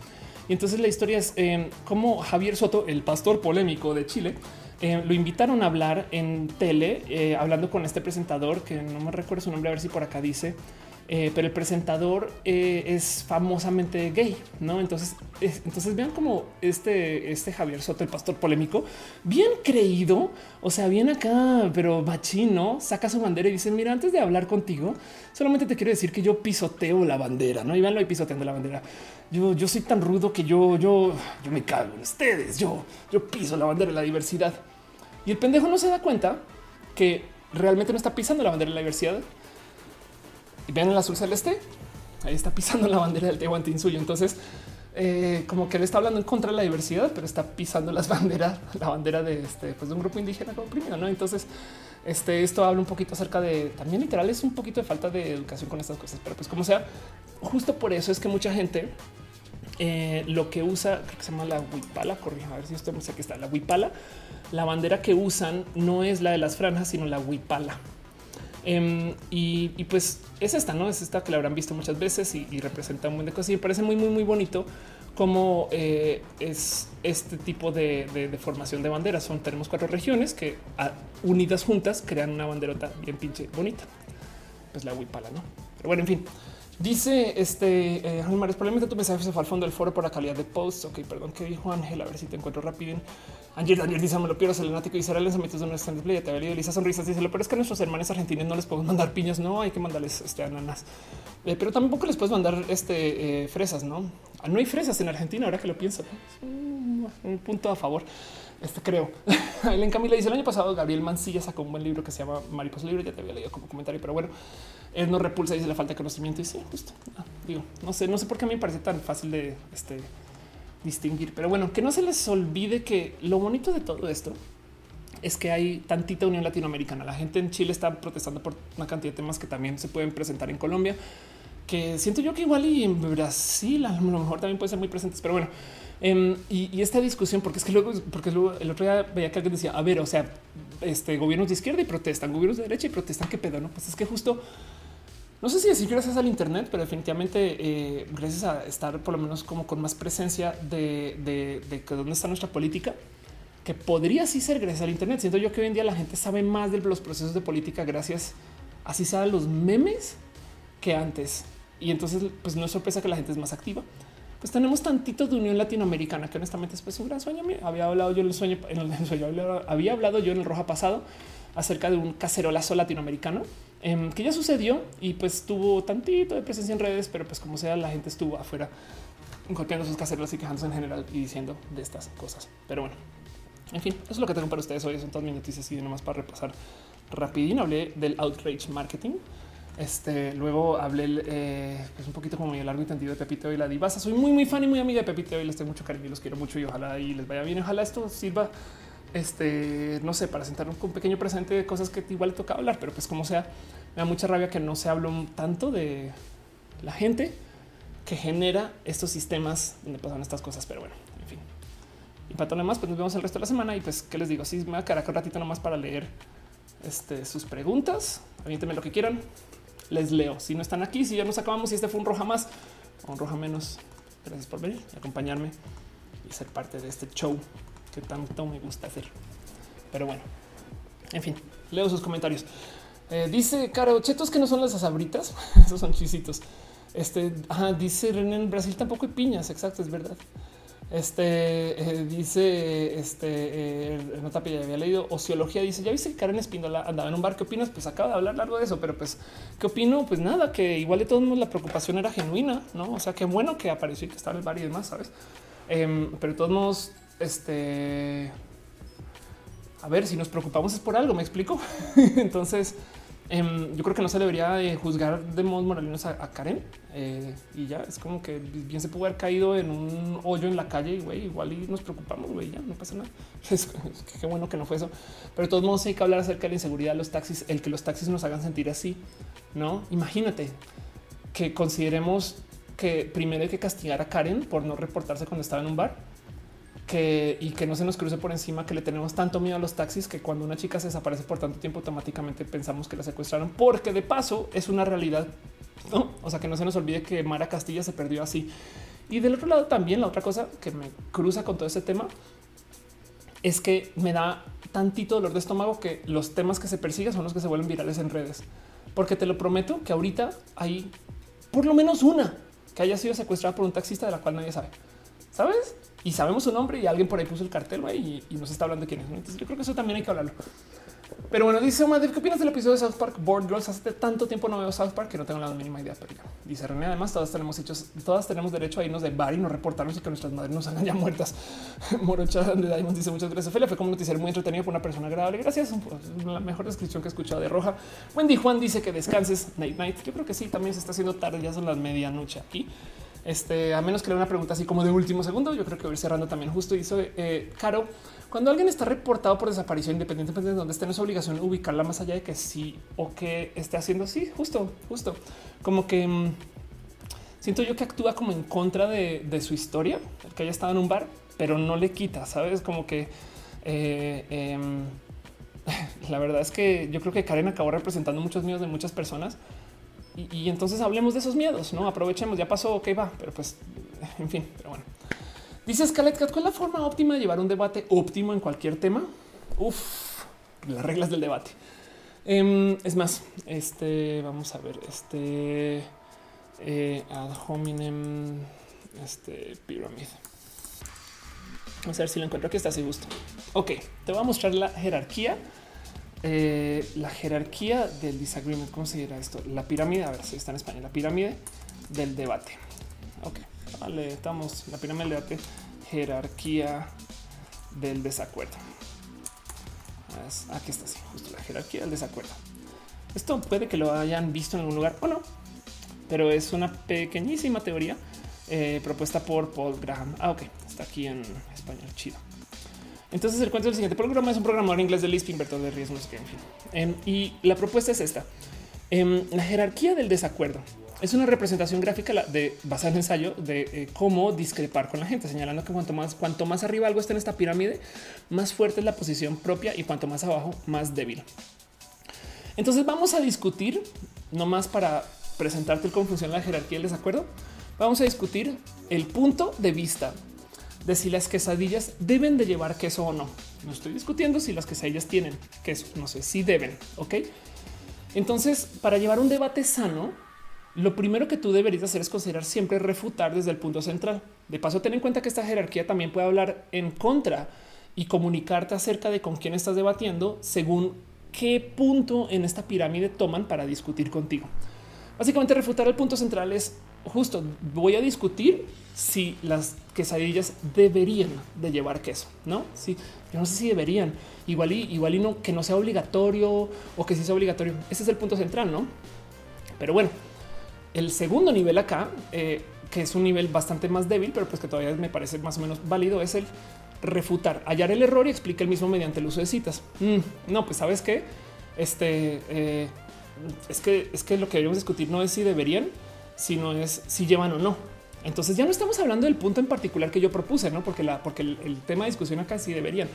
A: Y entonces la historia es eh, cómo Javier Soto, el pastor polémico de Chile, em, lo invitaron a hablar en tele, eh, hablando con este presentador que no me recuerdo su nombre, a ver si por acá dice eh, pero el presentador eh, es famosamente gay, no? Entonces, entonces vean como este, este Javier Soto, el pastor polémico, bien creído, o sea, bien acá, pero machino, saca su bandera y dice: Mira, antes de hablar contigo, solamente te quiero decir que yo pisoteo la bandera, no? Y veanlo ahí pisoteando la bandera. Yo, yo soy tan rudo que yo, yo, yo me cago en ustedes. Yo, yo piso la bandera de la diversidad. Y el pendejo no se da cuenta que realmente no está pisando la bandera de la diversidad y vean el azul celeste. Ahí está pisando la bandera del suyo. Entonces, eh, como que él está hablando en contra de la diversidad, pero está pisando las banderas, la bandera de este, pues de un grupo indígena oprimido. No, entonces Este, esto habla un poquito acerca de también literal es un poquito de falta de educación con estas cosas, pero pues como sea, justo por eso es que mucha gente eh, lo que usa, creo que se llama la huipala, corrija, a ver si usted me dice que está la huipala. La bandera que usan no es la de las franjas, sino la huipala. Em, y, pues es esta, no es esta que la habrán visto muchas veces y, representa un buen de cosas. Y me parece muy, muy, muy bonito como eh, es este tipo de, formación de banderas. Son tenemos cuatro regiones que unidas juntas crean una banderota bien pinche bonita. Pues la huipala, no? Pero bueno, en fin. Dice este eh, probablemente tu mensaje se fue al fondo del foro por la calidad de post. Ok, perdón, ¿qué dijo Ángel? A ver si te encuentro rápido. Ayer Daniel dice: Me lo pierdo, selenático y será el lanzamiento de nuestra play. Te había Elisa Sonrisas. Dice: Lo peor es que a nuestros hermanos argentinos no les podemos mandar piñas. No hay que mandarles este, ananas, eh, pero tampoco les puedes mandar este, eh, fresas. No, ah, no hay fresas en Argentina. Ahora que lo pienso, un, un punto a favor. Este creo. Aileen Camila dice el año pasado Gabriel Mancilla sacó un buen libro que se llama Mariposa Libre. Ya te había leído como comentario, pero bueno, él no repulsa, dice la falta de conocimiento. Y sí, justo ah, digo, no sé, no sé por qué a mí me parece tan fácil de este, distinguir, pero bueno, que no se les olvide que lo bonito de todo esto es que hay tantita unión latinoamericana. La gente en Chile está protestando por una cantidad de temas que también se pueden presentar en Colombia, que siento yo que igual y en Brasil a lo mejor también pueden ser muy presentes, pero bueno. Em, y, esta discusión, porque es que luego, porque luego el otro día veía que alguien decía, a ver, o sea, este gobiernos de izquierda y protestan, gobiernos de derecha y protestan, qué pedo, no? Pues es que justo no sé si decir gracias al Internet, pero definitivamente eh, gracias a estar por lo menos como con más presencia de, de, dónde está nuestra política, que podría así ser gracias al Internet. Siento yo que hoy en día la gente sabe más de los procesos de política gracias así sea los memes que antes. Y entonces, pues no es sorpresa que la gente es más activa. Pues tenemos tantito de unión latinoamericana que honestamente es pues un gran sueño. Había hablado yo en el sueño, en el sueño, había hablado yo en el Roja pasado acerca de un cacerolazo latinoamericano em, que ya sucedió y pues tuvo tantito de presencia en redes, pero pues como sea, la gente estuvo afuera golpeando sus cacerolas y quejándose en general y diciendo de estas cosas. Pero bueno, en fin, eso es lo que tengo para ustedes hoy. Son todas mis noticias y nomás para repasar rapidín. Hablé del outrage marketing. Este luego hablé eh, pues un poquito como muy largo y tendido de Pepito y la divasa. Soy muy, muy fan y muy amiga de Pepito y les tengo mucho cariño y los quiero mucho y ojalá y les vaya bien. Ojalá esto sirva este, no sé, para sentar un pequeño presente de cosas que igual le toca hablar, pero pues como sea, me da mucha rabia que no se habló tanto de la gente que genera estos sistemas donde pasan estas cosas, pero bueno, en fin. Y para todo lo demás, pues nos vemos el resto de la semana y pues, ¿qué les digo? Si me va a quedar un ratito nomás para leer este, sus preguntas, aviéntenme lo que quieran, les leo. Si no están aquí, si ya nos acabamos, si este fue un roja más o un roja menos, gracias por venir y acompañarme y ser parte de este show que tanto me gusta hacer. Pero bueno, en fin, leo sus comentarios. Eh, dice Caro, chetos que no son las asabritas, esos son chisitos. Este dice René en Brasil tampoco hay piñas. Exacto, es verdad. Este eh, dice este eh, nota ya había leído ociología. Dice ya viste que Karen Espíndola andaba en un bar. ¿Qué opinas? Pues acaba de hablar largo de eso, pero pues qué opino? Pues nada, que igual de todos modos la preocupación era genuina, no? O sea, qué bueno que apareció y que estaba en el bar y demás, sabes? Em, pero de todos modos, este, a ver, si nos preocupamos es por algo, me explico. Entonces, em, yo creo que no se debería juzgar de modos moralinos a, Karen eh, y ya es como que bien se pudo haber caído en un hoyo en la calle y güey, igual y nos preocupamos, güey, ya no pasa nada. Qué bueno que no fue eso, pero de todos modos hay que hablar acerca de la inseguridad de los taxis, el que los taxis nos hagan sentir así, no? Imagínate que consideremos que primero hay que castigar a Karen por no reportarse cuando estaba en un bar que y que no se nos cruce por encima que le tenemos tanto miedo a los taxis que cuando una chica se desaparece por tanto tiempo automáticamente pensamos que la secuestraron porque de paso es una realidad. ¿no? O sea que no se nos olvide que Mara Castilla se perdió así. Y del otro lado también la otra cosa que me cruza con todo este tema es que me da tantito dolor de estómago que los temas que se persiguen son los que se vuelven virales en redes. Porque te lo prometo que ahorita hay por lo menos una que haya sido secuestrada por un taxista de la cual nadie sabe. ¿Sabes? Y sabemos su nombre y alguien por ahí puso el cartel y, y, nos está hablando quién es. Entonces yo creo que eso también hay que hablarlo. Pero bueno, dice Omar, ¿qué opinas del episodio de South Park Board Girls? Hace tanto tiempo no veo South Park que no tengo la mínima idea. Pero dice René, además todas tenemos hechos, todas tenemos derecho a irnos de bar y no reportarnos y que nuestras madres nos hagan ya muertas. Morocha de Diamond dice muchas gracias. Ophelia fue como un noticiero muy entretenido por una persona agradable. Gracias. La mejor descripción que he escuchado de Roja. Wendy Juan dice que descanses night night. Yo creo que sí, también se está haciendo tarde, ya son las medianoche aquí. Este, a menos que le una pregunta así como de último segundo, yo creo que voy cerrando también justo hizo eh, Caro. Cuando alguien está reportado por desaparición, independientemente de dónde esté, no es obligación ubicarla más allá de que sí o que esté haciendo así, justo, justo. Como que mm, siento yo que actúa como en contra de, su historia, que haya estado en un bar, pero no le quita, sabes? Como que eh, em, la verdad es que yo creo que Karen acabó representando muchos miedos de muchas personas. Y, entonces hablemos de esos miedos, no aprovechemos. Ya pasó, ok, va, pero pues en fin, pero bueno. Dice Scarlett ¿cuál es la forma óptima de llevar un debate óptimo en cualquier tema? Uf, las reglas del debate. Em, es más, este vamos a ver, este eh, ad hominem, este pyramid. Vamos a ver si lo encuentro aquí. Está así gusto. Ok, te voy a mostrar la jerarquía eh, la jerarquía del disagreement. ¿Cómo se dirá esto? La pirámide. A ver si está en español. La pirámide del debate. Ok, vale, estamos la pirámide del debate. Jerarquía del desacuerdo. Aquí está, así, justo la jerarquía del desacuerdo. Esto puede que lo hayan visto en algún lugar o no, pero es una pequeñísima teoría eh, propuesta por Paul Graham. Ah, ok, está aquí en español. Chido. Entonces el cuento del siguiente programa es un programador inglés de Lisp, inversor de riesgos, que en fin. Em, y la propuesta es esta. Em, la jerarquía del desacuerdo es una representación gráfica de basada en ensayo de eh, cómo discrepar con la gente, señalando que cuanto más, cuanto más arriba algo está en esta pirámide, más fuerte es la posición propia y cuanto más abajo, más débil. Entonces vamos a discutir, no más para presentarte cómo funciona la jerarquía del desacuerdo, vamos a discutir el punto de vista de si las quesadillas deben de llevar queso o no. No estoy discutiendo si las quesadillas tienen queso, no sé si deben. Ok. Entonces, para llevar un debate sano, lo primero que tú deberías hacer es considerar siempre refutar desde el punto central. De paso, ten en cuenta que esta jerarquía también puede hablar en contra y comunicarte acerca de con quién estás debatiendo según qué punto en esta pirámide toman para discutir contigo. Básicamente refutar el punto central es justo voy a discutir si las quesadillas deberían de llevar queso, no? Sí, yo no sé si deberían, igual y igual y no que no sea obligatorio o que sí sea obligatorio. Ese es el punto central, no? Pero bueno, el segundo nivel acá, eh, que es un nivel bastante más débil, pero pues que todavía me parece más o menos válido, es el refutar, hallar el error y explicar el mismo mediante el uso de citas. Mm, no, pues sabes que este eh, es que es que lo que deberíamos discutir no es si deberían, sino es si llevan o no. Entonces ya no estamos hablando del punto en particular que yo propuse, no porque la, porque el, tema de discusión acá sí deberían.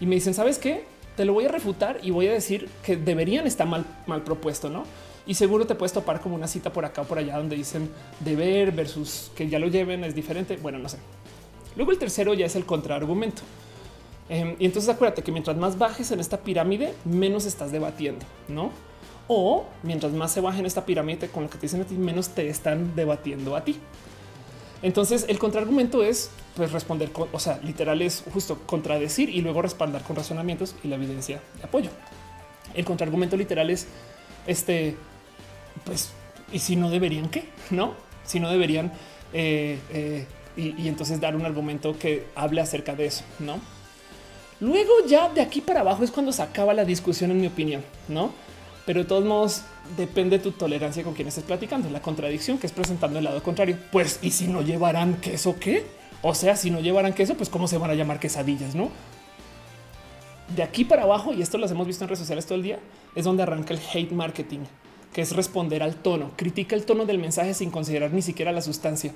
A: Y me dicen, sabes qué? Te lo voy a refutar y voy a decir que deberían estar mal, mal propuesto, no? Y seguro te puedes topar como una cita por acá o por allá donde dicen deber versus que ya lo lleven es diferente. Bueno, no sé. Luego el tercero ya es el contraargumento. Em, y entonces acuérdate que mientras más bajes en esta pirámide, menos estás debatiendo, no? O mientras más se baje en esta pirámide con lo que te dicen a ti, menos te están debatiendo a ti. Entonces el contraargumento es pues responder, con, o sea, literal es justo contradecir y luego respaldar con razonamientos y la evidencia de apoyo. El contraargumento literal es este, pues, y si no deberían qué, no? Si no deberían eh, eh, y, y entonces dar un argumento que hable acerca de eso, no? Luego ya de aquí para abajo es cuando se acaba la discusión, en mi opinión, no? Pero de todos modos depende de tu tolerancia con quien estés platicando. La contradicción que es presentando el lado contrario. Pues, y si no llevarán queso, qué? O sea, si no llevarán queso, pues cómo se van a llamar quesadillas, no? De aquí para abajo, y esto lo hemos visto en redes sociales todo el día, es donde arranca el hate marketing, que es responder al tono. Critica el tono del mensaje sin considerar ni siquiera la sustancia.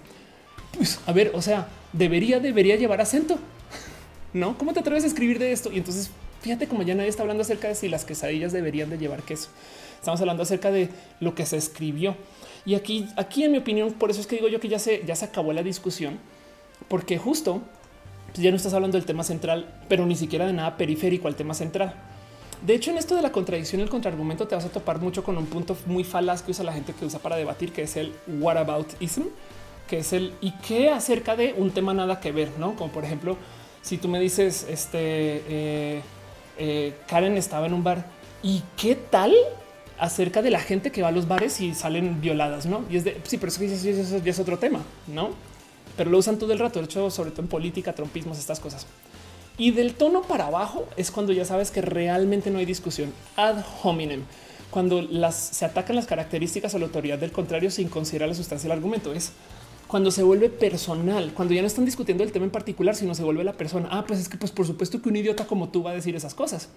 A: Pues a ver, o sea, debería, debería llevar acento. No, ¿cómo te atreves a escribir de esto? Y entonces Fíjate como ya nadie está hablando acerca de si las quesadillas deberían de llevar queso. Estamos hablando acerca de lo que se escribió. Y aquí, aquí en mi opinión, por eso es que digo yo que ya se, ya se acabó la discusión, porque justo pues ya no estás hablando del tema central, pero ni siquiera de nada periférico al tema central. De hecho, en esto de la contradicción y el contraargumento te vas a topar mucho con un punto muy falaz que usa la gente que usa para debatir, que es el what about ism, que es el y qué acerca de un tema nada que ver, no? Como por ejemplo, si tú me dices este eh, eh, Karen estaba en un bar y qué tal acerca de la gente que va a los bares y salen violadas, no? Y es de sí, pero eso, ya es otro tema, no? Pero lo usan todo el rato. De hecho, sobre todo en política, trompismos, estas cosas. Y del tono para abajo es cuando ya sabes que realmente no hay discusión ad hominem. Cuando las se atacan las características o la autoridad del contrario sin considerar la sustancia del argumento es cuando se vuelve personal, cuando ya no están discutiendo el tema en particular, sino se vuelve la persona. Ah, pues es que, pues por supuesto que un idiota como tú va a decir esas cosas.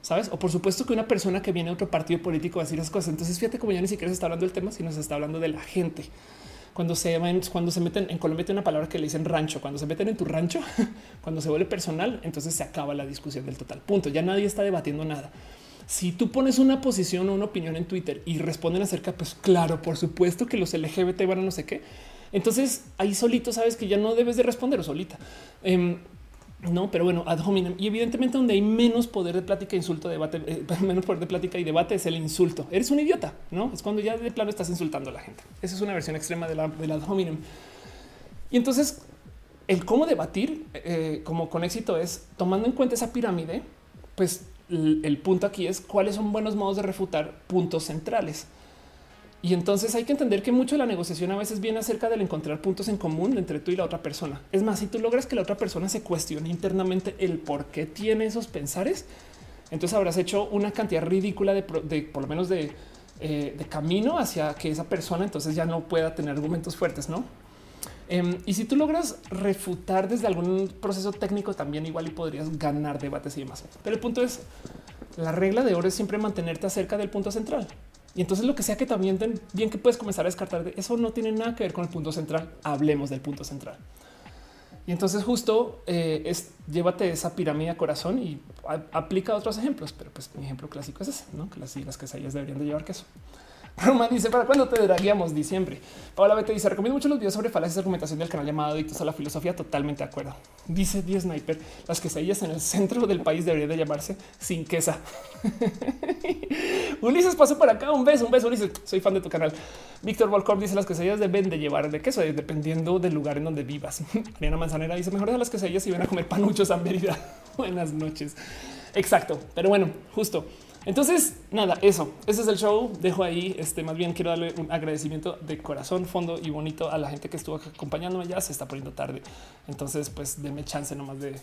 A: ¿Sabes? O por supuesto que una persona que viene a otro partido político va a decir esas cosas. Entonces fíjate como ya ni siquiera se está hablando del tema, sino se está hablando de la gente. Cuando se cuando se meten en Colombia tiene una palabra que le dicen rancho, cuando se meten en tu rancho, cuando se vuelve personal, entonces se acaba la discusión del total punto. Ya nadie está debatiendo nada. Si tú pones una posición o una opinión en Twitter y responden acerca, pues claro, por supuesto que los LGBT van a no sé qué. Entonces ahí solito sabes que ya no debes de responder o solita. Em, no, pero bueno, ad hominem. Y evidentemente donde hay menos poder de plática, insulto, debate, eh, menos poder de plática y debate es el insulto. Eres un idiota, ¿no? Es cuando ya de plano estás insultando a la gente. Esa es una versión extrema de del ad hominem. Y entonces el cómo debatir eh, como con éxito es tomando en cuenta esa pirámide, pues el punto aquí es cuáles son buenos modos de refutar puntos centrales. Y entonces hay que entender que mucho de la negociación a veces viene acerca del encontrar puntos en común entre tú y la otra persona. Es más, si tú logras que la otra persona se cuestione internamente el por qué tiene esos pensares, entonces habrás hecho una cantidad ridícula de, por lo menos de, eh, de, camino hacia que esa persona entonces ya no pueda tener argumentos fuertes, ¿no? Em, y si tú logras refutar desde algún proceso técnico también igual y podrías ganar debates y demás. Pero el punto es, la regla de oro es siempre mantenerte acerca del punto central. Y entonces lo que sea que también bien que puedes comenzar a descartar de eso no tiene nada que ver con el punto central. Hablemos del punto central. Y entonces justo eh, es llévate esa pirámide corazón y aplica otros ejemplos. Pero pues mi ejemplo clásico es ese, ¿no? que las, las quesadillas deberían de llevar queso. Roman dice para cuándo te daríamos diciembre. Paola Bete dice recomiendo mucho los videos sobre falacias de argumentación del canal llamado Adictos a la Filosofía. Totalmente de acuerdo. Dice Die Sniper las quesadillas en el centro del país deberían de llamarse sin quesa. Ulises pasó por acá. Un beso, un beso. Ulises, soy fan de tu canal. Víctor Volkov dice las quesadillas deben de llevar de queso dependiendo del lugar en donde vivas. Ariana Manzanera dice mejor de las quesadillas y ven a comer panuchos a Mérida. Buenas noches. Exacto. Pero bueno, justo. Entonces, nada, eso, ese es el show. Dejo ahí, este, más bien quiero darle un agradecimiento de corazón, fondo y bonito a la gente que estuvo acompañándome. Ya se está poniendo tarde. Entonces, pues denme chance nomás de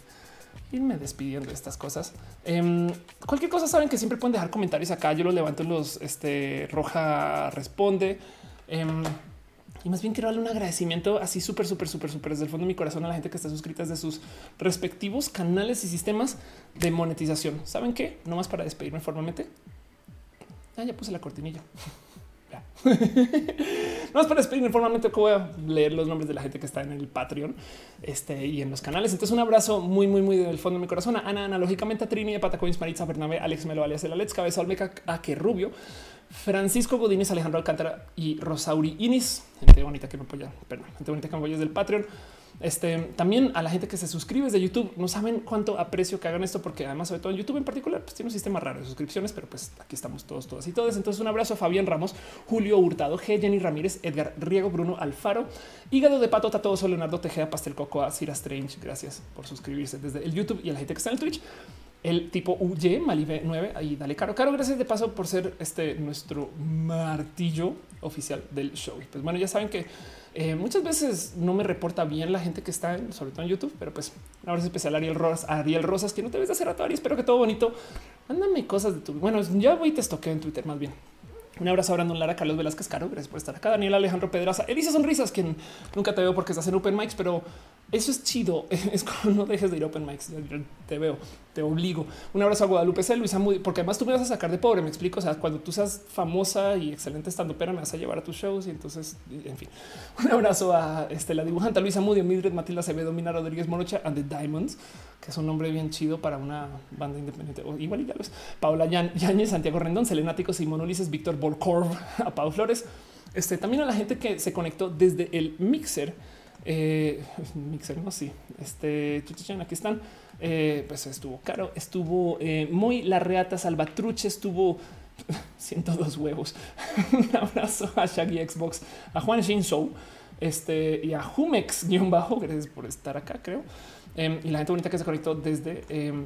A: irme despidiendo de estas cosas. Em, cualquier cosa saben que siempre pueden dejar comentarios acá. Yo los levanto en los este, roja responde. Em, y más bien quiero darle un agradecimiento así súper, súper, súper, súper desde el fondo de mi corazón a la gente que está suscrita de sus respectivos canales y sistemas de monetización. ¿Saben qué? No más para despedirme formalmente. Ah, ya puse la cortinilla. no más para despedirme formalmente, voy a leer los nombres de la gente que está en el Patreon este, y en los canales. Entonces, un abrazo muy, muy, muy del fondo de mi corazón. A Ana, analógicamente a Trini, de Patacoins, Maritza, Bernabe, Alex Melo, alias el Alex, Cabeza Olmeca, a que Rubio, Francisco Godínez, Alejandro Alcántara y Rosauri Inis, gente bonita que me apoya, perdón, gente bonita que me apoya del Patreon. Este también a la gente que se suscribe desde YouTube. No saben cuánto aprecio que hagan esto, porque además, sobre todo en YouTube en particular, pues tiene un sistema raro de suscripciones, pero pues aquí estamos todos, todas y todos. Entonces, un abrazo a Fabián Ramos, Julio Hurtado, G, Jenny Ramírez, Edgar Riego, Bruno Alfaro, Hígado de Pato, Tato, Leonardo Tejeda, Pastel Cocoa, Cira Strange. Gracias por suscribirse desde el YouTube y a la gente que está en el Twitch el tipo UY Malive 9. Ahí dale caro, caro. Gracias de paso por ser este nuestro martillo oficial del show. Pues bueno, ya saben que eh, muchas veces no me reporta bien la gente que está, sobre todo en YouTube, pero pues ahora es especial Ariel Rosas, Ariel Rosas, que no te ves de hace rato, Ari. Espero que todo bonito. Mándame cosas de tu. Bueno, ya voy y te estoqueo en Twitter más bien. Un abrazo a Brandon Lara, Carlos Velázquez Caro. Gracias por estar acá. Daniel Alejandro Pedraza, Elisa Sonrisas, quien nunca te veo porque estás en Open Mics, pero eso es chido. Es como no dejes de ir Open Mics. Te veo, te obligo. Un abrazo a Guadalupe C. Luisa Moody, porque además tú me vas a sacar de pobre. Me explico. O sea, cuando tú seas famosa y excelente estando pera, me vas a llevar a tus shows. Y entonces, en fin, un abrazo a este, la dibujante Luisa Moody, Mildred Matilda Acevedo, Mina Rodríguez Morocha and the Diamonds, que es un nombre bien chido para una banda independiente. O igual y ya lo es. Paola Yañez, Santiago Rendón, Selenático, Simón Ulises, Víctor Volcorv, a Pau Flores. Este también a la gente que se conectó desde el mixer eh, mixer, no, sí. Este aquí están. Eh, pues estuvo caro, estuvo eh, muy la reata salvatruche, estuvo 102 huevos. Un abrazo a Shaggy Xbox, a Juan Show, este y a Humex guion bajo. Gracias por estar acá, creo. Em, y la gente bonita que se conectó desde em,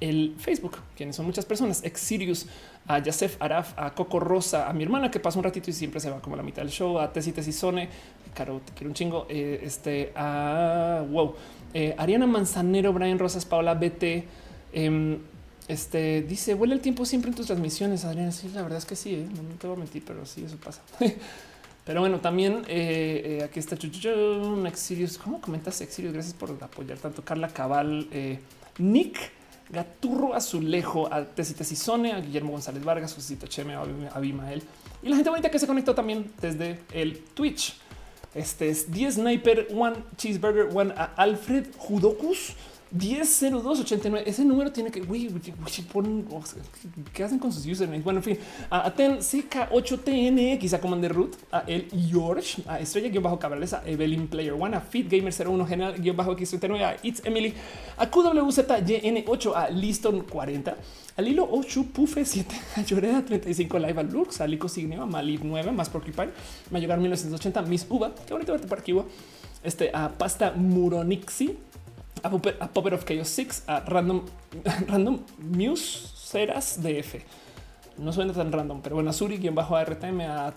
A: el Facebook, quienes son muchas personas, ex Sirius, a Yasef Araf, a Coco Rosa, a mi hermana que pasa un ratito y siempre se va como a la mitad del show, a Tesi Tesizone, Caro, te quiero un chingo, eh, este, a wow, eh, Ariana Manzanero, Brian Rosas, Paola BT, em, este dice huele el tiempo siempre en tus transmisiones. Adriana, sí, la verdad es que sí, ¿eh? no, te voy a mentir, pero sí, eso pasa. Pero bueno, también aquí está Exirius. ¿Cómo comentas Exirius? Gracias por apoyar tanto Carla Cabal, Nick Gaturro Azulejo, a Tesi Tesizone, a Guillermo González Vargas, Josito Cheme, a Abimael y la gente bonita que se conectó también desde el Twitch. Este es 10 Sniper, One Cheeseburger, One a Alfred Judokus. 100289. Ese número tiene que. Uy, ¿Qué hacen con sus usernames? Bueno, en fin, a Aten CK8TNX, a Commander Root, a El George, a Estrella bajo Cabrales, a Evelyn Player One, a Fit Gamer 01 General bajo X39, a It's Emily, a QWZYN8, a Liston 40, a Lilo 8 Pufe 7, a Lloreda 35 Live, a Lux, a Lico Signeo, a Malib 9, más Porcupine, Mayogar 1980, Miss Uva, qué bonito verte por aquí, este, a Pasta Muronixi, a, Popper of Chaos 6, a Random, Random Muse Ceras DF. No suena tan random, pero bueno, a Suri, quien bajo a RTM, a,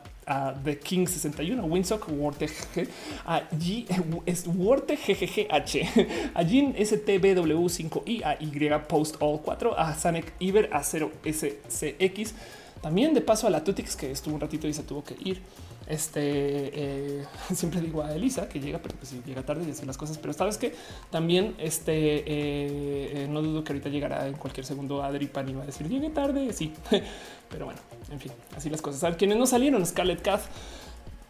A: The King 61, a Winsock, WordGG, a G, es GGGH, a Jin STBW5I, a Y Post All 4, a Sanek Iber, a 0SCX. También de paso a la Tutix, que estuvo un ratito y se tuvo que ir. Este eh, siempre digo a Elisa que llega, pero pues llega tarde y hace las cosas. Pero sabes que también este eh, eh, no dudo que ahorita llegará en cualquier segundo Adri Pan y va a decir llegue tarde. Sí, pero bueno, en fin, así las cosas. A quienes no salieron, Scarlett Cat,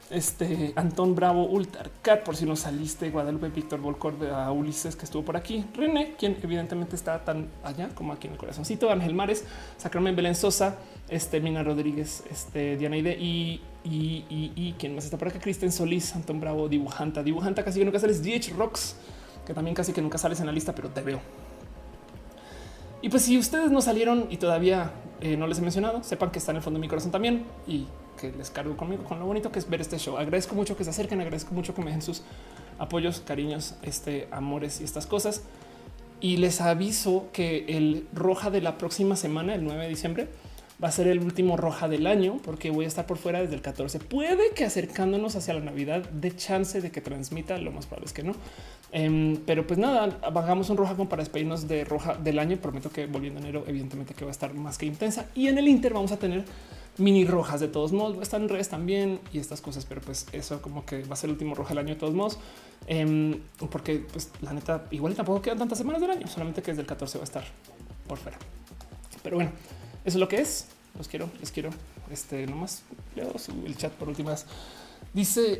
A: este Antón Bravo, Ultarcat, por si no saliste, Guadalupe, Víctor Volcor, a Ulises que estuvo por aquí, René, quien evidentemente está tan allá como aquí en el corazoncito, Ángel Mares, Sacramen Belén Sosa, este Mina Rodríguez, este Diana y y, y, quién más está por acá, Kristen Solís, Antón Bravo, dibujanta, dibujanta casi que nunca sales, DH Rocks, que también casi que nunca sales en la lista, pero te veo. Y pues si ustedes no salieron y todavía eh, no les he mencionado, sepan que está en el fondo de mi corazón también y que les cargo conmigo con lo bonito que es ver este show. Agradezco mucho que se acerquen, agradezco mucho que me den sus apoyos, cariños, este, amores y estas cosas. Y les aviso que el roja de la próxima semana, el 9 de diciembre, va a ser el último roja del año porque voy a estar por fuera desde el 14. Puede que acercándonos hacia la Navidad de chance de que transmita, lo más probable es que no. Em, pero pues nada, hagamos un roja como para despedirnos de roja del año. Prometo que volviendo enero, evidentemente que va a estar más que intensa. Y en el Inter vamos a tener mini rojas de todos modos. Están en redes también y estas cosas, pero pues eso como que va a ser el último roja del año de todos modos. Em, porque pues la neta, igual tampoco quedan tantas semanas del año, solamente que desde el 14 va a estar por fuera. Pero bueno, eso es lo que es. Los quiero, les quiero. Este nomás leo el chat por últimas. Dice,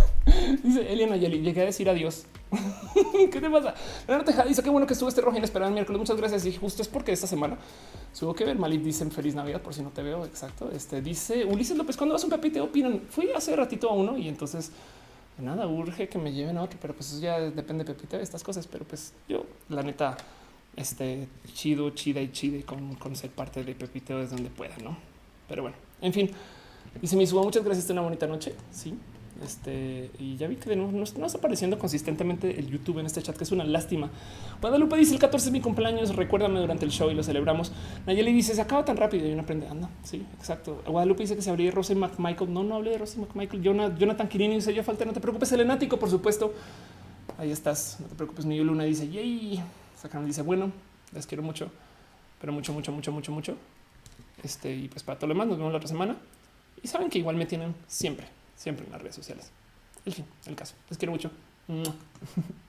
A: dice Eliana Yeli, llegué a decir adiós. ¿Qué te pasa? Teja dice qué bueno que estuvo este rojo esperando el miércoles. Muchas gracias. Y justo es porque esta semana tuvo que ver. Malip dicen feliz Navidad por si no te veo. Exacto. Este dice Ulises López. Cuando vas a un pepite opinan? Fui hace ratito a uno y entonces nada urge que me lleven a otro, pero pues ya depende de Pepite de estas cosas. Pero pues yo, la neta, este chido, chida y chide con, con ser parte de Pepiteo desde donde pueda, no? Pero bueno, en fin, dice mi suba, muchas gracias. Una bonita noche. Sí, este y ya vi que no, no, está apareciendo consistentemente el YouTube en este chat, que es una lástima. Guadalupe dice el 14 es mi cumpleaños. Recuérdame durante el show y lo celebramos. Nayeli dice se acaba tan rápido y uno aprende. Anda, sí, exacto. Guadalupe dice que se abría Rosy McMichael. No, no hablé de Rosy McMichael. Jonathan Quirini dice yo falta. No te preocupes, Elenático, por supuesto. Ahí estás. No te preocupes. Niño Luna dice yay. Sacan dice, bueno, les quiero mucho, pero mucho, mucho, mucho, mucho, mucho. Este, y pues para todo lo demás, nos vemos la otra semana. Y saben que igual me tienen siempre, siempre en las redes sociales. El fin, el caso. Les quiero mucho.